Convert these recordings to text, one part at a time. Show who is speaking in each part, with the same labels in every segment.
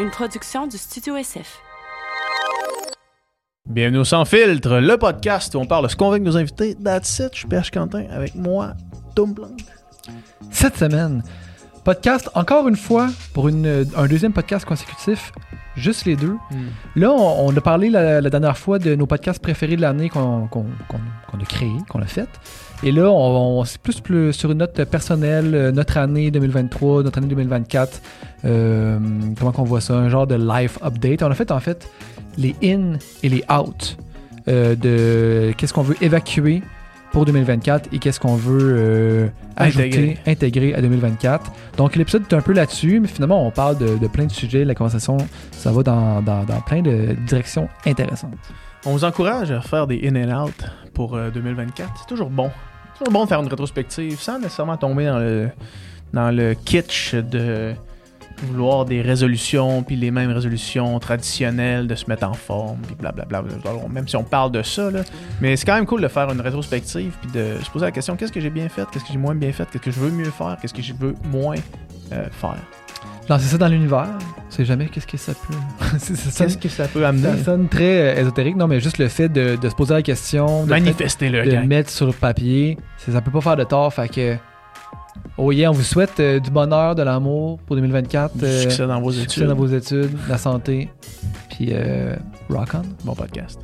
Speaker 1: une production du Studio SF.
Speaker 2: Bienvenue au Sans Filtre, le podcast où on parle de ce qu'on veut avec nos invités. That's it, je suis PH Quentin avec moi, Tom Blanc.
Speaker 3: Cette semaine, podcast encore une fois pour une, un deuxième podcast consécutif, juste les deux. Là, on, on a parlé la, la dernière fois de nos podcasts préférés de l'année qu'on a créé, qu'on a fait. Et là, on, on- c'est plus, plus sur une note personnelle, euh, notre année 2023, notre année 2024. euh, comment qu'on voit ça? Un genre de life update. On a fait en fait les in et les out euh, de qu'est-ce qu'on veut évacuer pour 2024 et qu'est-ce qu'on veut euh, ajouter,
Speaker 2: Intégrer.
Speaker 3: intégrer à 2024. Donc l'épisode est un peu là-dessus, mais finalement on parle de, de plein de sujets. La conversation, ça va dans, dans- dans plein de directions intéressantes.
Speaker 2: On vous encourage à faire des in and out pour euh, 2024. C'est toujours bon. C'est toujours bon de faire une rétrospective sans nécessairement tomber dans le, dans le kitsch de vouloir des résolutions, puis les mêmes résolutions traditionnelles, de se mettre en forme, puis blablabla. Alors, Même si on parle de ça, là. Mais c'est quand même cool de faire une rétrospective, puis de se poser la question qu'est-ce que j'ai bien fait, qu'est-ce que j'ai moins bien fait, qu'est-ce que je veux mieux faire, qu'est-ce que je veux moins euh, faire.
Speaker 3: Lancer ça dans l'univers, c'est jamais qu'est-ce que ça peut.
Speaker 2: Qu'est-ce que ça peut amener?
Speaker 3: ça sonne très euh, ésotérique, non, mais juste le fait de, de se poser la question, de,
Speaker 2: Manifester le
Speaker 3: de
Speaker 2: gang.
Speaker 3: mettre sur le papier, ça peut pas faire de tort. Fait que, oh yeah, on vous souhaite euh, du bonheur, de l'amour pour 2024.
Speaker 2: Du
Speaker 3: euh,
Speaker 2: succès dans vos
Speaker 3: succès
Speaker 2: études.
Speaker 3: dans vos études, la santé, puis euh, rock on.
Speaker 2: Bon podcast.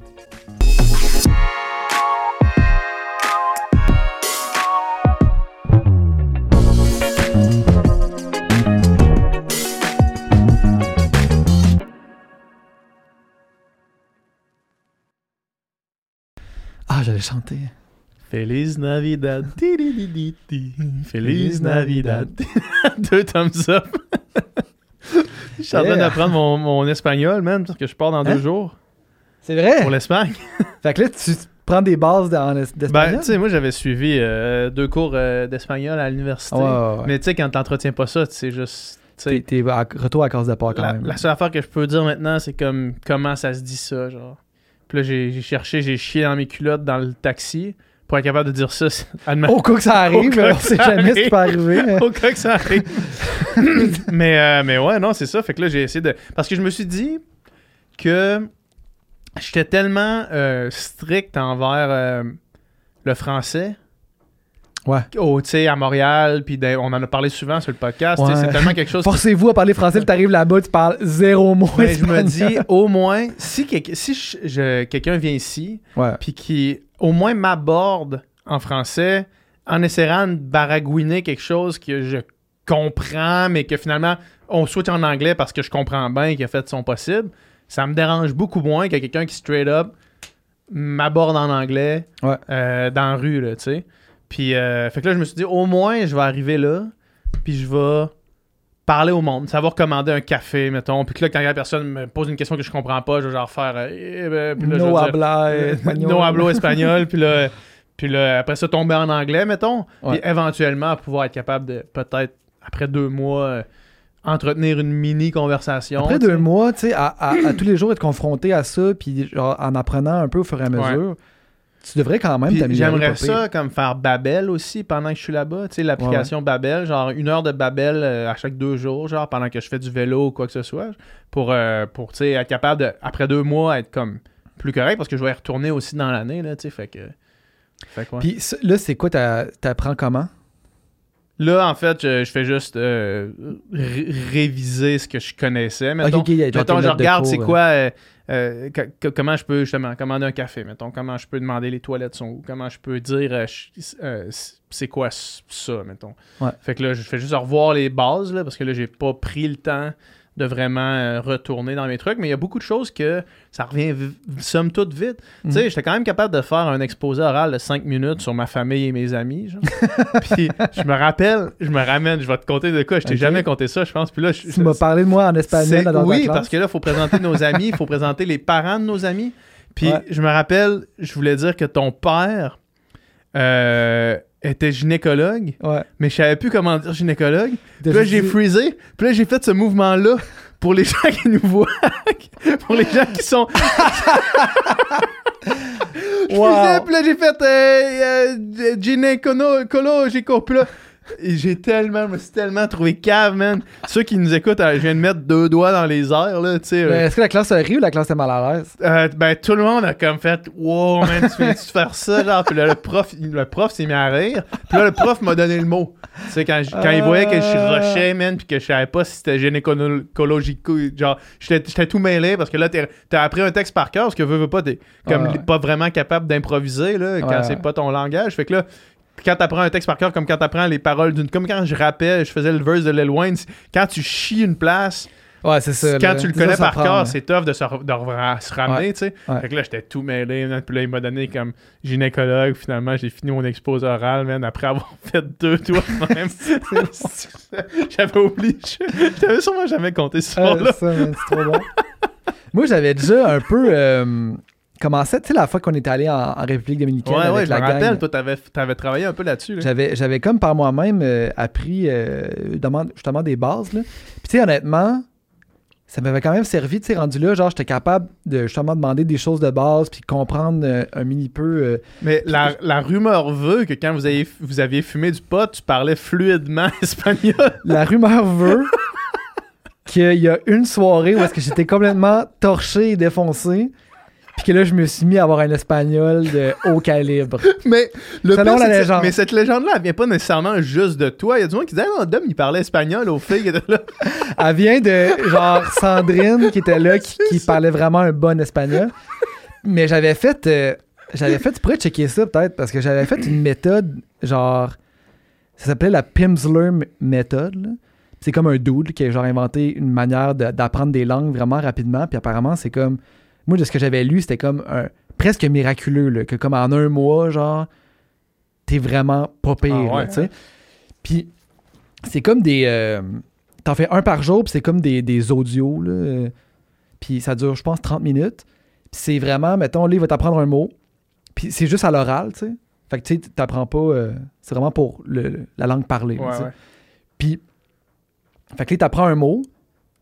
Speaker 3: Ah, j'allais chanter.
Speaker 2: Feliz Navidad. Ti, di, di, di, di. Feliz Navidad. Deux thumbs up. Je suis en train d'apprendre mon, mon espagnol, man, parce que je pars dans
Speaker 3: Hein?
Speaker 2: deux jours
Speaker 3: C'est vrai?
Speaker 2: pour l'Espagne.
Speaker 3: Fait que là, tu prends des bases en es-
Speaker 2: Ben,
Speaker 3: d'espagnol?
Speaker 2: tu sais, moi, j'avais suivi euh, deux cours euh, d'espagnol à l'université.
Speaker 3: Ouais, ouais, ouais.
Speaker 2: Mais tu sais, quand t'entretiens pas ça, c'est juste.
Speaker 3: T'es, t'es à- retour à cause de part quand
Speaker 2: la,
Speaker 3: même.
Speaker 2: la seule affaire que je peux dire maintenant, c'est comme comment ça se dit ça, genre. Puis là, j'ai j'ai cherché, j'ai chié dans mes culottes dans le taxi pour être capable de dire ça.
Speaker 3: Au cas que ça arrive, on sait jamais ce qui peut arriver.
Speaker 2: au cas que ça arrive. mais, euh, mais ouais, non, c'est ça. Fait que là, j'ai essayé de. Parce que je me suis dit que j'étais tellement euh, strict envers euh, le français.
Speaker 3: Ouais.
Speaker 2: Tu sais, à Montréal, puis on en a parlé souvent sur le podcast.
Speaker 3: Ouais.
Speaker 2: C'est tellement quelque chose.
Speaker 3: Forcez-vous à parler français, tu arrives là-bas, tu parles zéro mot
Speaker 2: Mais je me dis, au moins, si, si je- je- quelqu'un vient ici, puis qui au moins m'aborde en français en essayant de baragouiner quelque chose que je comprends, mais que finalement on switch en anglais parce que je comprends bien qu'il a fait son possible, ça me dérange beaucoup moins que quelqu'un qui straight up m'aborde en anglais
Speaker 3: Ouais.
Speaker 2: euh, dans la rue, tu sais. Puis, euh, fait que là, je me suis dit, au moins, je vais arriver là, puis je vais parler au monde, savoir commander un café, mettons. Puis que là, quand la personne me pose une question que je comprends pas, je vais genre faire. euh, eh ben, puis là,
Speaker 3: No habla
Speaker 2: euh,
Speaker 3: espagnol.
Speaker 2: no hablo espagnol, puis là, puis là, après ça, tomber en anglais, mettons.
Speaker 3: Ouais.
Speaker 2: Puis éventuellement, pouvoir être capable de, peut-être, après deux mois, euh, entretenir une mini-conversation.
Speaker 3: Après
Speaker 2: tu
Speaker 3: deux mois, tu sais, à, à- à tous les jours être confronté à ça, puis genre, en apprenant un peu au fur et à mesure, tu devrais quand même t'améliorer.
Speaker 2: J'aimerais ça comme faire Babel aussi pendant que je suis là-bas. Tu sais, l'application Babel, genre une heure de Babel euh, à chaque deux jours, genre pendant que je fais du vélo ou quoi que ce soit, pour, euh, pour tu sais, être capable de, après deux mois, être comme plus correct parce que je vais y retourner aussi dans l'année, là, tu sais, fait que. Fait que, ouais.
Speaker 3: Puis là, c'est quoi, t'apprends comment?
Speaker 2: Là, en fait, je, je fais juste euh, ré- réviser ce que je connaissais. Mettons,
Speaker 3: Ok, ok, il y a genre
Speaker 2: mettons
Speaker 3: tes
Speaker 2: je regarde c'est quoi, euh, euh, que- que- comment je peux justement commander un café, mettons, comment je peux demander les toilettes sont où, comment je peux dire euh, euh, c'est quoi ça, mettons?
Speaker 3: Ouais.
Speaker 2: Fait que là, je fais juste revoir les bases, là, parce que là, j'ai pas pris le temps de vraiment euh, retourner dans mes trucs, mais il y a beaucoup de choses que ça revient somme toute vite. Tu sais,
Speaker 3: Mhm.
Speaker 2: j'étais quand même capable de faire un exposé oral de 5 minutes sur ma famille et mes amis. genre. Puis je me rappelle, je me ramène, je vais te compter de quoi. Je t'ai jamais compté ça, je pense. Puis là, je-
Speaker 3: Tu m'as parlé de moi en espagnol dans
Speaker 2: oui,
Speaker 3: classe.
Speaker 2: parce que là, il faut présenter nos amis, il faut présenter les parents de nos amis. Puis
Speaker 3: Ouais.
Speaker 2: je me rappelle, je voulais dire que ton père euh, était gynécologue,
Speaker 3: Ouais.
Speaker 2: mais je savais plus comment dire gynécologue. Puis là, j'ai freezé. Puis là, j'ai fait ce mouvement-là pour les gens qui nous voient, pour les gens qui sont. Je
Speaker 3: Wow.
Speaker 2: freezais, puis là, j'ai fait euh, euh, gynécologico. Puis là, j'ai tellement, je me suis tellement trouvé cave, man. Ceux qui nous écoutent, euh, je viens de mettre deux doigts dans les airs, là, tu sais. euh,
Speaker 3: Est-ce que la classe a ri ou la classe est mal à l'aise?
Speaker 2: euh, ben, tout le monde a comme fait Wow, man, tu viens-tu faire ça? Genre, puis là, le prof, le prof s'est mis à rire. Puis là, le prof m'a donné le mot. Tu sais, quand, quand il voyait que je rushais, man, puis que je savais pas si c'était gynécologique. Genre, j'étais tout mêlé parce que là, t'as appris un texte par cœur parce que veux, veux pas, t'es comme
Speaker 3: Ouais, ouais.
Speaker 2: pas vraiment capable d'improviser, là, quand
Speaker 3: Ouais,
Speaker 2: c'est pas ton langage. Fait que là, quand t'apprends un texte par cœur, comme quand t'apprends les paroles d'une. Comme quand je rappais, je faisais le verse de Lil Wayne, quand tu chies une place,
Speaker 3: Ouais, c'est ça.
Speaker 2: quand tu le connais
Speaker 3: ça
Speaker 2: par cœur, c'est tough de se, de se ramener, tu sais.
Speaker 3: Ouais.
Speaker 2: Fait que là, j'étais tout mêlé. Puis là, il m'a donné comme gynécologue. Finalement, j'ai fini mon exposé oral, man, après avoir fait deux doigts de même. J'avais oublié. Je t'avais sûrement jamais compté ce
Speaker 3: Ah,
Speaker 2: soir-là.
Speaker 3: c'est trop bon. Moi, j'avais déjà un peu euh, commencé, tu sais, la fois qu'on était allé en, en République dominicaine
Speaker 2: Ouais,
Speaker 3: avec
Speaker 2: ouais, je
Speaker 3: la
Speaker 2: me
Speaker 3: gang.
Speaker 2: rappelle. Toi, t'avais, t'avais travaillé un peu là-dessus. là.
Speaker 3: J'avais, j'avais comme par moi-même euh, appris euh, justement des bases. Là. Puis tu sais, honnêtement, ça m'avait quand même servi, tu sais, rendu là, genre j'étais capable de justement demander des choses de base puis comprendre euh, un mini peu.
Speaker 2: Mais la, la rumeur veut que quand vous, avez, vous aviez fumé du pot, tu parlais fluidement espagnol.
Speaker 3: La rumeur veut qu'il y a une soirée où est-ce que j'étais complètement torché et défoncé. Puis que là, je me suis mis à avoir un espagnol de haut calibre.
Speaker 2: Mais le
Speaker 3: Selon
Speaker 2: pire,
Speaker 3: la légende.
Speaker 2: Mais cette légende-là, elle vient pas nécessairement juste de toi. Il y a du monde qui disait, ah non, Dom, il parlait espagnol aux filles là.
Speaker 3: Elle vient de genre Sandrine qui était là, qui, qui parlait vraiment un bon espagnol. Mais j'avais fait. euh, j'avais fait. Tu pourrais checker ça peut-être parce que j'avais fait une méthode genre. Ça s'appelait la Pimsleur m- méthode. C'est comme un dude qui a genre inventé une manière de- d'apprendre des langues vraiment rapidement. Puis apparemment, c'est comme. Moi, de ce que j'avais lu, c'était comme un presque miraculeux. là, que comme en un mois, genre, t'es vraiment pas pire.
Speaker 2: Ah ouais,
Speaker 3: tu sais. Puis c'est comme des. euh, T'en fais un par jour, puis c'est comme des, des audios. Là, euh, puis ça dure, je pense, 30 minutes. Puis c'est vraiment, mettons, là, il va t'apprendre un mot. Puis c'est juste à l'oral, tu sais. Fait que tu sais, t'apprends pas. euh, c'est vraiment pour le- la langue parlée.
Speaker 2: Ouais, ouais.
Speaker 3: Puis, fait que là, t'apprends un mot,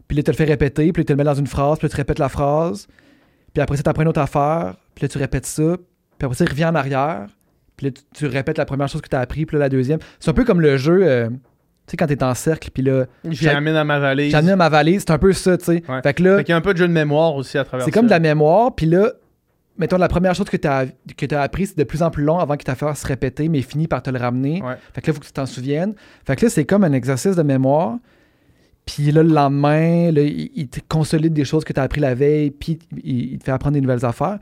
Speaker 3: puis là, tu le fais répéter, puis là, tu le mets dans une phrase, puis là, tu répètes la phrase, puis après ça, t'apprends une autre affaire, puis là, tu répètes ça, puis après ça, il revient en arrière, puis là, tu, tu répètes la première chose que tu as appris, puis là, la deuxième. C'est un peu comme le jeu, euh, tu sais, quand t'es en cercle, puis là,
Speaker 2: amené dans ma valise.
Speaker 3: j'ai amené ma valise, c'est un peu ça, tu sais.
Speaker 2: Ouais.
Speaker 3: Fait que là,
Speaker 2: Fait qu'il y a un peu de jeu de mémoire aussi à travers
Speaker 3: c'est comme de la mémoire, puis là, mettons, la première chose que tu as, que appris, c'est de plus en plus long avant que ta faire se répéter, mais finit par te le ramener.
Speaker 2: Ouais.
Speaker 3: Fait que là, il faut que tu t'en souviennes. Fait que là, c'est comme un exercice de mémoire. Puis là, le lendemain, là, il, il te consolide des choses que tu as appris la veille, puis il, il te fait apprendre des nouvelles affaires.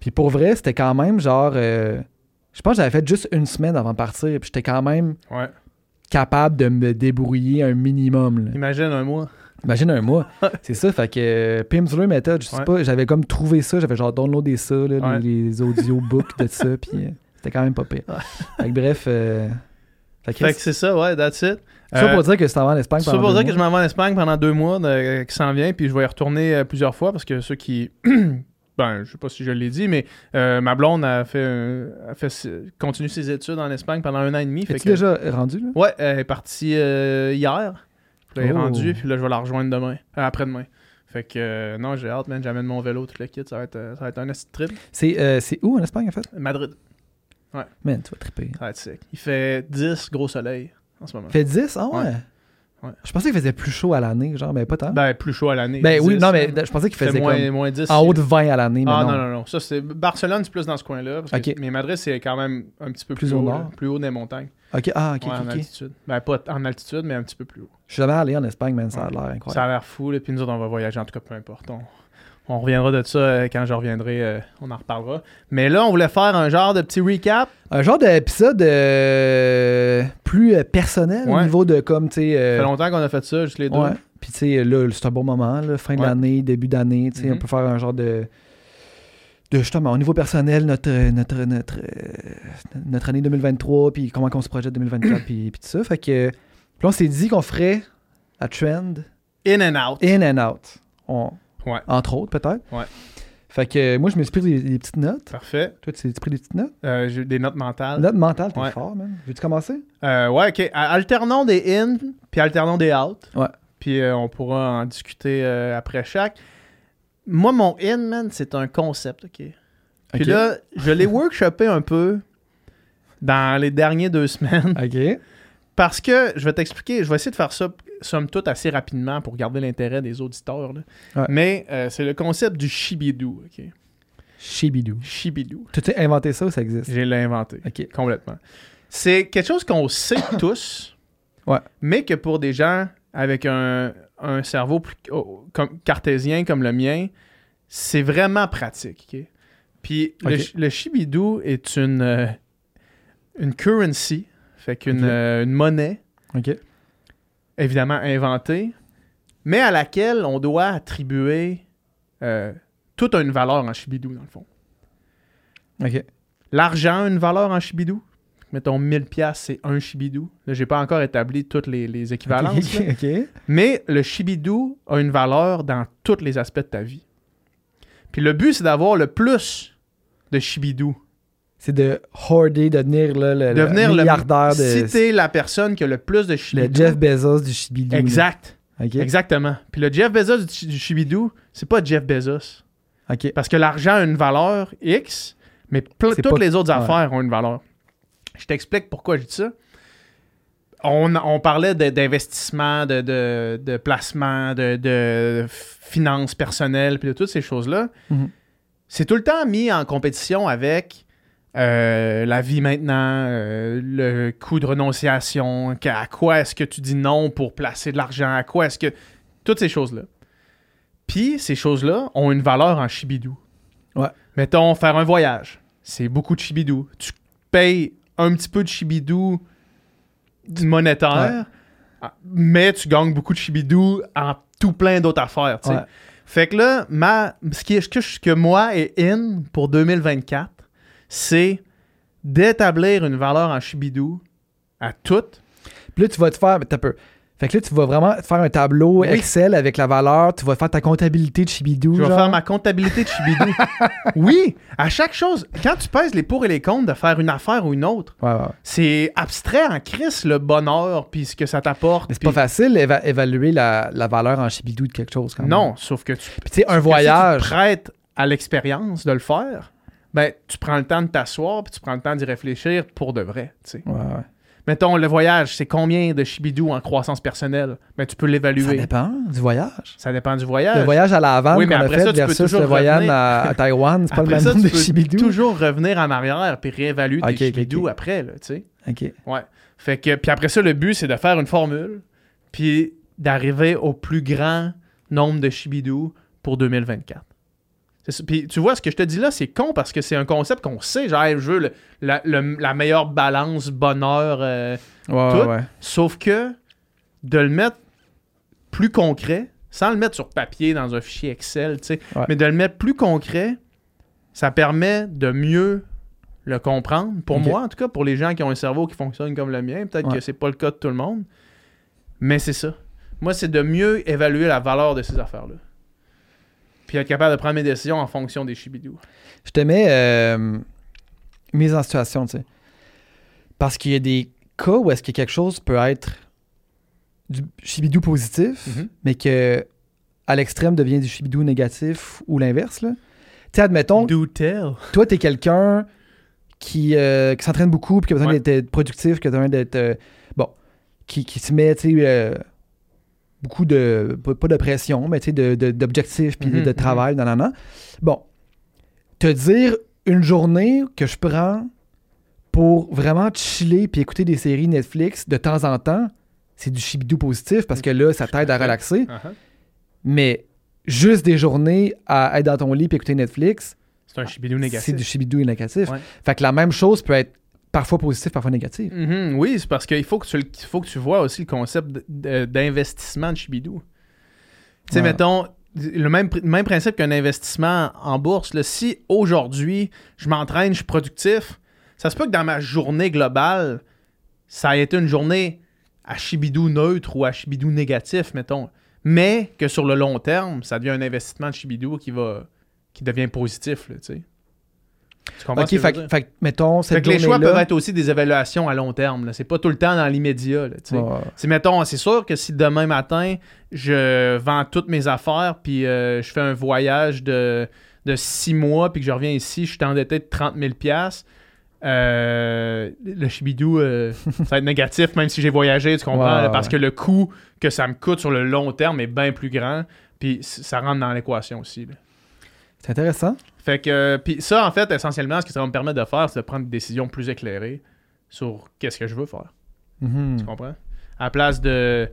Speaker 3: Puis pour vrai, c'était quand même genre. euh, je pense que j'avais fait juste une semaine avant de partir, puis j'étais quand même
Speaker 2: Ouais.
Speaker 3: capable de me débrouiller un minimum. là.
Speaker 2: Imagine un mois.
Speaker 3: Imagine un mois. c'est ça, fait que euh, Pimsleur Method, je sais
Speaker 2: Ouais.
Speaker 3: pas, j'avais comme trouvé ça, j'avais genre downloadé ça, là,
Speaker 2: Ouais.
Speaker 3: les, les audiobooks de ça, puis euh, c'était quand même pas pire. Fait que bref, euh, Fait que
Speaker 2: c'est ça, ouais, that's it.
Speaker 3: Ça
Speaker 2: Euh,
Speaker 3: pour dire que c'était en Espagne
Speaker 2: Ça
Speaker 3: pendant
Speaker 2: pour
Speaker 3: deux
Speaker 2: dire que je m'en vais en Espagne pendant deux mois, de- qui s'en vient, puis je vais y retourner euh, plusieurs fois parce que ceux qui. ben, je sais pas si je l'ai dit, mais euh, ma blonde a fait, a fait continue ses études en Espagne pendant un an et demi.
Speaker 3: Es-tu déjà rendu, là?
Speaker 2: Ouais, elle est partie euh, hier. Elle est
Speaker 3: Oh.
Speaker 2: rendue, puis là, je vais la rejoindre demain. euh, après-demain. Fait que, euh, non, j'ai hâte, man. J'amène mon vélo, tout le kit. Ça va être, ça va être un trip.
Speaker 3: C'est euh, c'est où en Espagne, en fait?
Speaker 2: Madrid,
Speaker 3: Man, tu vas triper.
Speaker 2: ça va être sick. Il fait 10 gros soleil en ce moment.
Speaker 3: Fait 10? Ah ouais?
Speaker 2: Ouais. Ouais.
Speaker 3: Je pensais qu'il faisait plus chaud à l'année, genre, mais pas tant.
Speaker 2: Ben, plus chaud à l'année.
Speaker 3: Ben oui,
Speaker 2: 10,
Speaker 3: non, mais je pensais qu'il faisait
Speaker 2: moins,
Speaker 3: comme
Speaker 2: moins 10.
Speaker 3: en haut de 20 à l'année, mais
Speaker 2: Ah
Speaker 3: non.
Speaker 2: non, non, non. Ça, c'est... Barcelone, c'est plus dans ce coin-là. parce que-
Speaker 3: Ok.
Speaker 2: Mais Madrid, c'est quand même un petit peu
Speaker 3: Plus
Speaker 2: plus,
Speaker 3: au
Speaker 2: haut.
Speaker 3: nord?
Speaker 2: là. Plus haut des montagnes.
Speaker 3: Ok, ah, ok,
Speaker 2: Ouais, en altitude. Ben, pas en altitude, mais un petit peu plus haut.
Speaker 3: Je suis jamais allé en Espagne, man, ça a l'air
Speaker 2: Ça
Speaker 3: incroyable.
Speaker 2: a l'air fou. Là. Puis nous autres, on va voyager. En tout cas, peu importe. On, on reviendra de ça euh, quand je reviendrai. euh, on en reparlera. Mais là, on voulait faire un genre de petit recap.
Speaker 3: Un genre d'épisode euh, plus personnel au niveau de comme, tu sais.
Speaker 2: Ça fait longtemps qu'on a fait ça, juste les deux.
Speaker 3: ouais. Puis, tu sais, là, c'est un bon moment, là, fin de
Speaker 2: Ouais.
Speaker 3: l'année, début d'année, tu sais, on
Speaker 2: Mhm.
Speaker 3: peut faire un genre de. De justement, au niveau personnel, notre, notre, notre, notre année 2023, puis comment on se projette 2024, puis, puis tout ça. Fait que. Puis là, on s'est dit qu'on ferait la trend
Speaker 2: In and out.
Speaker 3: in and out. On-
Speaker 2: Ouais.
Speaker 3: Entre autres, peut-être.
Speaker 2: Ouais.
Speaker 3: Fait que moi, je me suis pris des, des petites notes.
Speaker 2: Parfait.
Speaker 3: Toi, tu t'es pris des petites notes?
Speaker 2: Euh, j'ai des notes mentales.
Speaker 3: Notes mentales, t'es
Speaker 2: Ouais.
Speaker 3: fort, man. Veux-tu commencer?
Speaker 2: Euh, ouais, ok. Alternons des in, puis alternons des out.
Speaker 3: Ouais.
Speaker 2: Puis euh, on pourra en discuter euh, après chaque. Moi, mon in, man, c'est un concept, ok? Puis là, je l'ai workshopé un peu dans les dernières deux semaines.
Speaker 3: OK.
Speaker 2: Parce que, je vais t'expliquer, je vais essayer de faire ça, somme toute, assez rapidement pour garder l'intérêt des auditeurs. là.
Speaker 3: Ouais.
Speaker 2: Mais euh, c'est le concept du shibidou. ok?
Speaker 3: Shibidou.
Speaker 2: Shibidou.
Speaker 3: Tu as inventé ça ou ça existe?
Speaker 2: J'ai l'inventé.
Speaker 3: Ok.
Speaker 2: Complètement. C'est quelque chose qu'on sait tous,
Speaker 3: Ouais.
Speaker 2: mais que pour des gens avec un, un cerveau plus oh, comme, cartésien comme le mien, c'est vraiment pratique. Puis le, Shibidou est une, euh, une currency, fait qu'une euh, une monnaie. Évidemment inventée, mais à laquelle on doit attribuer euh, toute une valeur en Shibidou, dans le fond.
Speaker 3: Ok.
Speaker 2: L'argent a une valeur en Shibidou. Mettons 1000 pièces c'est un Shibidou. Là, j'ai pas encore établi toutes les, les équivalences. Mais le Shibidou a une valeur dans tous les aspects de ta vie. Puis le but, c'est d'avoir le plus de Shibidou.
Speaker 3: C'est de hoarder, de devenir là, le, le
Speaker 2: Devenir le
Speaker 3: milliardaire de.
Speaker 2: Si t'es la personne qui a le plus de
Speaker 3: le
Speaker 2: Shibidou.
Speaker 3: Jeff Bezos du Shibidou.
Speaker 2: Exact. Exactement. Puis le Jeff Bezos du, Shibidou, c'est pas Jeff Bezos. Parce que l'argent a une valeur X, mais toutes
Speaker 3: pas-
Speaker 2: les autres
Speaker 3: ouais.
Speaker 2: affaires ont une valeur. Je t'explique pourquoi je dis ça. On, on parlait d'investissement, de, de, de placement, de, de finances personnelles, puis de toutes ces choses-là.
Speaker 3: Mhm.
Speaker 2: C'est tout le temps mis en compétition avec euh, la vie maintenant, euh, le coût de renonciation, à quoi est-ce que tu dis non pour placer de l'argent, à quoi est-ce que... Toutes ces choses-là. Puis ces choses-là ont une valeur en chibidou.
Speaker 3: Ouais.
Speaker 2: Mettons, faire un voyage, c'est beaucoup de chibidou. Tu payes un petit peu de chibidou monétaire, mais tu gagnes beaucoup de chibidou en tout plein d'autres affaires.
Speaker 3: Ouais.
Speaker 2: Fait que là, ma, ce, qui est, ce que moi est in pour 2024, c'est d'établir une valeur en chibidou à toutes.
Speaker 3: Puis là, tu vas te faire. T'as peu. Fait que là, tu vas vraiment faire un tableau
Speaker 2: Oui.
Speaker 3: Excel avec la valeur. Tu vas faire ta comptabilité de Shibidou.
Speaker 2: Je vais
Speaker 3: genre.
Speaker 2: faire ma comptabilité de chibidou. oui, à chaque chose, quand tu pèses les pour et les contre de faire une affaire ou une autre,
Speaker 3: Ouais, ouais.
Speaker 2: c'est abstrait en crise le bonheur puis ce que ça t'apporte.
Speaker 3: Mais c'est pas facile d'éva- évaluer la, la valeur en Shibidou de quelque chose quand même.
Speaker 2: Non, sauf que tu
Speaker 3: Puis tu sais, un voyage.
Speaker 2: Si tu te prêtes à l'expérience de le faire, ben tu prends le temps de t'asseoir puis tu prends le temps d'y réfléchir pour de vrai.
Speaker 3: Ouais, ouais.
Speaker 2: Mettons, le voyage, c'est combien de chibidou en croissance personnelle? Ben, tu peux
Speaker 3: Ça
Speaker 2: l'évaluer.
Speaker 3: dépend du voyage.
Speaker 2: Ça dépend du voyage.
Speaker 3: Le voyage à la Havane
Speaker 2: Oui, mais
Speaker 3: qu'on a fait
Speaker 2: ça, tu peux
Speaker 3: versus
Speaker 2: toujours
Speaker 3: le voyage
Speaker 2: revenir.
Speaker 3: à, à Taïwan, c'est pas le
Speaker 2: Après
Speaker 3: même
Speaker 2: ça,
Speaker 3: nombre
Speaker 2: tu
Speaker 3: de
Speaker 2: peux
Speaker 3: Shibidou.
Speaker 2: toujours revenir en arrière puis réévaluer
Speaker 3: Ok,
Speaker 2: tes chibidou après, tu sais.
Speaker 3: Ok.
Speaker 2: Ouais. Fait que, puis après ça, le but, c'est de faire une formule puis d'arriver au plus grand nombre de chibidou pour 2024. Puis tu vois, ce que je te dis là, c'est con parce que c'est un concept qu'on sait. Genre, je veux le- la, le- la meilleure balance, bonheur, euh,
Speaker 3: Ouais,
Speaker 2: Tout.
Speaker 3: ouais.
Speaker 2: Sauf que de le mettre plus concret, sans le mettre sur papier dans un fichier Excel, tu sais,
Speaker 3: Ouais.
Speaker 2: mais de le mettre plus concret, ça permet de mieux le comprendre. Pour moi, en tout cas, pour les gens qui ont un cerveau qui fonctionne comme le mien, peut-être que c'est pas le cas de tout le monde, mais c'est ça. Moi, c'est de mieux évaluer la valeur de ces affaires-là. Puis être capable de prendre mes décisions en fonction des chibidous.
Speaker 3: Je te mets euh, mise en situation, tu sais. Parce qu'il y a des cas où est-ce que quelque chose peut être du Shibidou positif,
Speaker 2: Mhm.
Speaker 3: mais que à l'extrême devient du Shibidou négatif ou l'inverse, là. Tu sais, admettons,
Speaker 2: Do tell.
Speaker 3: toi, t'es quelqu'un qui, euh, qui s'entraîne beaucoup, puis qui a besoin
Speaker 2: Ouais.
Speaker 3: d'être productif, qui a besoin d'être. euh, bon, qui, qui se met, tu sais, beaucoup de. Pas, de pression, mais tu sais, de- de- d'objectifs, puis de-
Speaker 2: Mhm,
Speaker 3: de,
Speaker 2: mhm.
Speaker 3: travail, nan, nan, nan. Bon, te dire une journée que je prends pour vraiment chiller puis écouter des séries Netflix de temps en temps, c'est du chibidou positif parce que là, ça t'aide à relaxer.
Speaker 2: Uh-huh.
Speaker 3: Mais juste des journées à être dans ton lit puis écouter Netflix,
Speaker 2: C'est un chibidou négatif.
Speaker 3: c'est du chibidou négatif.
Speaker 2: Ouais.
Speaker 3: Fait que la même chose peut être parfois positive, parfois négative.
Speaker 2: Mhm, oui, c'est parce qu'il faut que tu faut que tu vois aussi le concept de- d'investissement de Chibidou. Tu sais,
Speaker 3: Ouais.
Speaker 2: mettons, le même, même principe qu'un investissement en bourse. là. si aujourd'hui, je m'entraîne, je suis productif, ça se peut que dans ma journée globale, ça a été une journée à Chibidou neutre ou à Chibidou négatif, mettons. Mais que sur le long terme, ça devient un investissement de Chibidou qui va qui devient positif, tu sais. Tu comprends
Speaker 3: Ok,
Speaker 2: ce que je veux
Speaker 3: fait,
Speaker 2: dire?
Speaker 3: fait que, mettons, cette
Speaker 2: Fait que les choix
Speaker 3: journée-là-
Speaker 2: peuvent être aussi des évaluations à long terme. là. C'est pas tout le temps dans l'immédiat. là, tu sais.
Speaker 3: Ouais.
Speaker 2: C'est mettons, c'est sûr que si demain matin, je vends toutes mes affaires, puis euh, je fais un voyage de, de six mois, puis que je reviens ici, je suis endetté de 30 000 piastres, euh, le Shibidou, euh, ça va être négatif, même si j'ai voyagé, tu comprends?
Speaker 3: Ouais,
Speaker 2: là, parce
Speaker 3: ouais.
Speaker 2: que le coût que ça me coûte sur le long terme est bien plus grand. Puis c- ça rentre dans l'équation aussi. là.
Speaker 3: C'est intéressant.
Speaker 2: Fait que, puis ça, en fait, essentiellement, ce que ça va me permettre de faire, c'est de prendre des décisions plus éclairées sur qu'est-ce que je veux faire.
Speaker 3: Mhm.
Speaker 2: Tu comprends? À la place de,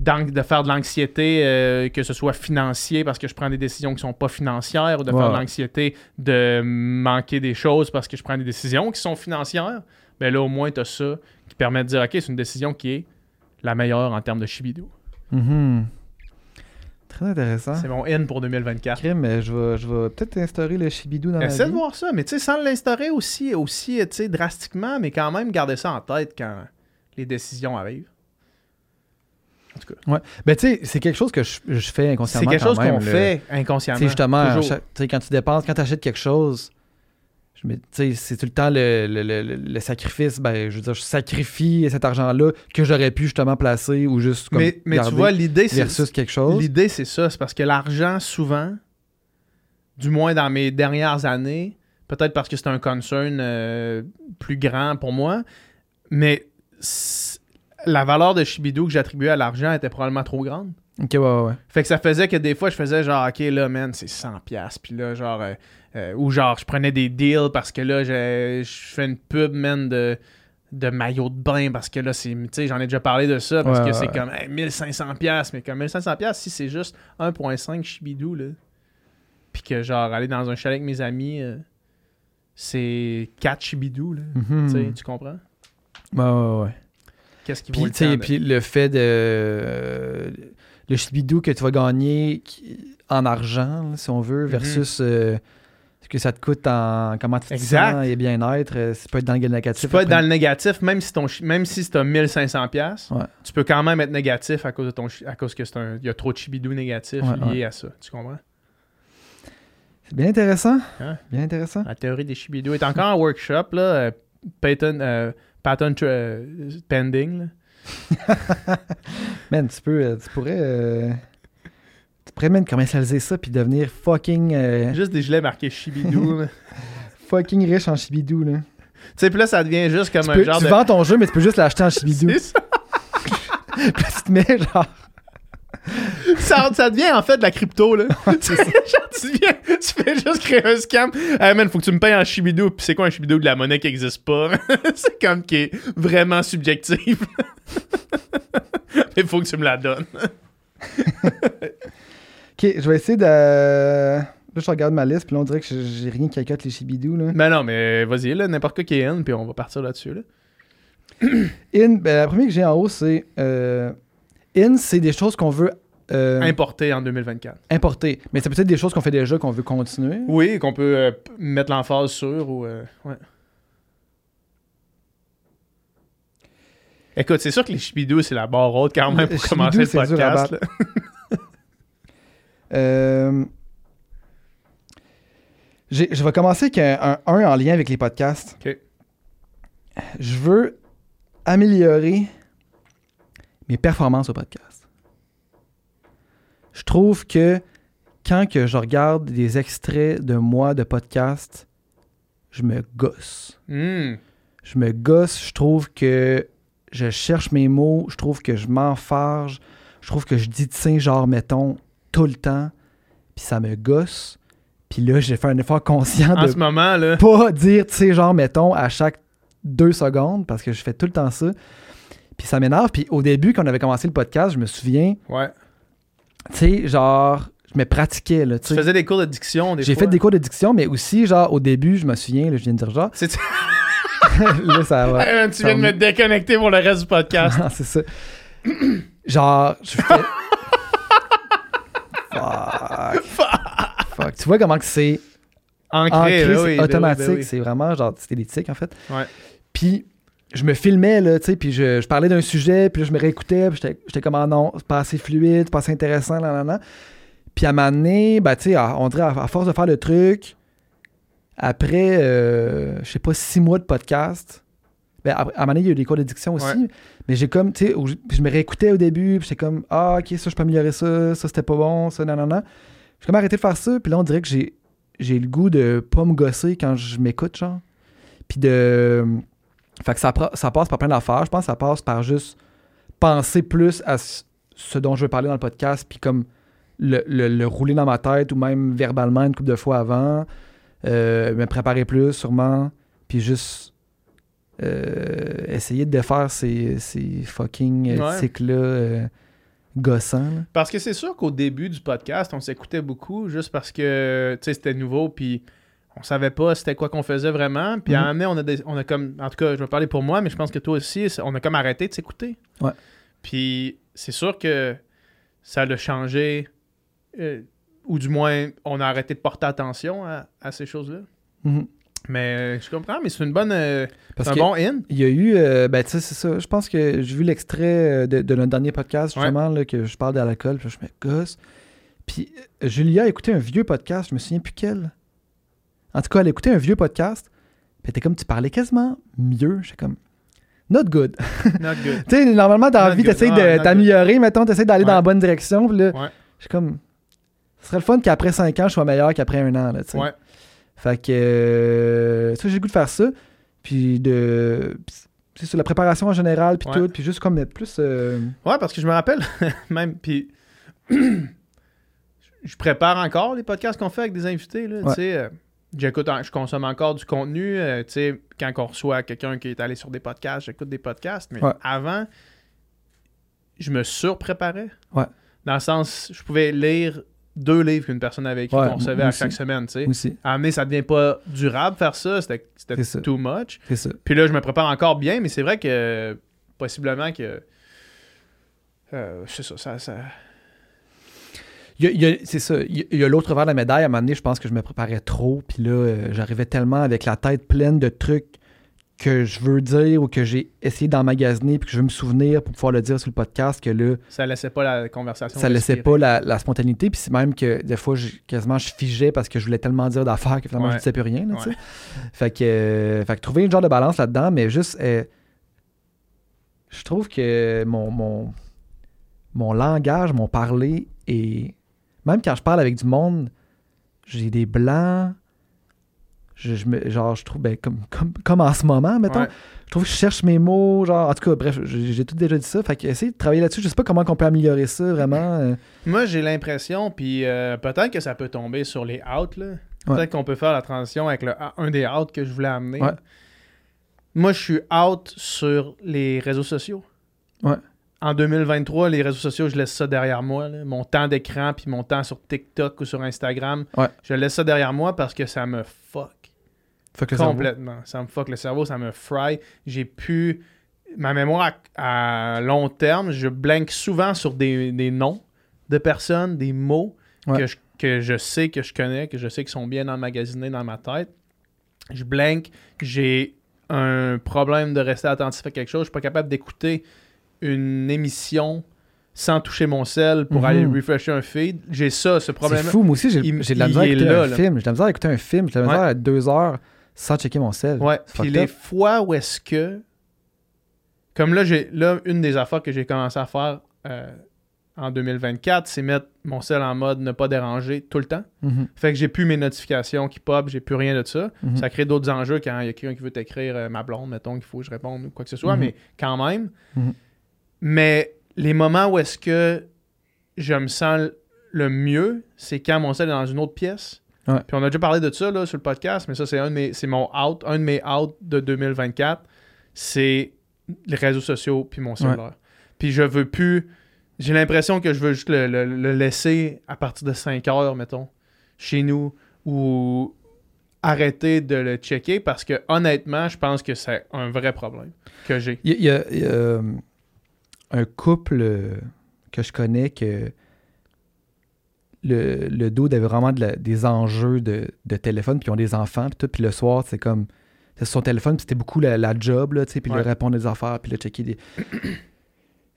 Speaker 2: de faire de l'anxiété, euh, que ce soit financier parce que je prends des décisions qui sont pas financières, ou de faire de l'anxiété de manquer des choses parce que je prends des décisions qui sont financières, ben là, au moins, tu as ça qui permet de dire, OK, c'est une décision qui est la meilleure en termes de Shibidou.
Speaker 3: Mhm. Très intéressant.
Speaker 2: C'est mon N pour 2024.
Speaker 3: Crime, mais je vais, je vais peut-être instaurer le Shibidou dans
Speaker 2: Essaie de
Speaker 3: vie.
Speaker 2: voir ça, mais tu sais, sans l'instaurer aussi, aussi tu sais, drastiquement, mais quand même garder ça en tête quand les décisions arrivent. En tout cas,
Speaker 3: Ben, tu sais, c'est quelque chose que je, je fais
Speaker 2: c'est
Speaker 3: inconsciemment.
Speaker 2: quelque chose
Speaker 3: quand
Speaker 2: qu'on fait
Speaker 3: Tu
Speaker 2: inconsciemment.
Speaker 3: sais, justement, chaque- quand tu dépenses, quand tu achètes quelque chose, je me- tu sais, c'est tout le temps le, le- le- le- sacrifice. Ben, je veux dire, je sacrifie cet argent-là que j'aurais pu justement placer ou juste comme
Speaker 2: mais, mais tu vois, l'idée, c'est
Speaker 3: versus quelque chose.
Speaker 2: l'idée, c'est ça. C'est parce que l'argent, souvent, du moins dans mes dernières années, peut-être parce que c'est un concern euh, plus grand pour moi, mais la valeur de Shibidou que j'attribuais à l'argent était probablement trop grande.
Speaker 3: Ok, ouais, ouais, ouais.
Speaker 2: Fait que ça faisait que des fois, je faisais genre, OK, là, man, c'est 100$. piastres. Puis là, genre, euh, euh, ou genre, je prenais des deals parce que là, je je fais une pub, man, de, de maillot de bain parce que là, c'est. Tu sais, j'en ai déjà parlé de ça parce
Speaker 3: Ouais,
Speaker 2: que
Speaker 3: ouais,
Speaker 2: c'est comme hey, 1500$. piastres, Mais comme 1500$, piastres, si c'est juste 1,5 chibidou, là. Puis que genre, aller dans un chalet avec mes amis, euh, c'est 4 chibidou, là.
Speaker 3: Mhm.
Speaker 2: Tu comprends?
Speaker 3: Ouais, ouais, ouais.
Speaker 2: Qu'est-ce qui vaut
Speaker 3: Puis,
Speaker 2: le
Speaker 3: tu sais,
Speaker 2: temps de-
Speaker 3: puis le fait de. Le Shibidou que tu vas gagner en argent, si on veut,
Speaker 2: Mhm.
Speaker 3: versus euh, ce que ça te coûte en comment tu te
Speaker 2: Exact.
Speaker 3: sens et bien-être. euh, Ça peut être dans le négatif.
Speaker 2: Tu peux être dans le négatif, même si ton même si c'est un 1500$, piastres,
Speaker 3: Ouais.
Speaker 2: tu peux quand même être négatif à cause de ton à cause que c'est un il y a trop de chibidou négatif
Speaker 3: Ouais,
Speaker 2: lié à ça. Tu comprends?
Speaker 3: C'est bien intéressant.
Speaker 2: Hein?
Speaker 3: Bien intéressant.
Speaker 2: La théorie des chibidou est encore en workshop là, euh, patent, euh, patent euh, pending. là.
Speaker 3: Man, tu peux. euh, Tu pourrais. euh, tu pourrais même commercialiser ça puis devenir fucking. euh,
Speaker 2: Juste des gilets marqués chibidou. là.
Speaker 3: fucking riche en Shibidou, là.
Speaker 2: tu sais, puis là ça devient juste comme
Speaker 3: Tu,
Speaker 2: un
Speaker 3: peux-
Speaker 2: genre
Speaker 3: tu
Speaker 2: de
Speaker 3: vends ton jeu, mais tu peux juste l'acheter en Shibidou.
Speaker 2: C'est ça.
Speaker 3: Puis tu te mets genre.
Speaker 2: ça, ça devient en fait de la crypto là. Tu sais, genre, tu, viens, tu fais juste créer un scam. Hey man, faut que tu me payes en chibidou. Puis c'est quoi un chibidou de la monnaie qui existe pas? c'est comme qui est vraiment subjectif. Mais faut que tu me la donnes.
Speaker 3: Ok, je vais essayer de. Là, je regarde ma liste, puis là, on dirait que j'ai- rien qui accote les Shibidou, là.
Speaker 2: Ben non, mais vas-y, là, n'importe quoi qui est N, puis on va partir là-dessus. Là.
Speaker 3: In, ben, la première que j'ai en haut, c'est. euh, in, c'est des choses qu'on veut euh,
Speaker 2: Importé en 2024.
Speaker 3: importer. Mais c'est peut-être des choses qu'on fait déjà qu'on veut continuer.
Speaker 2: Oui, qu'on peut euh, mettre l'emphase sur ou. euh, ouais. Écoute, c'est sûr que les chibidous, c'est la barre haute quand même
Speaker 3: Le
Speaker 2: pour commencer le
Speaker 3: chibidou,
Speaker 2: podcast.
Speaker 3: Euh, je vais commencer avec un, un- un en lien avec les podcasts. Je veux améliorer mes performances au podcast. Je trouve que quand que je regarde des extraits de moi de podcast, je me gosse.
Speaker 2: Hmm.
Speaker 3: Je me gosse, je trouve que je cherche mes mots, je trouve que je m'enfarge, je trouve que je dis de sais, genre, mettons, tout le temps, puis ça me gosse. Puis là, j'ai fait un effort conscient
Speaker 2: En
Speaker 3: de
Speaker 2: ce moment, là.
Speaker 3: pas dire, tu sais, genre, mettons, à chaque deux secondes, parce que je fais tout le temps ça. Puis ça m'énerve. Puis au début, quand on avait commencé le podcast, je me souviens,
Speaker 2: Ouais.
Speaker 3: tu sais, genre, je me pratiquais, là, tu
Speaker 2: Tu
Speaker 3: sais.
Speaker 2: faisais des cours de diction, des
Speaker 3: J'ai fait des cours de diction, mais aussi, genre, au début, je me souviens, là, je viens de dire genre,
Speaker 2: C'est-
Speaker 3: là, ça va.
Speaker 2: Hey, man, tu
Speaker 3: ça
Speaker 2: viens de me déconnecter pour le reste du podcast.
Speaker 3: Non, c'est ça. Genre, je fais. Fuck. Fuck. Tu vois comment que c'est
Speaker 2: Ancré,
Speaker 3: c'est automatique,
Speaker 2: oui, ben
Speaker 3: c'est vraiment genre c'est l'éthique en fait.
Speaker 2: Ouais.
Speaker 3: Puis je me filmais là, tu sais, puis je, je parlais d'un sujet, puis là, je me réécoutais, puis j'étais comme ah non, c'est pas assez fluide, pas assez intéressant, là, là, là. Puis à un moment donné, ben, tu sais, à- on dirait à, à force de faire le truc, après, euh, je sais pas, six mois de podcast, ben, après- à un moment donné, il y a eu des cours d'édiction aussi,
Speaker 2: Ouais.
Speaker 3: mais j'ai comme, tu sais, je, me réécoutais au début, puis j'étais comme, ah, ok, ça, je peux améliorer ça, ça, c'était pas bon, ça, non. J'ai comme arrêté de faire ça, puis là, on dirait que j'ai, j'ai le goût de pas me gosser quand je m'écoute, genre. Puis de. Fait que ça, passe par plein d'affaires. Je pense que ça passe par juste penser plus à ce- dont je veux parler dans le podcast, puis comme le, le- le rouler dans ma tête ou même verbalement une couple de fois avant. Euh, me préparer plus, sûrement. Puis juste euh, essayer de défaire ces, ces fucking euh,
Speaker 2: Ouais.
Speaker 3: tics-là euh, gossants. là.
Speaker 2: Parce que c'est sûr qu'au début du podcast, on s'écoutait beaucoup juste parce que c'était nouveau, puis on savait pas c'était quoi qu'on faisait vraiment. Puis à
Speaker 3: Mhm.
Speaker 2: un moment donné, on a, des- on a comme. En tout cas, je vais parler pour moi, mais je pense que toi aussi, on a comme arrêté de s'écouter.
Speaker 3: Ouais.
Speaker 2: Puis c'est sûr que ça a changé, euh, ou du moins, on a arrêté de porter attention à, à ces choses-là.
Speaker 3: Mhm.
Speaker 2: Mais euh, je comprends, mais c'est une bonne. euh,
Speaker 3: Parce
Speaker 2: c'est un
Speaker 3: que
Speaker 2: bon in.
Speaker 3: il y a eu, euh, ben tu sais, c'est ça. Je pense que j'ai vu l'extrait de, de notre dernier podcast,
Speaker 2: Ouais.
Speaker 3: justement, là, que je parle de l'alcool, puis je me gosse. Puis Julia a écouté un vieux podcast, je me souviens plus quel. En tout cas, elle a écouté un vieux podcast, puis était comme, tu parlais quasiment mieux. J'étais comme, not good.
Speaker 2: Not good.
Speaker 3: tu sais, normalement, dans la vie, t'essayes
Speaker 2: Ah,
Speaker 3: de t'améliorer, mettons, t'essayes d'aller dans la bonne direction, puis là,
Speaker 2: Ouais.
Speaker 3: je suis comme, ce serait le fun qu'après 5 ans, je sois meilleur qu'après un an, là, tu sais.
Speaker 2: Ouais.
Speaker 3: Fait que euh, ça, j'ai le goût de faire ça. Puis de. C'est sur la préparation en général, puis
Speaker 2: Ouais.
Speaker 3: tout. Puis juste comme être plus. euh,
Speaker 2: Ouais, parce que je me rappelle, même, puis je prépare encore les podcasts qu'on fait avec des invités, là, tu sais. euh, J'écoute, en- je consomme encore du contenu, euh, tu sais, quand on reçoit quelqu'un qui est allé sur des podcasts, j'écoute des podcasts, mais
Speaker 3: Ouais.
Speaker 2: avant, je me surpréparais.
Speaker 3: Ouais.
Speaker 2: Dans le sens, je pouvais lire deux livres qu'une personne avait écrit
Speaker 3: Ouais,
Speaker 2: qu'on recevait à chaque semaine, tu sais. À donné, ça devient pas durable faire ça, c'était too much.
Speaker 3: Ça.
Speaker 2: Puis là, je me prépare encore bien, mais c'est vrai que possiblement que. euh, c'est ça, ça,
Speaker 3: c'est ça. Il y a- il y a, l'autre revers de la médaille. À un moment donné, je pense que je me préparais trop. Puis là, euh, j'arrivais tellement avec la tête pleine de trucs que je veux dire ou que j'ai essayé d'emmagasiner puis que je veux me souvenir pour pouvoir le dire sur le podcast que là,
Speaker 2: ça laissait pas la conversation.
Speaker 3: ça laissait pas la, la spontanéité. Puis c'est même que des fois, quasiment, je figeais parce que je voulais tellement dire d'affaires que finalement,
Speaker 2: Ouais.
Speaker 3: je disais plus rien. là.
Speaker 2: Ouais.
Speaker 3: Fait que, euh, fait que trouver une genre de balance là-dedans, mais juste, euh, je trouve que mon, mon, mon langage, mon parler est. Même quand je parle avec du monde, j'ai des blancs. Je, je me- genre, je trouve, ben, comme, comme, comme en ce moment, mettons,
Speaker 2: Ouais.
Speaker 3: je trouve que je cherche mes mots, genre, en tout cas, bref, j'ai tout déjà dit ça. Fait que essayer de travailler là-dessus, je sais pas comment on peut améliorer ça vraiment. euh,
Speaker 2: Moi, j'ai l'impression, puis euh, peut-être que ça peut tomber sur les outs, là. Peut-être
Speaker 3: Ouais.
Speaker 2: qu'on peut faire la transition avec le, un des outs que je voulais amener.
Speaker 3: Ouais.
Speaker 2: Moi, je suis out sur les réseaux sociaux.
Speaker 3: Ouais.
Speaker 2: En 2023, les réseaux sociaux, je laisse ça derrière moi. là. Mon temps d'écran, puis mon temps sur TikTok ou sur Instagram,
Speaker 3: Ouais.
Speaker 2: je laisse ça derrière moi parce que ça me fuck.
Speaker 3: fuck le cerveau.
Speaker 2: Complètement. Ça me fuck le cerveau, ça me fry. J'ai pu. Ma mémoire à, à long terme, je blank souvent sur des, des noms de personnes, des mots
Speaker 3: Ouais.
Speaker 2: que, je, que je sais que je connais, que je sais qu'ils sont bien emmagasinés dans ma tête. Je blank, j'ai un problème de rester attentif à quelque chose. Je suis pas capable d'écouter une émission sans toucher mon sel pour
Speaker 3: Mhm.
Speaker 2: aller refresher un feed. J'ai ça, ce
Speaker 3: C'est
Speaker 2: problème.
Speaker 3: fou, moi aussi, j'ai de la misère à écouter
Speaker 2: là,
Speaker 3: un
Speaker 2: là.
Speaker 3: film. J'ai de la misère à écouter un film. J'ai de la misère
Speaker 2: Ouais.
Speaker 3: à deux heures sans checker mon sel.
Speaker 2: Ouais,
Speaker 3: C'est
Speaker 2: puis les
Speaker 3: up.
Speaker 2: fois où est-ce que. Comme là, j'ai là, une des affaires que j'ai commencé à faire euh, en 2024, c'est mettre mon sel en mode ne pas déranger tout le temps.
Speaker 3: Mhm,
Speaker 2: Fait que j'ai plus mes notifications qui pop, j'ai plus rien de ça.
Speaker 3: mhm.
Speaker 2: Ça crée d'autres enjeux quand il y a quelqu'un qui veut t'écrire euh, ma blonde, mettons qu'il faut que je réponde ou quoi que ce soit,
Speaker 3: Mhm.
Speaker 2: mais quand même. Mais les moments où est-ce que je me sens le mieux, c'est quand mon sel est dans une autre pièce.
Speaker 3: Ouais.
Speaker 2: Puis on a déjà parlé de ça là, sur le podcast, mais ça, c'est un de mes, c'est mon out, un de mes outs de 2024. C'est les réseaux sociaux puis mon cellulaire. Puis je veux plus. J'ai l'impression que je veux juste le, le- le laisser à partir de 5 heures, mettons, chez nous, ou arrêter de le checker parce que honnêtement, je pense que c'est un vrai problème que j'ai.
Speaker 3: Il y a, il y a- il y a, euh, un couple euh, que je connais que le, le dude avait vraiment de la- des enjeux de, de téléphone, puis ils ont des enfants, puis tout, puis le soir, c'est comme. C'est son téléphone, puis c'était beaucoup la, la job, là, tu sais, puis
Speaker 2: Ouais.
Speaker 3: le répondre des affaires, puis le checker des.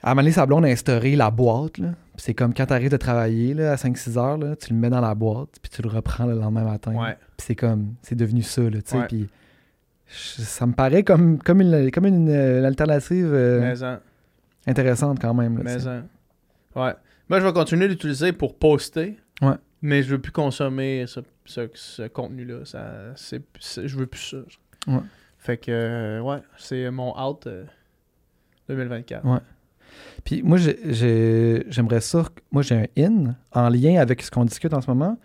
Speaker 3: À un moment donné, sa blonde a instauré la boîte, là. Puis c'est comme quand tu arrives de travailler, là, à 5-6 heures, là, tu le mets dans la boîte, puis tu le reprends le lendemain matin.
Speaker 2: Ouais.
Speaker 3: Puis c'est comme, c'est devenu ça, là, tu sais.
Speaker 2: Ouais.
Speaker 3: Puis ça me paraît comme, comme, une, comme une, euh, alternative euh,
Speaker 2: Mais
Speaker 3: intéressante quand même. Là,
Speaker 2: mais en- Ouais. Moi, je vais continuer d'utiliser pour poster.
Speaker 3: Ouais.
Speaker 2: Mais je veux plus consommer ce, ce- ce contenu-là. Ça, c'est, c'est- je veux plus ça.
Speaker 3: Ouais.
Speaker 2: Fait que, euh, ouais, c'est mon out euh, 2024.
Speaker 3: Ouais. Puis moi, j'ai- j'ai- j'aimerais ça. Moi, j'ai un in en lien avec ce qu'on discute en ce moment.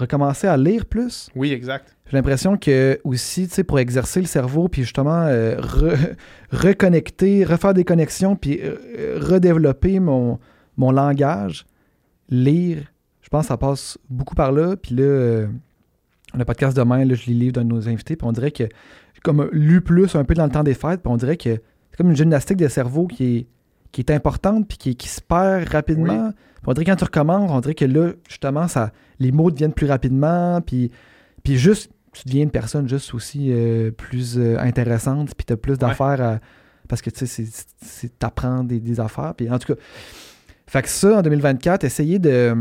Speaker 3: Recommencer à lire plus?
Speaker 2: Oui, exact.
Speaker 3: J'ai l'impression que aussi, tu sais, pour exercer le cerveau, puis justement euh, re- reconnecter, refaire des connexions, puis euh, redévelopper mon, mon langage, lire, je pense que ça passe beaucoup par là. Puis là, euh, le podcast demain, là, je lis le livre d'un de nos invités, puis on dirait que j'ai comme lu plus un peu dans le temps des fêtes, puis on dirait que c'est comme une gymnastique de cerveau qui est, qui est importante, puis qui, qui se perd rapidement. On dirait que quand tu recommences, on dirait que là, justement, ça, les mots deviennent plus rapidement, puis, puis juste, tu deviens une personne juste aussi euh, plus euh, intéressante, puis tu as plus d'affaires à- Parce que, tu sais, c'est- t'apprends des, des affaires. Puis en tout cas, fait que ça, en 2024, essayer de euh,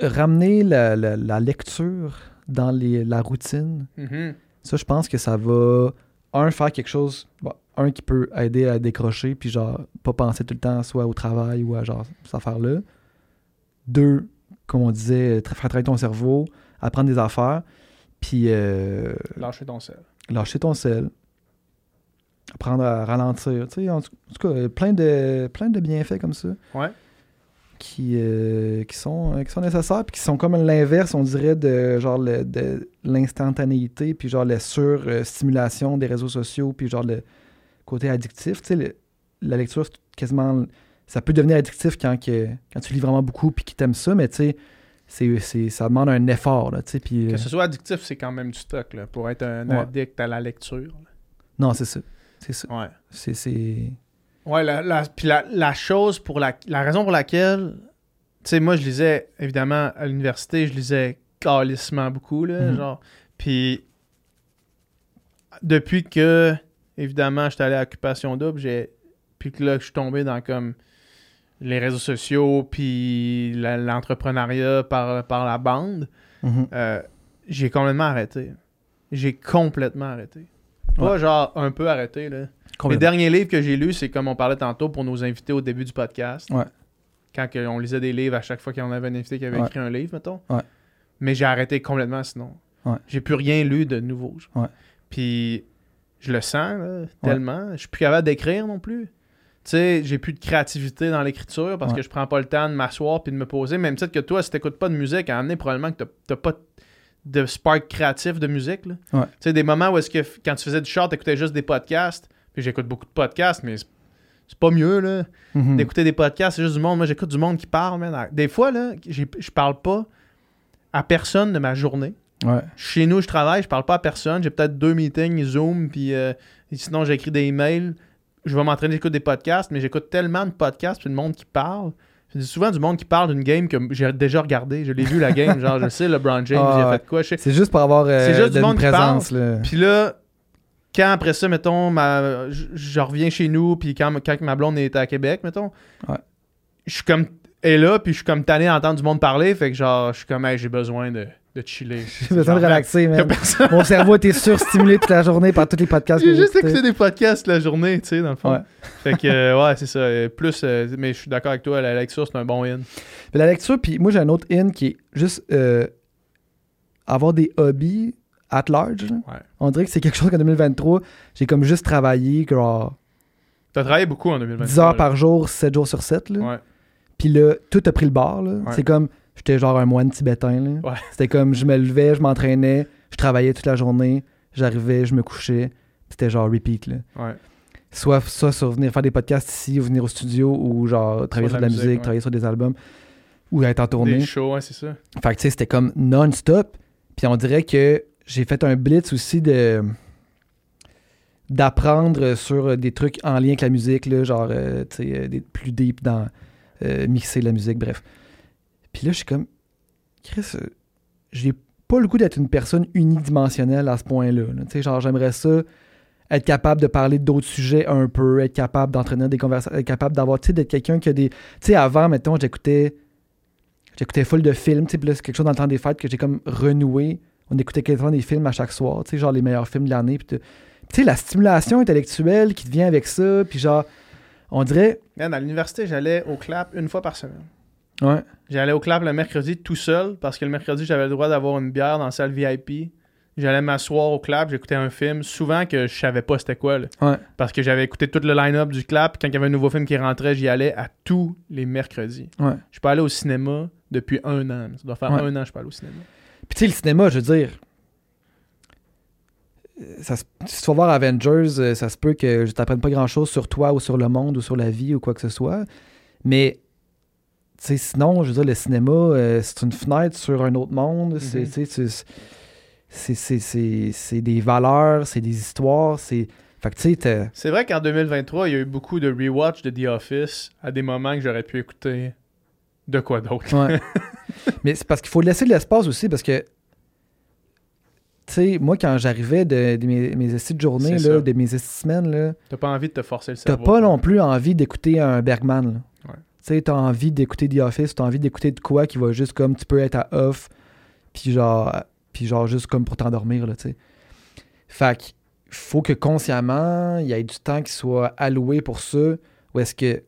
Speaker 3: ramener la, la- la lecture dans les- la routine.
Speaker 2: Mhm.
Speaker 3: Ça, je pense que ça va, un, faire quelque chose, bon, un qui peut aider à décrocher, puis genre, pas penser tout le temps soit au travail ou à genre, cette affaire-là. Deux, comme on disait, tra- faire travailler ton cerveau, apprendre des affaires, puis euh,
Speaker 2: Lâcher ton sel.
Speaker 3: lâcher ton sel, apprendre à ralentir. Tu sais, en, tout en tout cas, euh, plein de, plein de bienfaits comme ça
Speaker 2: Ouais.
Speaker 3: qui, euh, qui, sont, euh, qui sont nécessaires, puis qui sont comme l'inverse, on dirait, de genre le- de l'instantanéité, puis genre la surstimulation des réseaux sociaux, puis genre le côté addictif. Tu sais, le- la lecture, c'est quasiment. Ça peut devenir addictif quand, que, quand tu lis vraiment beaucoup, puis que t'aimes ça, mais tu sais, c'est, c'est- ça demande un effort, là, tu sais, puis...
Speaker 2: Que
Speaker 3: euh,
Speaker 2: ce soit addictif, c'est quand même du stock, là, pour être un
Speaker 3: Ouais.
Speaker 2: addict à la lecture.
Speaker 3: Non, c'est ça. C'est ça.
Speaker 2: Ouais.
Speaker 3: C'est... c'est...
Speaker 2: Ouais, la, la- puis la, la chose pour la, la raison pour laquelle, tu sais, moi, je lisais, évidemment, à l'université, je lisais calissement beaucoup, là,
Speaker 3: Mhm.
Speaker 2: genre. Puis, depuis que, évidemment, j'étais allé à Occupation Double, j'ai, puis que là, je suis tombé dans, comme, les réseaux sociaux, puis la- l'entrepreneuriat par, par la bande,
Speaker 3: Mhm.
Speaker 2: euh, j'ai complètement arrêté. J'ai complètement arrêté. Pas
Speaker 3: Ouais.
Speaker 2: genre un peu arrêté, là. Les derniers livres que j'ai lus, c'est comme on parlait tantôt pour nos invités au début du podcast.
Speaker 3: Ouais.
Speaker 2: Quand on lisait des livres à chaque fois qu'on avait un invité qui avait
Speaker 3: Ouais.
Speaker 2: écrit un livre, mettons. Mais j'ai arrêté complètement sinon. J'ai plus rien lu de nouveau. Puis je le sens là, tellement. Je suis plus capable d'écrire non plus. Tu sais, j'ai plus de créativité dans l'écriture parce
Speaker 3: Ouais.
Speaker 2: que je prends pas le temps de m'asseoir puis de me poser. Même titre que toi, si t'écoutes pas de musique, à amener probablement que t'as- pas de spark créatif de musique. là.
Speaker 3: Ouais.
Speaker 2: Tu sais, des moments où est-ce que quand tu faisais du short, t'écoutais juste des podcasts. Puis j'écoute beaucoup de podcasts, mais c'est- pas mieux, là
Speaker 3: Mhm.
Speaker 2: d'écouter des podcasts, c'est juste du monde. Moi, j'écoute du monde qui parle, man. Des fois, là, je parle pas à personne de ma journée.
Speaker 3: Ouais.
Speaker 2: Chez nous, je travaille, je parle pas à personne. J'ai peut-être deux meetings, Zoom, puis euh, sinon, j'écris des emails. Je vais m'entraîner, j'écoute des podcasts, mais j'écoute tellement de podcasts, puis de monde qui parle. C'est souvent du monde qui parle d'une game que j'ai déjà regardé. Je l'ai vu, la game. genre, je sais, LeBron James,
Speaker 3: Ah,
Speaker 2: il a
Speaker 3: ouais.
Speaker 2: fait quoi. Je
Speaker 3: C'est juste pour avoir euh,
Speaker 2: C'est juste du
Speaker 3: de-
Speaker 2: monde qui parle.
Speaker 3: présence. là.
Speaker 2: puis là, quand après ça, mettons, ma, je, je reviens chez nous, puis quand, quand ma blonde est à Québec, mettons,
Speaker 3: Ouais.
Speaker 2: je suis comme. Et là, puis je suis comme tanné d'entendre du monde parler, fait que genre, je suis comme, hey, j'ai besoin de, de chiller.
Speaker 3: J'ai besoin de relaxer,
Speaker 2: a
Speaker 3: man.
Speaker 2: personne-
Speaker 3: Mon cerveau était surstimulé toute la journée par tous les podcasts
Speaker 2: J'ai juste écouté des podcasts toute la journée, tu sais, dans le fond.
Speaker 3: Ouais.
Speaker 2: Fait que, euh, ouais, c'est ça. euh, Plus, euh, mais je suis d'accord avec toi, la lecture, c'est un bon in.
Speaker 3: La lecture, puis moi j'ai un autre in qui est juste euh, avoir des hobbies at large.
Speaker 2: Ouais.
Speaker 3: On dirait que c'est quelque chose qu'en 2023, j'ai comme juste travaillé genre
Speaker 2: T'as travaillé beaucoup en 2023.
Speaker 3: 10 heures
Speaker 2: là.
Speaker 3: par jour, 7 jours sur 7. Là.
Speaker 2: Ouais.
Speaker 3: Puis là, tout a pris le bord. là.
Speaker 2: Ouais.
Speaker 3: C'est comme, j'étais genre un moine tibétain. Là.
Speaker 2: Ouais.
Speaker 3: C'était comme, je me levais, je m'entraînais, je travaillais toute la journée, j'arrivais, je me couchais. C'était genre repeat. Là.
Speaker 2: Ouais.
Speaker 3: Soit, soit sur venir faire des podcasts ici, ou venir au studio, ou genre travailler sur
Speaker 2: de
Speaker 3: de
Speaker 2: la
Speaker 3: musique,
Speaker 2: musique, ouais.
Speaker 3: travailler sur des albums, ou être en tournée.
Speaker 2: Des shows, c'est ça.
Speaker 3: Fait que tu sais, c'était comme non-stop. Puis on dirait que j'ai fait un blitz aussi de d'apprendre sur des trucs en lien avec la musique, là, genre euh, tu sais, euh, plus deep dans euh, mixer la musique, bref. Puis là, je suis comme, Chris, euh, j'ai pas le goût d'être une personne unidimensionnelle à ce point-là. là. Tu sais, genre, j'aimerais ça être capable de parler d'autres sujets un peu, être capable d'entraîner des conversations, être capable d'avoir, tu sais, d'être quelqu'un qui a des... Tu sais, avant, mettons, j'écoutais j'écoutais full de films, tu sais, quelque chose dans le temps des fêtes que j'ai comme renoué. On écoutait quasiment des films à chaque soir, tu sais, genre les meilleurs films de l'année. puis. Tu sais, la stimulation intellectuelle qui vient avec ça, puis genre, on dirait...
Speaker 2: À l'université, j'allais au clap une fois par semaine.
Speaker 3: Ouais,
Speaker 2: J'allais au clap le mercredi tout seul parce que le mercredi, j'avais le droit d'avoir une bière dans la salle VIP j'allais m'asseoir au clap, j'écoutais un film, souvent que je savais pas c'était quoi. là.
Speaker 3: Ouais.
Speaker 2: Parce que j'avais écouté tout le line-up du clap. Quand il y avait un nouveau film qui rentrait, j'y allais à tous les mercredis.
Speaker 3: Ouais.
Speaker 2: Je suis pas allé au cinéma depuis un an. Ça doit faire
Speaker 3: Ouais.
Speaker 2: un an que je suis pas allé au cinéma.
Speaker 3: Puis tu sais, le cinéma, je veux dire. euh, Ça, se- si tu vas voir Avengers, euh, ça se peut que je t'apprenne pas grand chose sur toi ou sur le monde ou sur la vie ou quoi que ce soit. Mais sais, sinon, je veux dire, le cinéma, euh, c'est une fenêtre sur un autre monde. C'est,
Speaker 2: Mhm.
Speaker 3: c'est- des valeurs, c'est des histoires. C'est... Fait que tu sais, t'as-
Speaker 2: C'est vrai qu'en 2023, il y a eu beaucoup de rewatch de The Office à des moments que j'aurais pu écouter de quoi d'autre.
Speaker 3: Ouais. Mais c'est parce qu'il faut laisser de l'espace aussi parce que, tu sais, moi, quand j'arrivais de, de mes, mes essais de journée, là, de mes essais de semaine, là,
Speaker 2: T'as pas envie de te forcer le
Speaker 3: t'as
Speaker 2: cerveau.
Speaker 3: pas non plus envie d'écouter un Bergman. là. Sais, t'as envie d'écouter The Office, t'as envie d'écouter de quoi qui va juste comme tu peux être à off, puis genre, puis genre juste comme pour t'endormir, là, tu sais. Fait qu'il faut que consciemment, il y ait du temps qui soit alloué pour ça, ou est-ce que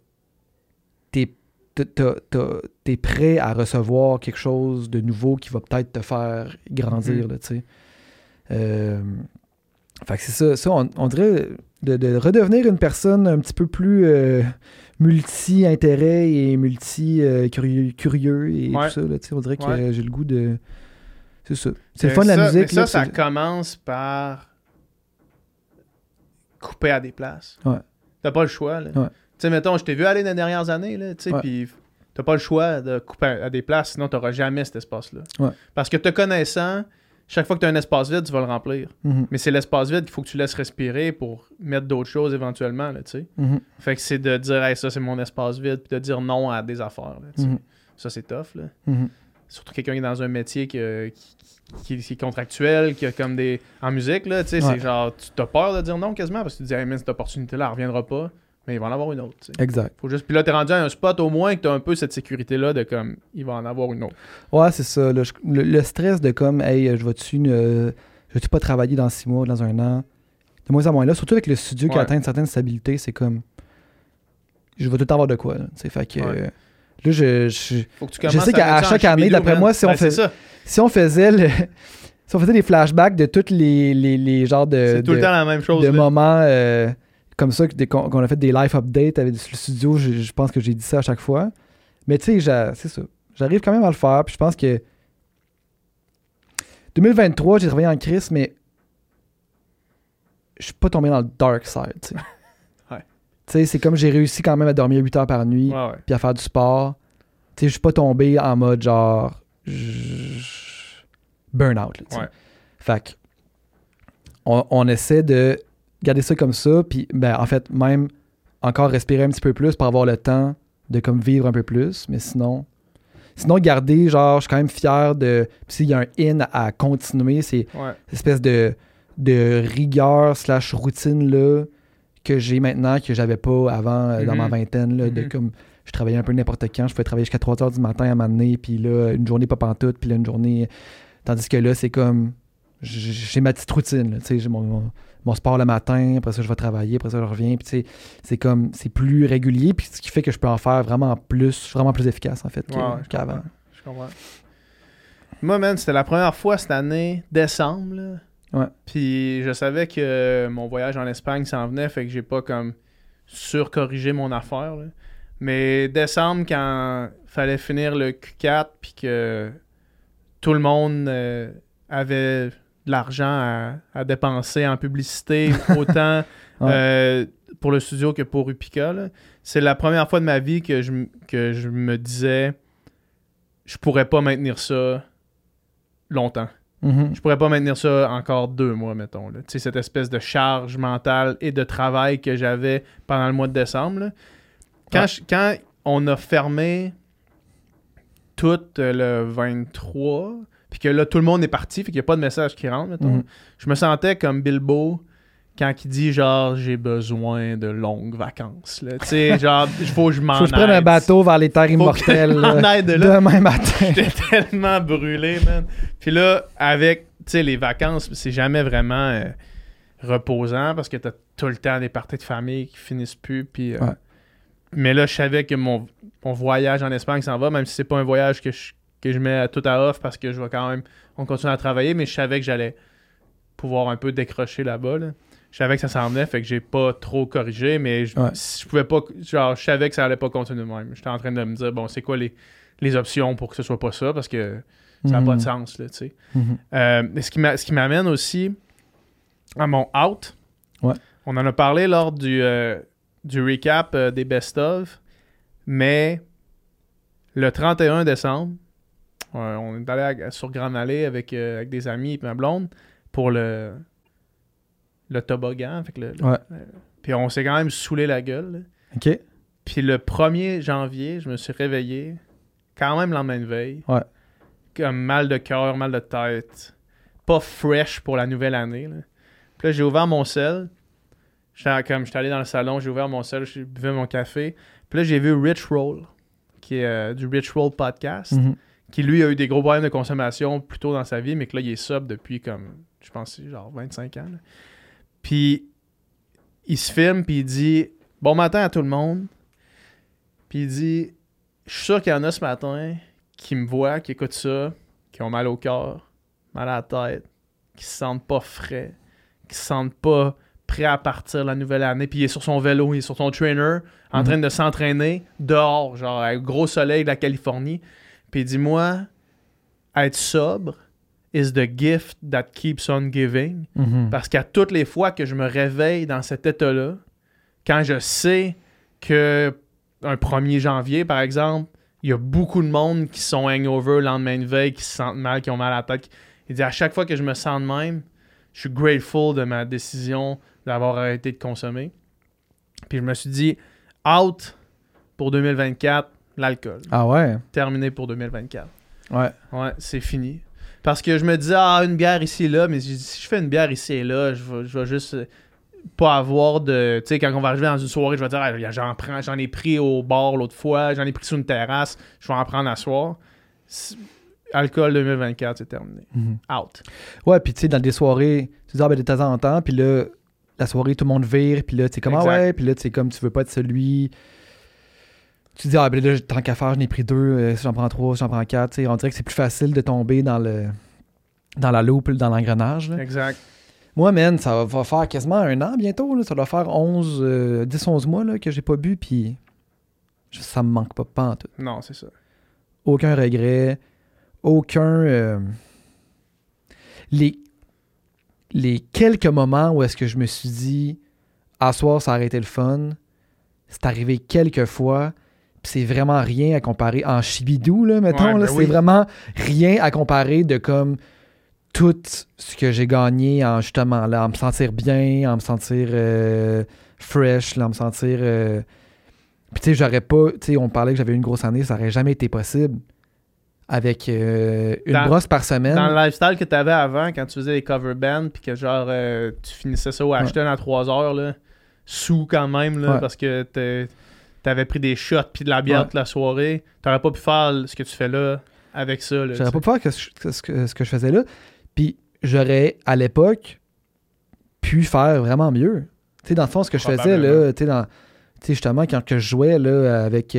Speaker 3: t'es t'es prêt à recevoir quelque chose de nouveau qui va peut-être te faire grandir,
Speaker 2: Mhm.
Speaker 3: là, tu sais. Euh, fait que c'est ça, ça on, on dirait de, de redevenir une personne un petit peu plus euh, multi-intérêt et multi-curieux curieux et
Speaker 2: Ouais.
Speaker 3: tout ça, là, on dirait que
Speaker 2: Ouais.
Speaker 3: j'ai le goût de... C'est ça. C'est le
Speaker 2: Mais
Speaker 3: fun de la musique.
Speaker 2: mais
Speaker 3: là,
Speaker 2: ça commence par couper à des places.
Speaker 3: Ouais.
Speaker 2: T'as pas le choix. Là.
Speaker 3: Ouais.
Speaker 2: Tu sais, mettons, je t'ai vu aller dans les dernières années, là, tu sais, puis t'as pas le choix de couper à, des places, sinon t'auras jamais cet espace-là. Parce que te connaissant, chaque fois que t'as un espace vide, tu vas le remplir.
Speaker 3: Mhm,
Speaker 2: Mais c'est l'espace vide qu'il faut que tu laisses respirer pour mettre d'autres choses éventuellement, tu sais.
Speaker 3: mhm,
Speaker 2: Fait que c'est de dire, hey, ça c'est mon espace vide, puis de dire non à des affaires, là, tu
Speaker 3: mhm,
Speaker 2: Ça c'est tough, là surtout quelqu'un qui est dans un métier que- qui, qui- qui est contractuel, qui a comme des. En musique, là, tu sais,
Speaker 3: Ouais.
Speaker 2: c'est genre, tu as peur de dire non quasiment parce que tu te dis, hey, man, cette opportunité-là, elle reviendra pas, mais il va en avoir une autre.
Speaker 3: Exact.
Speaker 2: Faut juste. Puis là, t'es rendu à un spot au moins que t'as un peu cette sécurité-là de comme, il va en avoir une autre.
Speaker 3: Ouais, c'est ça. le, le stress de comme, hey, je vais-tu ne- je vais-tu pas travailler dans six mois, dans un an, de moins en moins là. Surtout avec le studio qui
Speaker 2: Ouais.
Speaker 3: atteint une certaine stabilité, c'est comme, je vais tout avoir de quoi. Là, fait que,
Speaker 2: Ouais.
Speaker 3: euh, là, je, je-
Speaker 2: Faut que tu
Speaker 3: Je sais qu'à- chaque année, d'après moi, si on
Speaker 2: Ben,
Speaker 3: fait- si on faisait le, si on faisait des flashbacks de tous les, les, les genres de,
Speaker 2: C'est tout
Speaker 3: de,
Speaker 2: le temps la même chose.
Speaker 3: de
Speaker 2: là.
Speaker 3: moments euh, comme ça que qu'on a fait des live updates avec le studio, je, je pense que j'ai dit ça à chaque fois. Mais tu sais, c'est ça. J'arrive quand même à le faire, puis je pense que 2023, j'ai travaillé en crise, mais je suis pas tombé dans le dark side. tu sais.
Speaker 2: Ouais.
Speaker 3: Tu sais, c'est comme j'ai réussi quand même à dormir 8 heures par nuit puis à faire du sport. Tu sais, je suis pas tombé en mode genre burn-out. là.
Speaker 2: Ouais.
Speaker 3: Fait on essaie de garder ça comme ça, puis ben en fait même encore respirer un petit peu plus pour avoir le temps de comme vivre un peu plus, mais sinon sinon garder genre je suis quand même fier de puis s'il y a un in à continuer, c'est
Speaker 2: Ouais.
Speaker 3: cette espèce de, de rigueur slash routine là que j'ai maintenant que j'avais pas avant euh, dans ma
Speaker 2: Mhm.
Speaker 3: vingtaine là, de
Speaker 2: Mhm.
Speaker 3: comme je travaillais un peu n'importe quand je pouvais travailler jusqu'à 3 heures du matin à m'amener puis là une journée pas pantoute puis là une journée tandis que là c'est comme j'ai ma petite routine tu sais j'ai mon, mon, mon sport le matin après ça je vais travailler après ça je reviens puis c'est comme c'est plus régulier puis ce qui fait que je peux en faire vraiment plus vraiment plus efficace en fait
Speaker 2: ouais, je
Speaker 3: qu'avant.
Speaker 2: Je comprends. Moi, man, c'était la première fois cette année, décembre, là.
Speaker 3: Ouais.
Speaker 2: Puis je savais que mon voyage en Espagne s'en venait, fait que j'ai pas comme surcorrigé mon affaire, là. Mais décembre, quand fallait finir le Q4, puis que tout le monde euh, avait de l'argent à, à dépenser en publicité, autant
Speaker 3: Ouais.
Speaker 2: euh, pour le studio que pour Upica, c'est la première fois de ma vie que je, que je me disais je pourrais pas maintenir ça longtemps.
Speaker 3: Mhm.
Speaker 2: Je pourrais pas maintenir ça encore deux mois, mettons. là. Tu sais, cette espèce de charge mentale et de travail que j'avais pendant le mois de décembre. là. Quand,
Speaker 3: Ouais.
Speaker 2: je- quand on a fermé tout euh, le 23, puis que là, tout le monde est parti, fait qu'il n'y a pas de message qui rentre, mettons,
Speaker 3: Mhm.
Speaker 2: je me sentais comme Bilbo quand il dit genre j'ai besoin de longues vacances. là. Tu sais, genre, il faut que je m'en
Speaker 3: faut que je prenne un bateau vers les terres immortelles là,
Speaker 2: aille de là.
Speaker 3: demain matin
Speaker 2: J'étais tellement brûlé, man. Puis là, avec, tu sais, les vacances, c'est jamais vraiment euh, reposant parce que t'as tout le temps des parties de famille qui finissent plus. Puis, euh,
Speaker 3: Ouais.
Speaker 2: Mais là, je savais que mon, mon voyage en Espagne s'en va, même si c'est pas un voyage que je, que je mets tout à off parce que je vais quand même, on continue à travailler, mais je savais que j'allais pouvoir un peu décrocher là-bas. là. Je savais que ça s'en venait, fait que j'ai pas trop corrigé, mais je,
Speaker 3: Ouais.
Speaker 2: je pouvais pas. Genre, je savais que ça allait pas continuer de même. J'étais en train de me dire, bon, c'est quoi les, les options pour que ce soit pas ça, parce que ça n'a pas de
Speaker 3: Mhm.
Speaker 2: sens, là, tu sais.
Speaker 3: Mhm.
Speaker 2: Euh, ce qui m'amène aussi à mon out.
Speaker 3: Ouais.
Speaker 2: On en a parlé lors du, euh, du recap euh, des best-of, mais le 31 décembre, euh, on est allé à- sur Grande Allée avec, euh, avec des amis et ma blonde pour le, le toboggan. Fait que le- le-
Speaker 3: Ouais.
Speaker 2: le- puis on s'est quand même saoulé la gueule. là.
Speaker 3: OK.
Speaker 2: Puis le 1er janvier, je me suis réveillé, quand même le lendemain de veille.
Speaker 3: Ouais.
Speaker 2: Comme mal de cœur, mal de tête. Pas fresh pour la nouvelle année. Là. Puis là, j'ai ouvert mon sel. J'étais comme j'étais allé dans le salon, j'ai ouvert mon sel, j'ai buvais mon café. Puis là, j'ai vu Rich Roll, qui est euh, du Rich Roll podcast,
Speaker 3: Mhm.
Speaker 2: Qui lui a eu des gros problèmes de consommation plus tôt dans sa vie, mais que là, il est sub depuis comme, je pense, genre 25 ans. là. Puis il se filme, puis il dit Bon matin à tout le monde. Puis il dit Je suis sûr qu'il y en a ce matin qui me voient, qui écoutent ça, qui ont mal au cœur, mal à la tête, qui se sentent pas frais, qui se sentent pas prêts à partir la nouvelle année. Puis il est sur son vélo, il est sur son trainer, en
Speaker 3: Mhm.
Speaker 2: train de s'entraîner dehors, genre avec gros soleil de la Californie. Puis il dit Moi, être sobre is the gift that keeps on giving.
Speaker 3: Mhm.
Speaker 2: Parce qu'à toutes les fois que je me réveille dans cet état-là, quand je sais que un 1er janvier, par exemple, il y a beaucoup de monde qui sont hangover le lendemain de veille, qui se sentent mal, qui ont mal à la tête. Il dit à chaque fois que je me sens de même, je suis grateful de ma décision d'avoir arrêté de consommer. Puis je me suis dit, out pour 2024, l'alcool.
Speaker 3: Ah ouais?
Speaker 2: Terminé pour 2024.
Speaker 3: Ouais.
Speaker 2: Ouais, c'est fini. Parce que je me disais, ah, une bière ici et là, mais si je fais une bière ici et là, je vais, je vais juste euh, pas avoir de. Tu sais, quand on va arriver dans une soirée, je vais dire, ah, j'en prends, j'en ai pris au bar l'autre fois, j'en ai pris sur une terrasse, je vais en prendre à soir. Alcool 2024, c'est terminé.
Speaker 3: Mhm.
Speaker 2: Out.
Speaker 3: Ouais, puis tu sais, dans des soirées, tu dis, ah, ben de temps en temps, puis là, la soirée, tout le monde vire, puis là, tu sais, comme, ah ouais, puis là, tu sais, comme, tu veux pas être celui. Tu dis, ah, ben là, tant qu'à faire, j'en ai pris deux, euh, si j'en prends trois, si j'en prends quatre, tu sais, on dirait que c'est plus facile de tomber dans le. dans la loupe, dans l'engrenage.
Speaker 2: Exact.
Speaker 3: Moi, man, ça va faire quasiment un an bientôt, là. Ça doit faire 11, euh, 10, 11 mois, là, que j'ai pas bu, puis. Ça me manque pas, pas en tout.
Speaker 2: Non, c'est ça.
Speaker 3: aucun regret, aucun. euh, les, les quelques moments où est-ce que je me suis dit, à soir, ça a arrêté le fun, c'est arrivé quelques fois, c'est vraiment rien à comparer. En chibidou, là, mettons,
Speaker 2: Ouais,
Speaker 3: là,
Speaker 2: ben
Speaker 3: c'est
Speaker 2: oui.
Speaker 3: vraiment rien à comparer de comme tout ce que j'ai gagné en justement là, en me sentir bien, en me sentir euh, fresh, là, en me sentir. euh, Puis tu sais, j'aurais pas. Tu sais, on parlait que j'avais une grosse année, ça aurait jamais été possible avec euh, une
Speaker 2: Dans-
Speaker 3: brosse par semaine.
Speaker 2: Dans le lifestyle que tu avais avant, quand tu faisais les cover bands, puis que genre, euh, tu finissais ça au Ashton à 3 heures, là, sous quand même, là,
Speaker 3: Ouais.
Speaker 2: parce que t'es- t'avais pris des shots puis de la bière
Speaker 3: Ouais.
Speaker 2: toute la soirée. T'aurais pas pu faire ce que tu fais là avec ça.
Speaker 3: J'aurais pas pu faire que ce, que- ce que, ce que je faisais là. Puis j'aurais, à l'époque, pu faire vraiment mieux. Tu sais, dans le fond, ce que je faisais, là, tu sais, dans- justement, quand que je jouais là, avec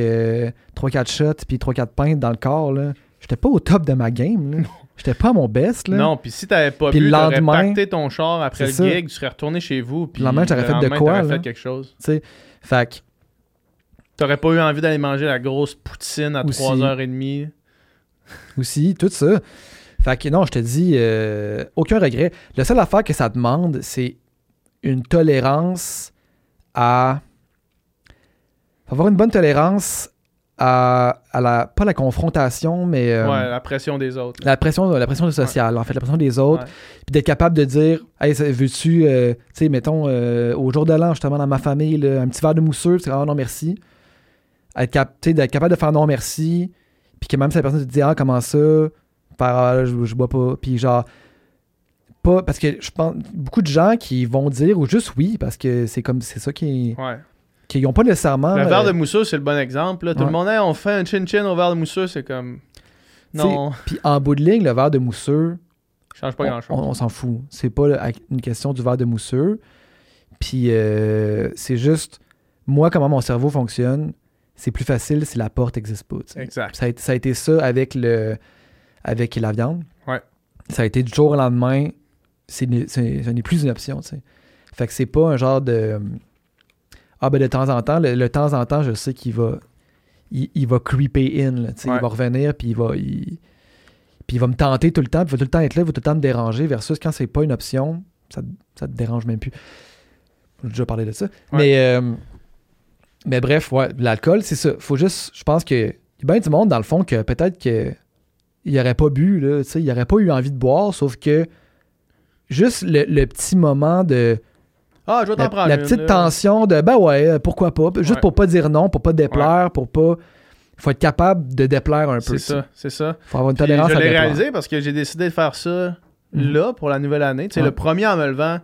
Speaker 3: 3-4 shots puis 3-4 pintes dans le corps, là, j'étais pas au top de ma game. J'étais pas à mon best. Là.
Speaker 2: Non, puis si t'avais pas
Speaker 3: Puis
Speaker 2: bu, t'aurais pacté ton char après le
Speaker 3: ça.
Speaker 2: gig, tu serais retourné chez vous, puis
Speaker 3: Le lendemain, t'aurais fait de quoi, là?
Speaker 2: fait quelque chose.
Speaker 3: Fait que,
Speaker 2: T'aurais pas eu envie d'aller manger la grosse poutine à
Speaker 3: Aussi.
Speaker 2: 3h30.
Speaker 3: aussi, tout ça. Fait que non, je te dis, euh, aucun regret. La seule affaire que ça demande, c'est une tolérance à. Faut avoir une bonne tolérance à, à la. Pas la confrontation, mais. euh,
Speaker 2: ouais, la pression des autres.
Speaker 3: La pression, la pression sociale, en fait, la pression des autres,
Speaker 2: Ouais.
Speaker 3: puis d'être capable de dire, hey, veux-tu, euh, tu sais, mettons, au jour de l'an, justement, dans ma famille, là, un petit verre de mousseux, c'est ah non, merci. Être, cap- capable de faire non, merci, puis que même si la personne te dit, ah, comment ça, par, ah, je, je bois pas, puis genre, pas, parce que je pense, beaucoup de gens qui vont dire, ou juste oui, parce que c'est comme, c'est ça qui,
Speaker 2: Ouais.
Speaker 3: qui ont pas nécessairement.
Speaker 2: Le verre
Speaker 3: euh,
Speaker 2: de mousseux, c'est le bon exemple. là. Tout
Speaker 3: ouais.
Speaker 2: le monde, Hey, on fait un chin-chin au verre de mousseux, c'est comme. Non,
Speaker 3: Puis en bout de ligne, le verre de mousseux,
Speaker 2: change pas
Speaker 3: on,
Speaker 2: grand-chose.
Speaker 3: on- on s'en fout. C'est pas une question du verre de mousseux. Puis euh, c'est juste, moi, comment mon cerveau fonctionne, c'est plus facile si la porte n'existe pas.
Speaker 2: Exact.
Speaker 3: Ça a, été- ça a été ça avec, le, avec la viande.
Speaker 2: Ouais.
Speaker 3: Ça a été du jour au lendemain, ce n'est plus une option, tu sais. Fait que c'est pas un genre de. Ah, ben de temps en temps, le, le temps en temps, je sais qu'il va. Il, il va creeper in, là, tu sais.
Speaker 2: Ouais.
Speaker 3: Il va revenir, puis il va. il- puis il va me tenter tout le temps, puis il va tout le temps être là, il va tout le temps me déranger, versus quand c'est pas une option, ça, ça te dérange même plus. J'ai déjà parlé de ça. Mais, euh, mais bref, ouais, l'alcool, c'est ça. Faut juste. Je pense que. Y a bien du monde, dans le fond, que peut-être que. Il aurait pas bu, là, tu sais, il aurait pas eu envie de boire, sauf que. Juste le, le petit moment de.
Speaker 2: Ah, je vais t'en prendre
Speaker 3: la petite tension de ben ouais, euh, pourquoi pas. Juste
Speaker 2: Ouais.
Speaker 3: pour pas dire non, pour pas déplaire, pour pas. Faut être capable de déplaire un peu.
Speaker 2: C'est ça, c'est ça.
Speaker 3: Faut avoir une
Speaker 2: Puis
Speaker 3: tolérance
Speaker 2: je
Speaker 3: à
Speaker 2: l'ai
Speaker 3: déplaire.
Speaker 2: réalisé parce que j'ai décidé de faire ça
Speaker 3: Mhm.
Speaker 2: là pour la nouvelle année. Tu sais,
Speaker 3: Ouais.
Speaker 2: le premier en me levant,